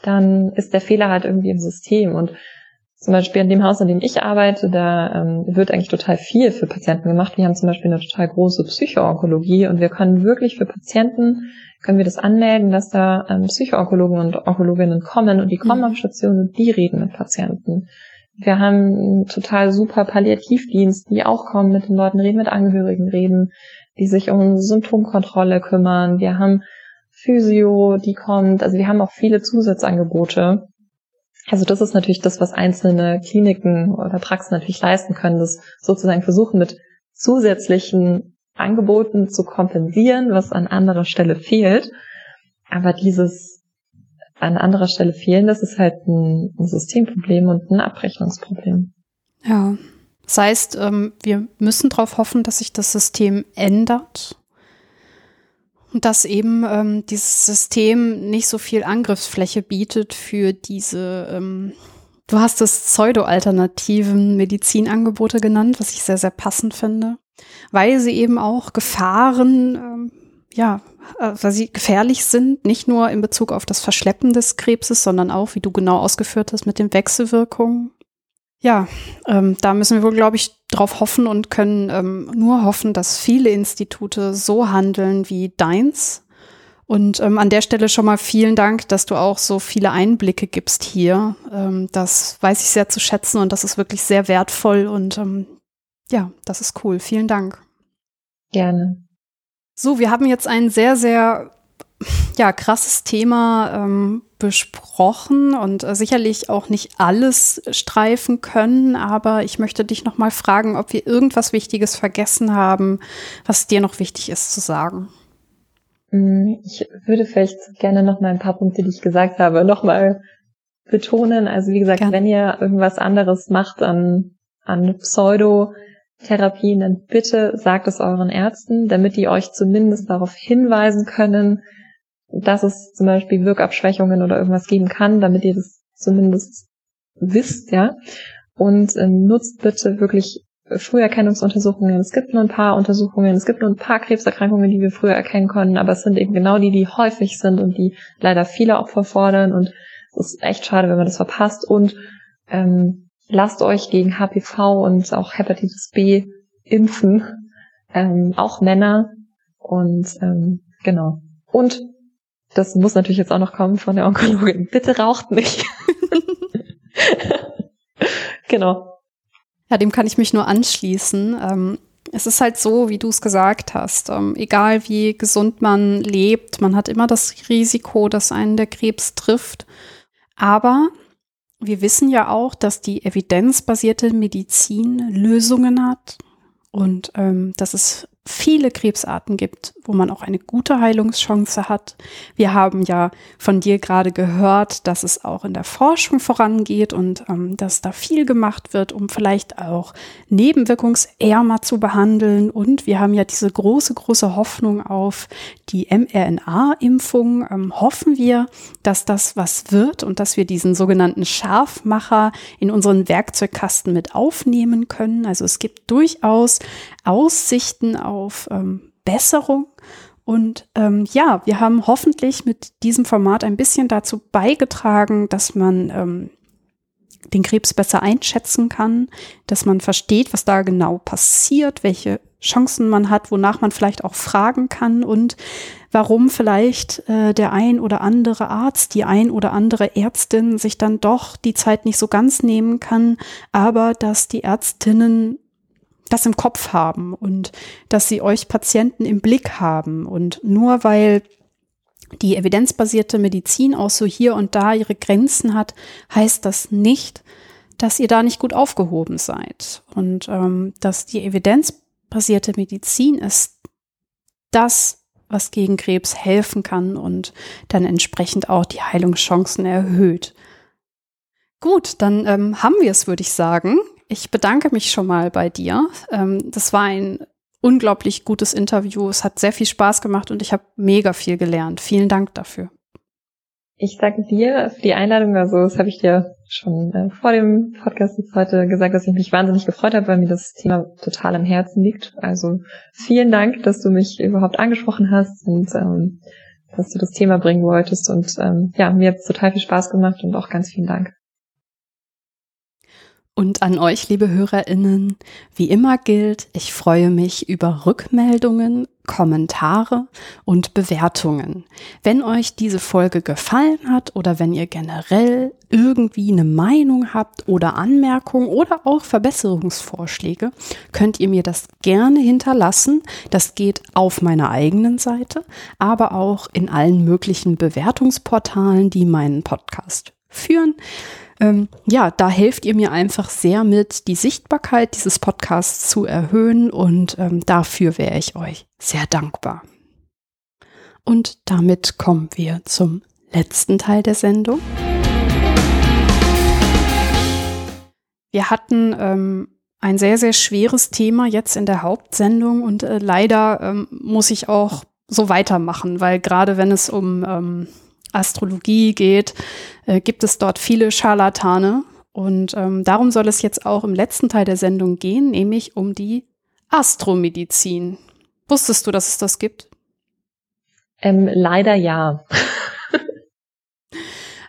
dann ist der Fehler halt irgendwie im System. Und zum Beispiel an dem Haus, an dem ich arbeite, da ähm, wird eigentlich total viel für Patienten gemacht. Wir haben zum Beispiel eine total große Psychoonkologie und wir können wirklich für Patienten, können wir das anmelden, dass da ähm, Psychoonkologen und Onkologinnen kommen und die kommen mhm. auf Station und die reden mit Patienten. Wir haben einen total super Palliativdienst, die auch kommen mit den Leuten, reden mit Angehörigen, reden, die sich um Symptomkontrolle kümmern. Wir haben Physio, die kommt. Also wir haben auch viele Zusatzangebote also das ist natürlich das, was einzelne Kliniken oder Praxen natürlich leisten können, das sozusagen versuchen mit zusätzlichen Angeboten zu kompensieren, was an anderer Stelle fehlt. Aber dieses an anderer Stelle fehlen, das ist halt ein, Systemproblem und ein Abrechnungsproblem. Ja, das heißt, ähm, wir müssen darauf hoffen, dass sich das System ändert dass eben ähm, dieses System nicht so viel Angriffsfläche bietet für diese, ähm, du hast es pseudo-alternativen Medizinangebote genannt, was ich sehr, sehr passend finde, weil sie eben auch Gefahren, ähm, ja, äh, weil sie gefährlich sind, nicht nur in Bezug auf das Verschleppen des Krebses, sondern auch, wie du genau ausgeführt hast, mit den Wechselwirkungen. Ja, ähm, da müssen wir wohl, glaube ich, drauf hoffen und können ähm, nur hoffen, dass viele Institute so handeln wie deins. Und ähm, an der Stelle schon mal vielen Dank, dass du auch so viele Einblicke gibst hier. Ähm, das weiß ich sehr zu schätzen und das ist wirklich sehr wertvoll und ähm, ja, das ist cool. Vielen Dank. Gerne. So, wir haben jetzt ein sehr, sehr ja, krasses Thema ähm, besprochen und äh, sicherlich auch nicht alles streifen können, aber ich möchte dich noch mal fragen, ob wir irgendwas Wichtiges vergessen haben, was dir noch wichtig ist zu sagen. Mm, ich würde vielleicht gerne noch mal ein paar Punkte, die ich gesagt habe, noch mal betonen. Also wie gesagt, Gerne. wenn ihr irgendwas anderes macht an, an Pseudotherapien, dann bitte sagt es euren Ärzten, damit die euch zumindest darauf hinweisen können, dass es zum Beispiel Wirkabschwächungen oder irgendwas geben kann, damit ihr das zumindest wisst, ja. Und ähm, nutzt bitte wirklich Früherkennungsuntersuchungen. Es gibt nur ein paar Untersuchungen, es gibt nur ein paar Krebserkrankungen, die wir früher erkennen können, aber es sind eben genau die, die häufig sind und die leider viele Opfer fordern. Und es ist echt schade, wenn man das verpasst. Und ähm, lasst euch gegen HPV und auch Hepatitis B impfen, ähm, auch Männer. Und ähm, genau. Und das muss natürlich jetzt auch noch kommen von der Onkologin. Bitte raucht nicht. genau. Ja, dem kann ich mich nur anschließen. Ähm, es ist halt so, wie du es gesagt hast. Ähm, egal wie gesund man lebt, man hat immer das Risiko, dass einen der Krebs trifft. Aber wir wissen ja auch, dass die evidenzbasierte Medizin Lösungen hat und ähm, dass es viele Krebsarten gibt, wo man auch eine gute Heilungschance hat. Wir haben ja von dir gerade gehört, dass es auch in der Forschung vorangeht und ähm, dass da viel gemacht wird, um vielleicht auch nebenwirkungsärmer zu behandeln. Und wir haben ja diese große, große Hoffnung auf die mRNA-Impfung. Ähm, hoffen wir, dass das was wird und dass wir diesen sogenannten Scharfmacher in unseren Werkzeugkasten mit aufnehmen können. Also es gibt durchaus Aussichten auf ähm, Besserung. Und ähm, ja, wir haben hoffentlich mit diesem Format ein bisschen dazu beigetragen, dass man ähm, den Krebs besser einschätzen kann, dass man versteht, was da genau passiert, welche Chancen man hat, wonach man vielleicht auch fragen kann und warum vielleicht äh, der ein oder andere Arzt, die ein oder andere Ärztin sich dann doch die Zeit nicht so ganz nehmen kann, aber dass die Ärztinnen das im Kopf haben und dass sie euch Patienten im Blick haben. Und nur weil die evidenzbasierte Medizin auch so hier und da ihre Grenzen hat, heißt das nicht, dass ihr da nicht gut aufgehoben seid. Und ähm, dass die evidenzbasierte Medizin ist das, was gegen Krebs helfen kann und dann entsprechend auch die Heilungschancen erhöht. Gut, dann ähm, haben wir es, würde ich sagen. Ich bedanke mich schon mal bei dir. Ähm, das war ein unglaublich gutes Interview. Es hat sehr viel Spaß gemacht und ich habe mega viel gelernt. Vielen Dank dafür. Ich danke dir für die Einladung. Also das habe ich dir schon äh, vor dem Podcast jetzt heute gesagt, dass ich mich wahnsinnig gefreut habe, weil mir das Thema total am Herzen liegt. Also vielen Dank, dass du mich überhaupt angesprochen hast und ähm, dass du das Thema bringen wolltest. Und ähm, ja, mir hat es total viel Spaß gemacht und auch ganz vielen Dank. Und an euch, liebe Hörerinnen, wie immer gilt, ich freue mich über Rückmeldungen, Kommentare und Bewertungen. Wenn euch diese Folge gefallen hat oder wenn ihr generell irgendwie eine Meinung habt oder Anmerkungen oder auch Verbesserungsvorschläge, könnt ihr mir das gerne hinterlassen. Das geht auf meiner eigenen Seite, aber auch in allen möglichen Bewertungsportalen, die meinen Podcast führen. Ähm, ja, da helft ihr mir einfach sehr mit, die Sichtbarkeit dieses Podcasts zu erhöhen und ähm, dafür wäre ich euch sehr dankbar. Und damit kommen wir zum letzten Teil der Sendung. Wir hatten ähm, ein sehr, sehr schweres Thema jetzt in der Hauptsendung und äh, leider ähm, muss ich auch so weitermachen, weil gerade wenn es um ähm, Astrologie geht, äh, gibt es dort viele Scharlatane. Und ähm, darum soll es jetzt auch im letzten Teil der Sendung gehen, nämlich um die Astromedizin. Wusstest du, dass es das gibt? Ähm, leider ja.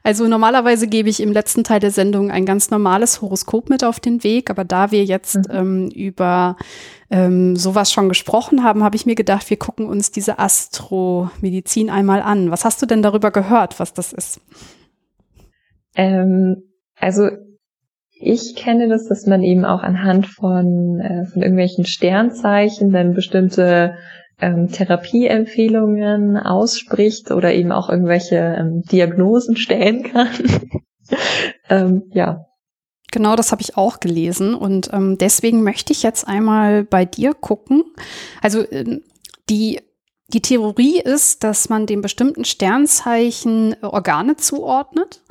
Also normalerweise gebe ich im letzten Teil der Sendung ein ganz normales Horoskop mit auf den Weg, aber da wir jetzt mhm. ähm, über ähm, sowas schon gesprochen haben, habe ich mir gedacht, wir gucken uns diese Astromedizin einmal an. Was hast du denn darüber gehört, was das ist? Ähm, also ich kenne das, dass man eben auch anhand von, äh, von irgendwelchen Sternzeichen dann bestimmte ähm, Therapieempfehlungen ausspricht oder eben auch irgendwelche ähm, Diagnosen stellen kann. ähm, ja. Genau, das habe ich auch gelesen und ähm, deswegen möchte ich jetzt einmal bei dir gucken. Also ähm, die die Theorie ist, dass man dem bestimmten Sternzeichen Organe zuordnet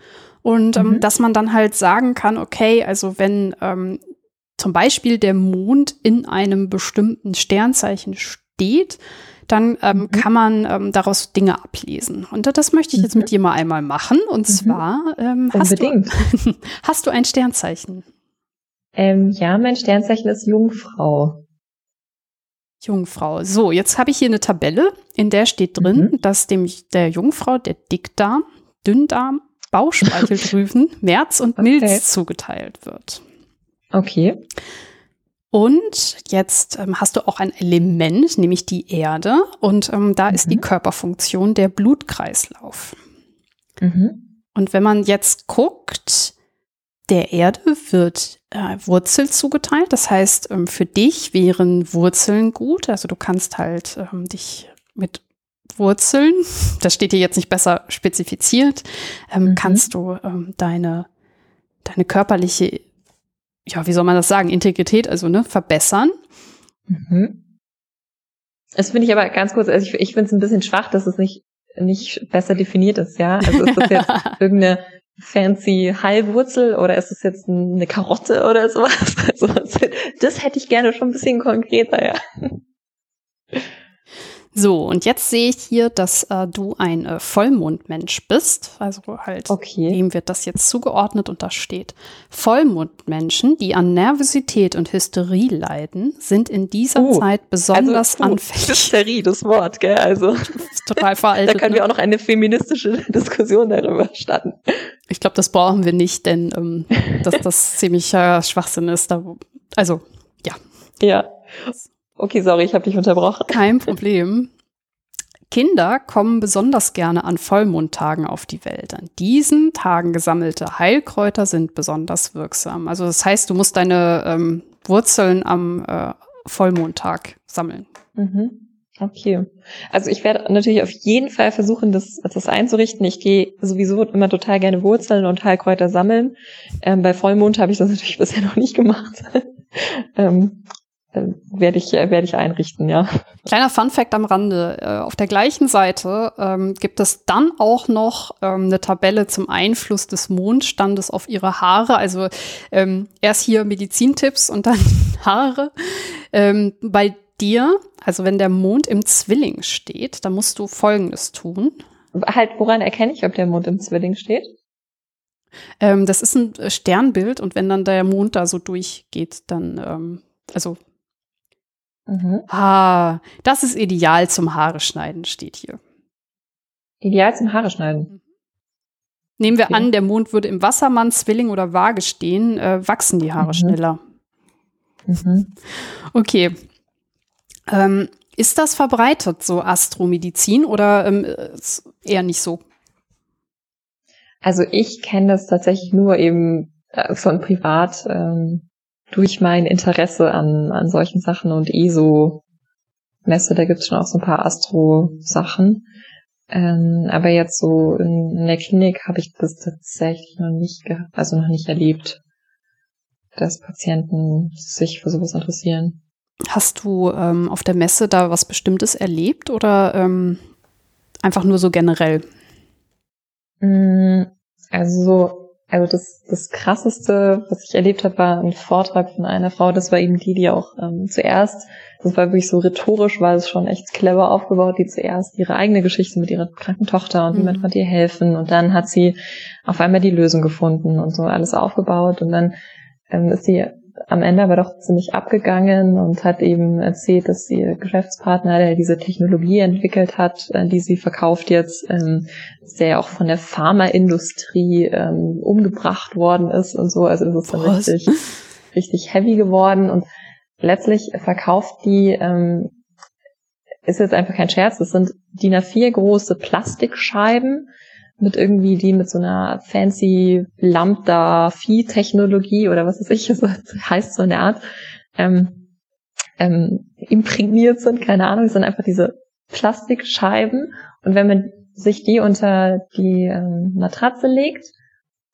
und ähm, mhm. dass man dann halt sagen kann, okay, also wenn ähm, zum Beispiel der Mond in einem bestimmten Sternzeichen steht, dann ähm, mhm. kann man ähm, daraus Dinge ablesen. Und das möchte ich jetzt mhm. mit dir mal einmal machen. Und mhm. zwar ähm, hast, du, hast du ein Sternzeichen? Ähm, ja, mein Sternzeichen ist Jungfrau. Jungfrau. So, jetzt habe ich hier eine Tabelle, in der steht drin, mhm. dass dem der Jungfrau der Dickdarm, Dünndarm, Bauchspeicheldrüsen, März und Milz okay. zugeteilt wird. Okay. Und jetzt ähm, hast du auch ein Element, nämlich die Erde. Und ähm, da mhm. ist die mhm. Körperfunktion der Blutkreislauf. Mhm. Und wenn man jetzt guckt, der Erde wird äh, Wurzel zugeteilt. Das heißt, ähm, für dich wären Wurzeln gut. Also du kannst halt ähm, dich mit Wurzeln, das steht hier jetzt nicht besser spezifiziert, ähm, mhm. kannst du ähm, deine, deine körperliche ja, wie soll man das sagen, Integrität, also ne, verbessern. Mhm. Das finde ich aber ganz kurz, also ich, ich finde es ein bisschen schwach, dass es nicht, nicht besser definiert ist, ja. Also ist das jetzt irgendeine fancy Heilwurzel oder ist es jetzt eine Karotte oder sowas? Also das hätte ich gerne schon ein bisschen konkreter, ja. So, und jetzt sehe ich hier, dass äh, du ein äh, Vollmondmensch bist. Also halt, okay. dem wird das jetzt zugeordnet und da steht, Vollmondmenschen, die an Nervosität und Hysterie leiden, sind in dieser uh, Zeit besonders also, uh, anfällig. Hysterie, das Wort, gell? Also total veraltet. da können ne? wir auch noch eine feministische Diskussion darüber starten. Ich glaube, das brauchen wir nicht, denn ähm, dass das ziemlicher Schwachsinn ist. Da, also, ja. Ja. Okay, sorry, ich habe dich unterbrochen. Kein Problem. Kinder kommen besonders gerne an Vollmondtagen auf die Welt. An diesen Tagen gesammelte Heilkräuter sind besonders wirksam. Also das heißt, du musst deine ähm, Wurzeln am äh, Vollmondtag sammeln. Mhm. Okay. Also ich werde natürlich auf jeden Fall versuchen, das, das einzurichten. Ich gehe sowieso immer total gerne Wurzeln und Heilkräuter sammeln. Ähm, bei Vollmond habe ich das natürlich bisher noch nicht gemacht. ähm, äh, werde ich, äh, werde ich einrichten, ja. Kleiner Funfact am Rande. Äh, auf der gleichen Seite ähm, gibt es dann auch noch ähm, eine Tabelle zum Einfluss des Mondstandes auf ihre Haare. Also ähm, erst hier Medizintipps und dann Haare. Ähm, bei dir, also wenn der Mond im Zwilling steht, dann musst du Folgendes tun. Halt, woran erkenne ich, ob der Mond im Zwilling steht? Ähm, das ist ein Sternbild und wenn dann der Mond da so durchgeht, dann, ähm, also Mhm. Ah, das ist ideal zum Haare schneiden, steht hier. Ideal zum Haare schneiden. Mhm. Nehmen wir okay. an, der Mond würde im Wassermann, Zwilling oder Waage stehen, äh, wachsen die Haare mhm. schneller. Mhm. Okay. Ähm, ist das verbreitet, so Astromedizin, oder ähm, eher nicht so? Also ich kenne das tatsächlich nur eben äh, von privat. Ähm, durch mein Interesse an, an solchen Sachen und ESO-Messe, da gibt's schon auch so ein paar Astro-Sachen. Ähm, aber jetzt so in, in der Klinik habe ich das tatsächlich noch nicht, also noch nicht erlebt, dass Patienten sich für sowas interessieren. Hast du ähm, auf der Messe da was Bestimmtes erlebt oder ähm, einfach nur so generell? Mm, also so also das, das krasseste, was ich erlebt habe, war ein Vortrag von einer Frau. Das war eben die, die auch ähm, zuerst, das war wirklich so rhetorisch, war es schon echt clever aufgebaut, die zuerst ihre eigene Geschichte mit ihrer kranken Tochter und mhm. niemand konnte ihr helfen. Und dann hat sie auf einmal die Lösung gefunden und so alles aufgebaut. Und dann ähm, ist sie am Ende aber doch ziemlich abgegangen und hat eben erzählt, dass ihr Geschäftspartner, der diese Technologie entwickelt hat, äh, die sie verkauft jetzt, ähm, der ja auch von der Pharmaindustrie ähm, umgebracht worden ist und so. Also das ist dann richtig, richtig heavy geworden und letztlich verkauft die, ähm, ist jetzt einfach kein Scherz, das sind DIN A4 große Plastikscheiben, mit irgendwie die mit so einer fancy Lambda-Vieh-Technologie oder was weiß ich, so heißt so in der Art, ähm, ähm, imprägniert sind, keine Ahnung, es sind einfach diese Plastikscheiben und wenn man sich die unter die ähm, Matratze legt,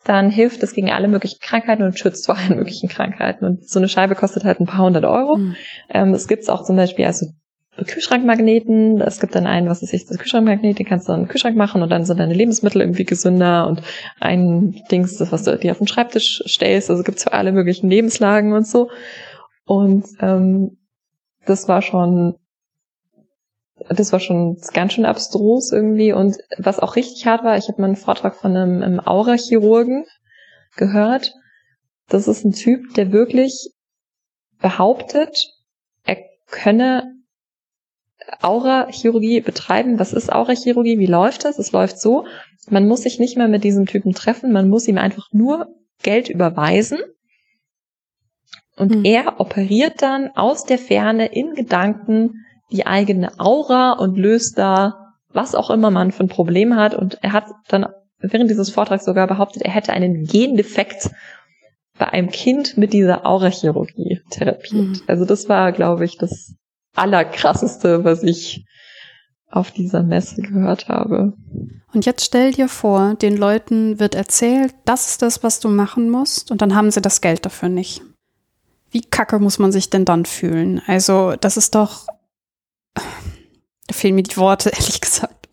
dann hilft es gegen alle möglichen Krankheiten und schützt vor allen möglichen Krankheiten. Und so eine Scheibe kostet halt ein paar hundert Euro. Mhm. Ähm, es gibt auch zum Beispiel also Kühlschrankmagneten. Es gibt dann einen, was ist das Kühlschrankmagnet, den kannst du in den Kühlschrank machen und dann sind deine Lebensmittel irgendwie gesünder und ein Dings, das was du dir auf den Schreibtisch stellst. Also gibt's für alle möglichen Lebenslagen und so. Und ähm, das war schon das war schon ganz schön abstrus irgendwie. Und was auch richtig hart war, ich habe mal einen Vortrag von einem, einem Aura-Chirurgen gehört. Das ist ein Typ, der wirklich behauptet, er könne Aura-Chirurgie betreiben. Was ist Aura-Chirurgie? Wie läuft das? Es läuft so, man muss sich nicht mehr mit diesem Typen treffen, man muss ihm einfach nur Geld überweisen. Und hm. er operiert dann aus der Ferne in Gedanken die eigene Aura und löst da, was auch immer man für ein Problem hat. Und er hat dann während dieses Vortrags sogar behauptet, er hätte einen Gendefekt bei einem Kind mit dieser Aura-Chirurgie therapiert. Mhm. Also das war, glaube ich, das Allerkrasseste, was ich auf dieser Messe gehört habe. Und jetzt stell dir vor, den Leuten wird erzählt, das ist das, was du machen musst, und dann haben sie das Geld dafür nicht. Wie kacke muss man sich denn dann fühlen? Also, das ist doch. Da fehlen mir die Worte, ehrlich gesagt.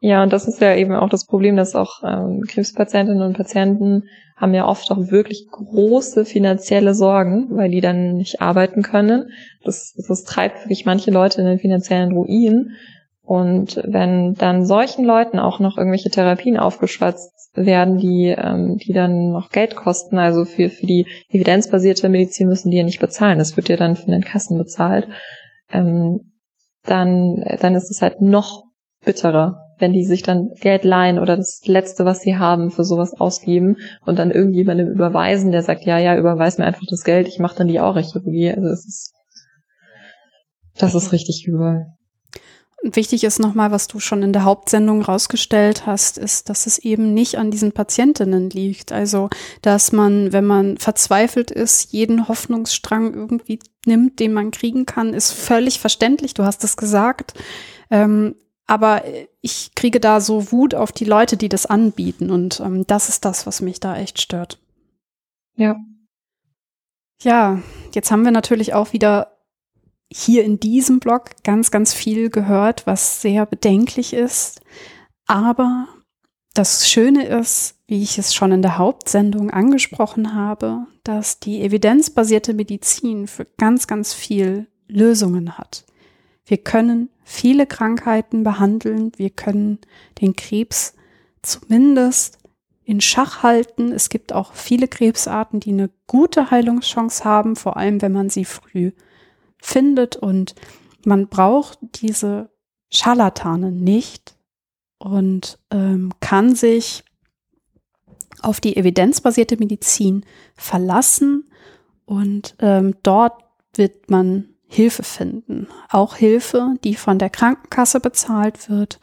Ja, und das ist ja eben auch das Problem, dass auch ähm, Krebspatientinnen und Patienten haben ja oft auch wirklich große finanzielle Sorgen, weil die dann nicht arbeiten können. Das, das treibt wirklich manche Leute in den finanziellen Ruin. Und wenn dann solchen Leuten auch noch irgendwelche Therapien aufgeschwatzt werden, die, ähm, die dann noch Geld kosten, also für, für die evidenzbasierte Medizin müssen die ja nicht bezahlen, das wird ja dann von den Kassen bezahlt, ähm, dann, dann ist es halt noch bitterer, wenn die sich dann Geld leihen oder das Letzte, was sie haben, für sowas ausgeben und dann irgendjemandem überweisen, der sagt, ja, ja, überweis mir einfach das Geld, ich mache dann die Aura-Chirurgie. Also es ist, das ist richtig übel. Wichtig ist nochmal, was du schon in der Hauptsendung rausgestellt hast, ist, dass es eben nicht an diesen Patientinnen liegt. Also, dass man, wenn man verzweifelt ist, jeden Hoffnungsstrang irgendwie nimmt, den man kriegen kann, ist völlig verständlich. Du hast es gesagt. Ähm, aber ich kriege da so Wut auf die Leute, die das anbieten. Und ähm, das ist das, was mich da echt stört. Ja. Ja, jetzt haben wir natürlich auch wieder hier in diesem Blog ganz, ganz viel gehört, was sehr bedenklich ist. Aber das Schöne ist, wie ich es schon in der Hauptsendung angesprochen habe, dass die evidenzbasierte Medizin für ganz, ganz viel Lösungen hat. Wir können viele Krankheiten behandeln. Wir können den Krebs zumindest in Schach halten. Es gibt auch viele Krebsarten, die eine gute Heilungschance haben, vor allem wenn man sie früh findet. Und man braucht diese Scharlatane nicht und ähm, kann sich auf die evidenzbasierte Medizin verlassen. Und ähm, dort wird man Hilfe finden. Auch Hilfe, die von der Krankenkasse bezahlt wird.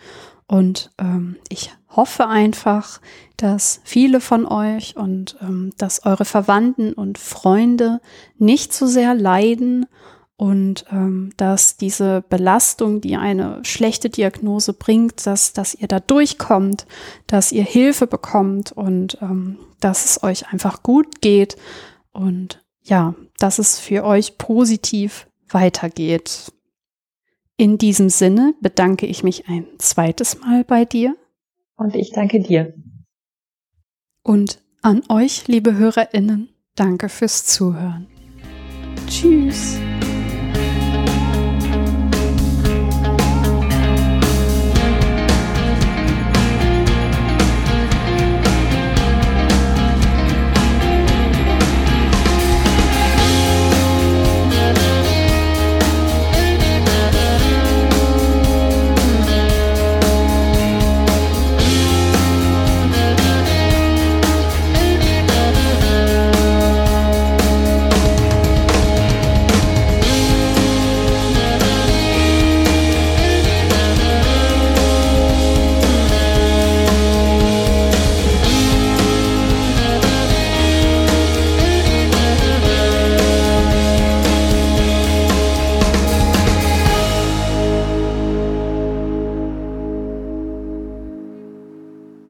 Und ähm, ich hoffe einfach, dass viele von euch und ähm, dass eure Verwandten und Freunde nicht so sehr leiden und ähm, dass diese Belastung, die eine schlechte Diagnose bringt, dass, dass ihr da durchkommt, dass ihr Hilfe bekommt und ähm, dass es euch einfach gut geht und ja, dass es für euch positiv weitergeht. In diesem Sinne bedanke ich mich ein zweites Mal bei dir. Und ich danke dir. Und an euch, liebe HörerInnen, danke fürs Zuhören. Tschüss.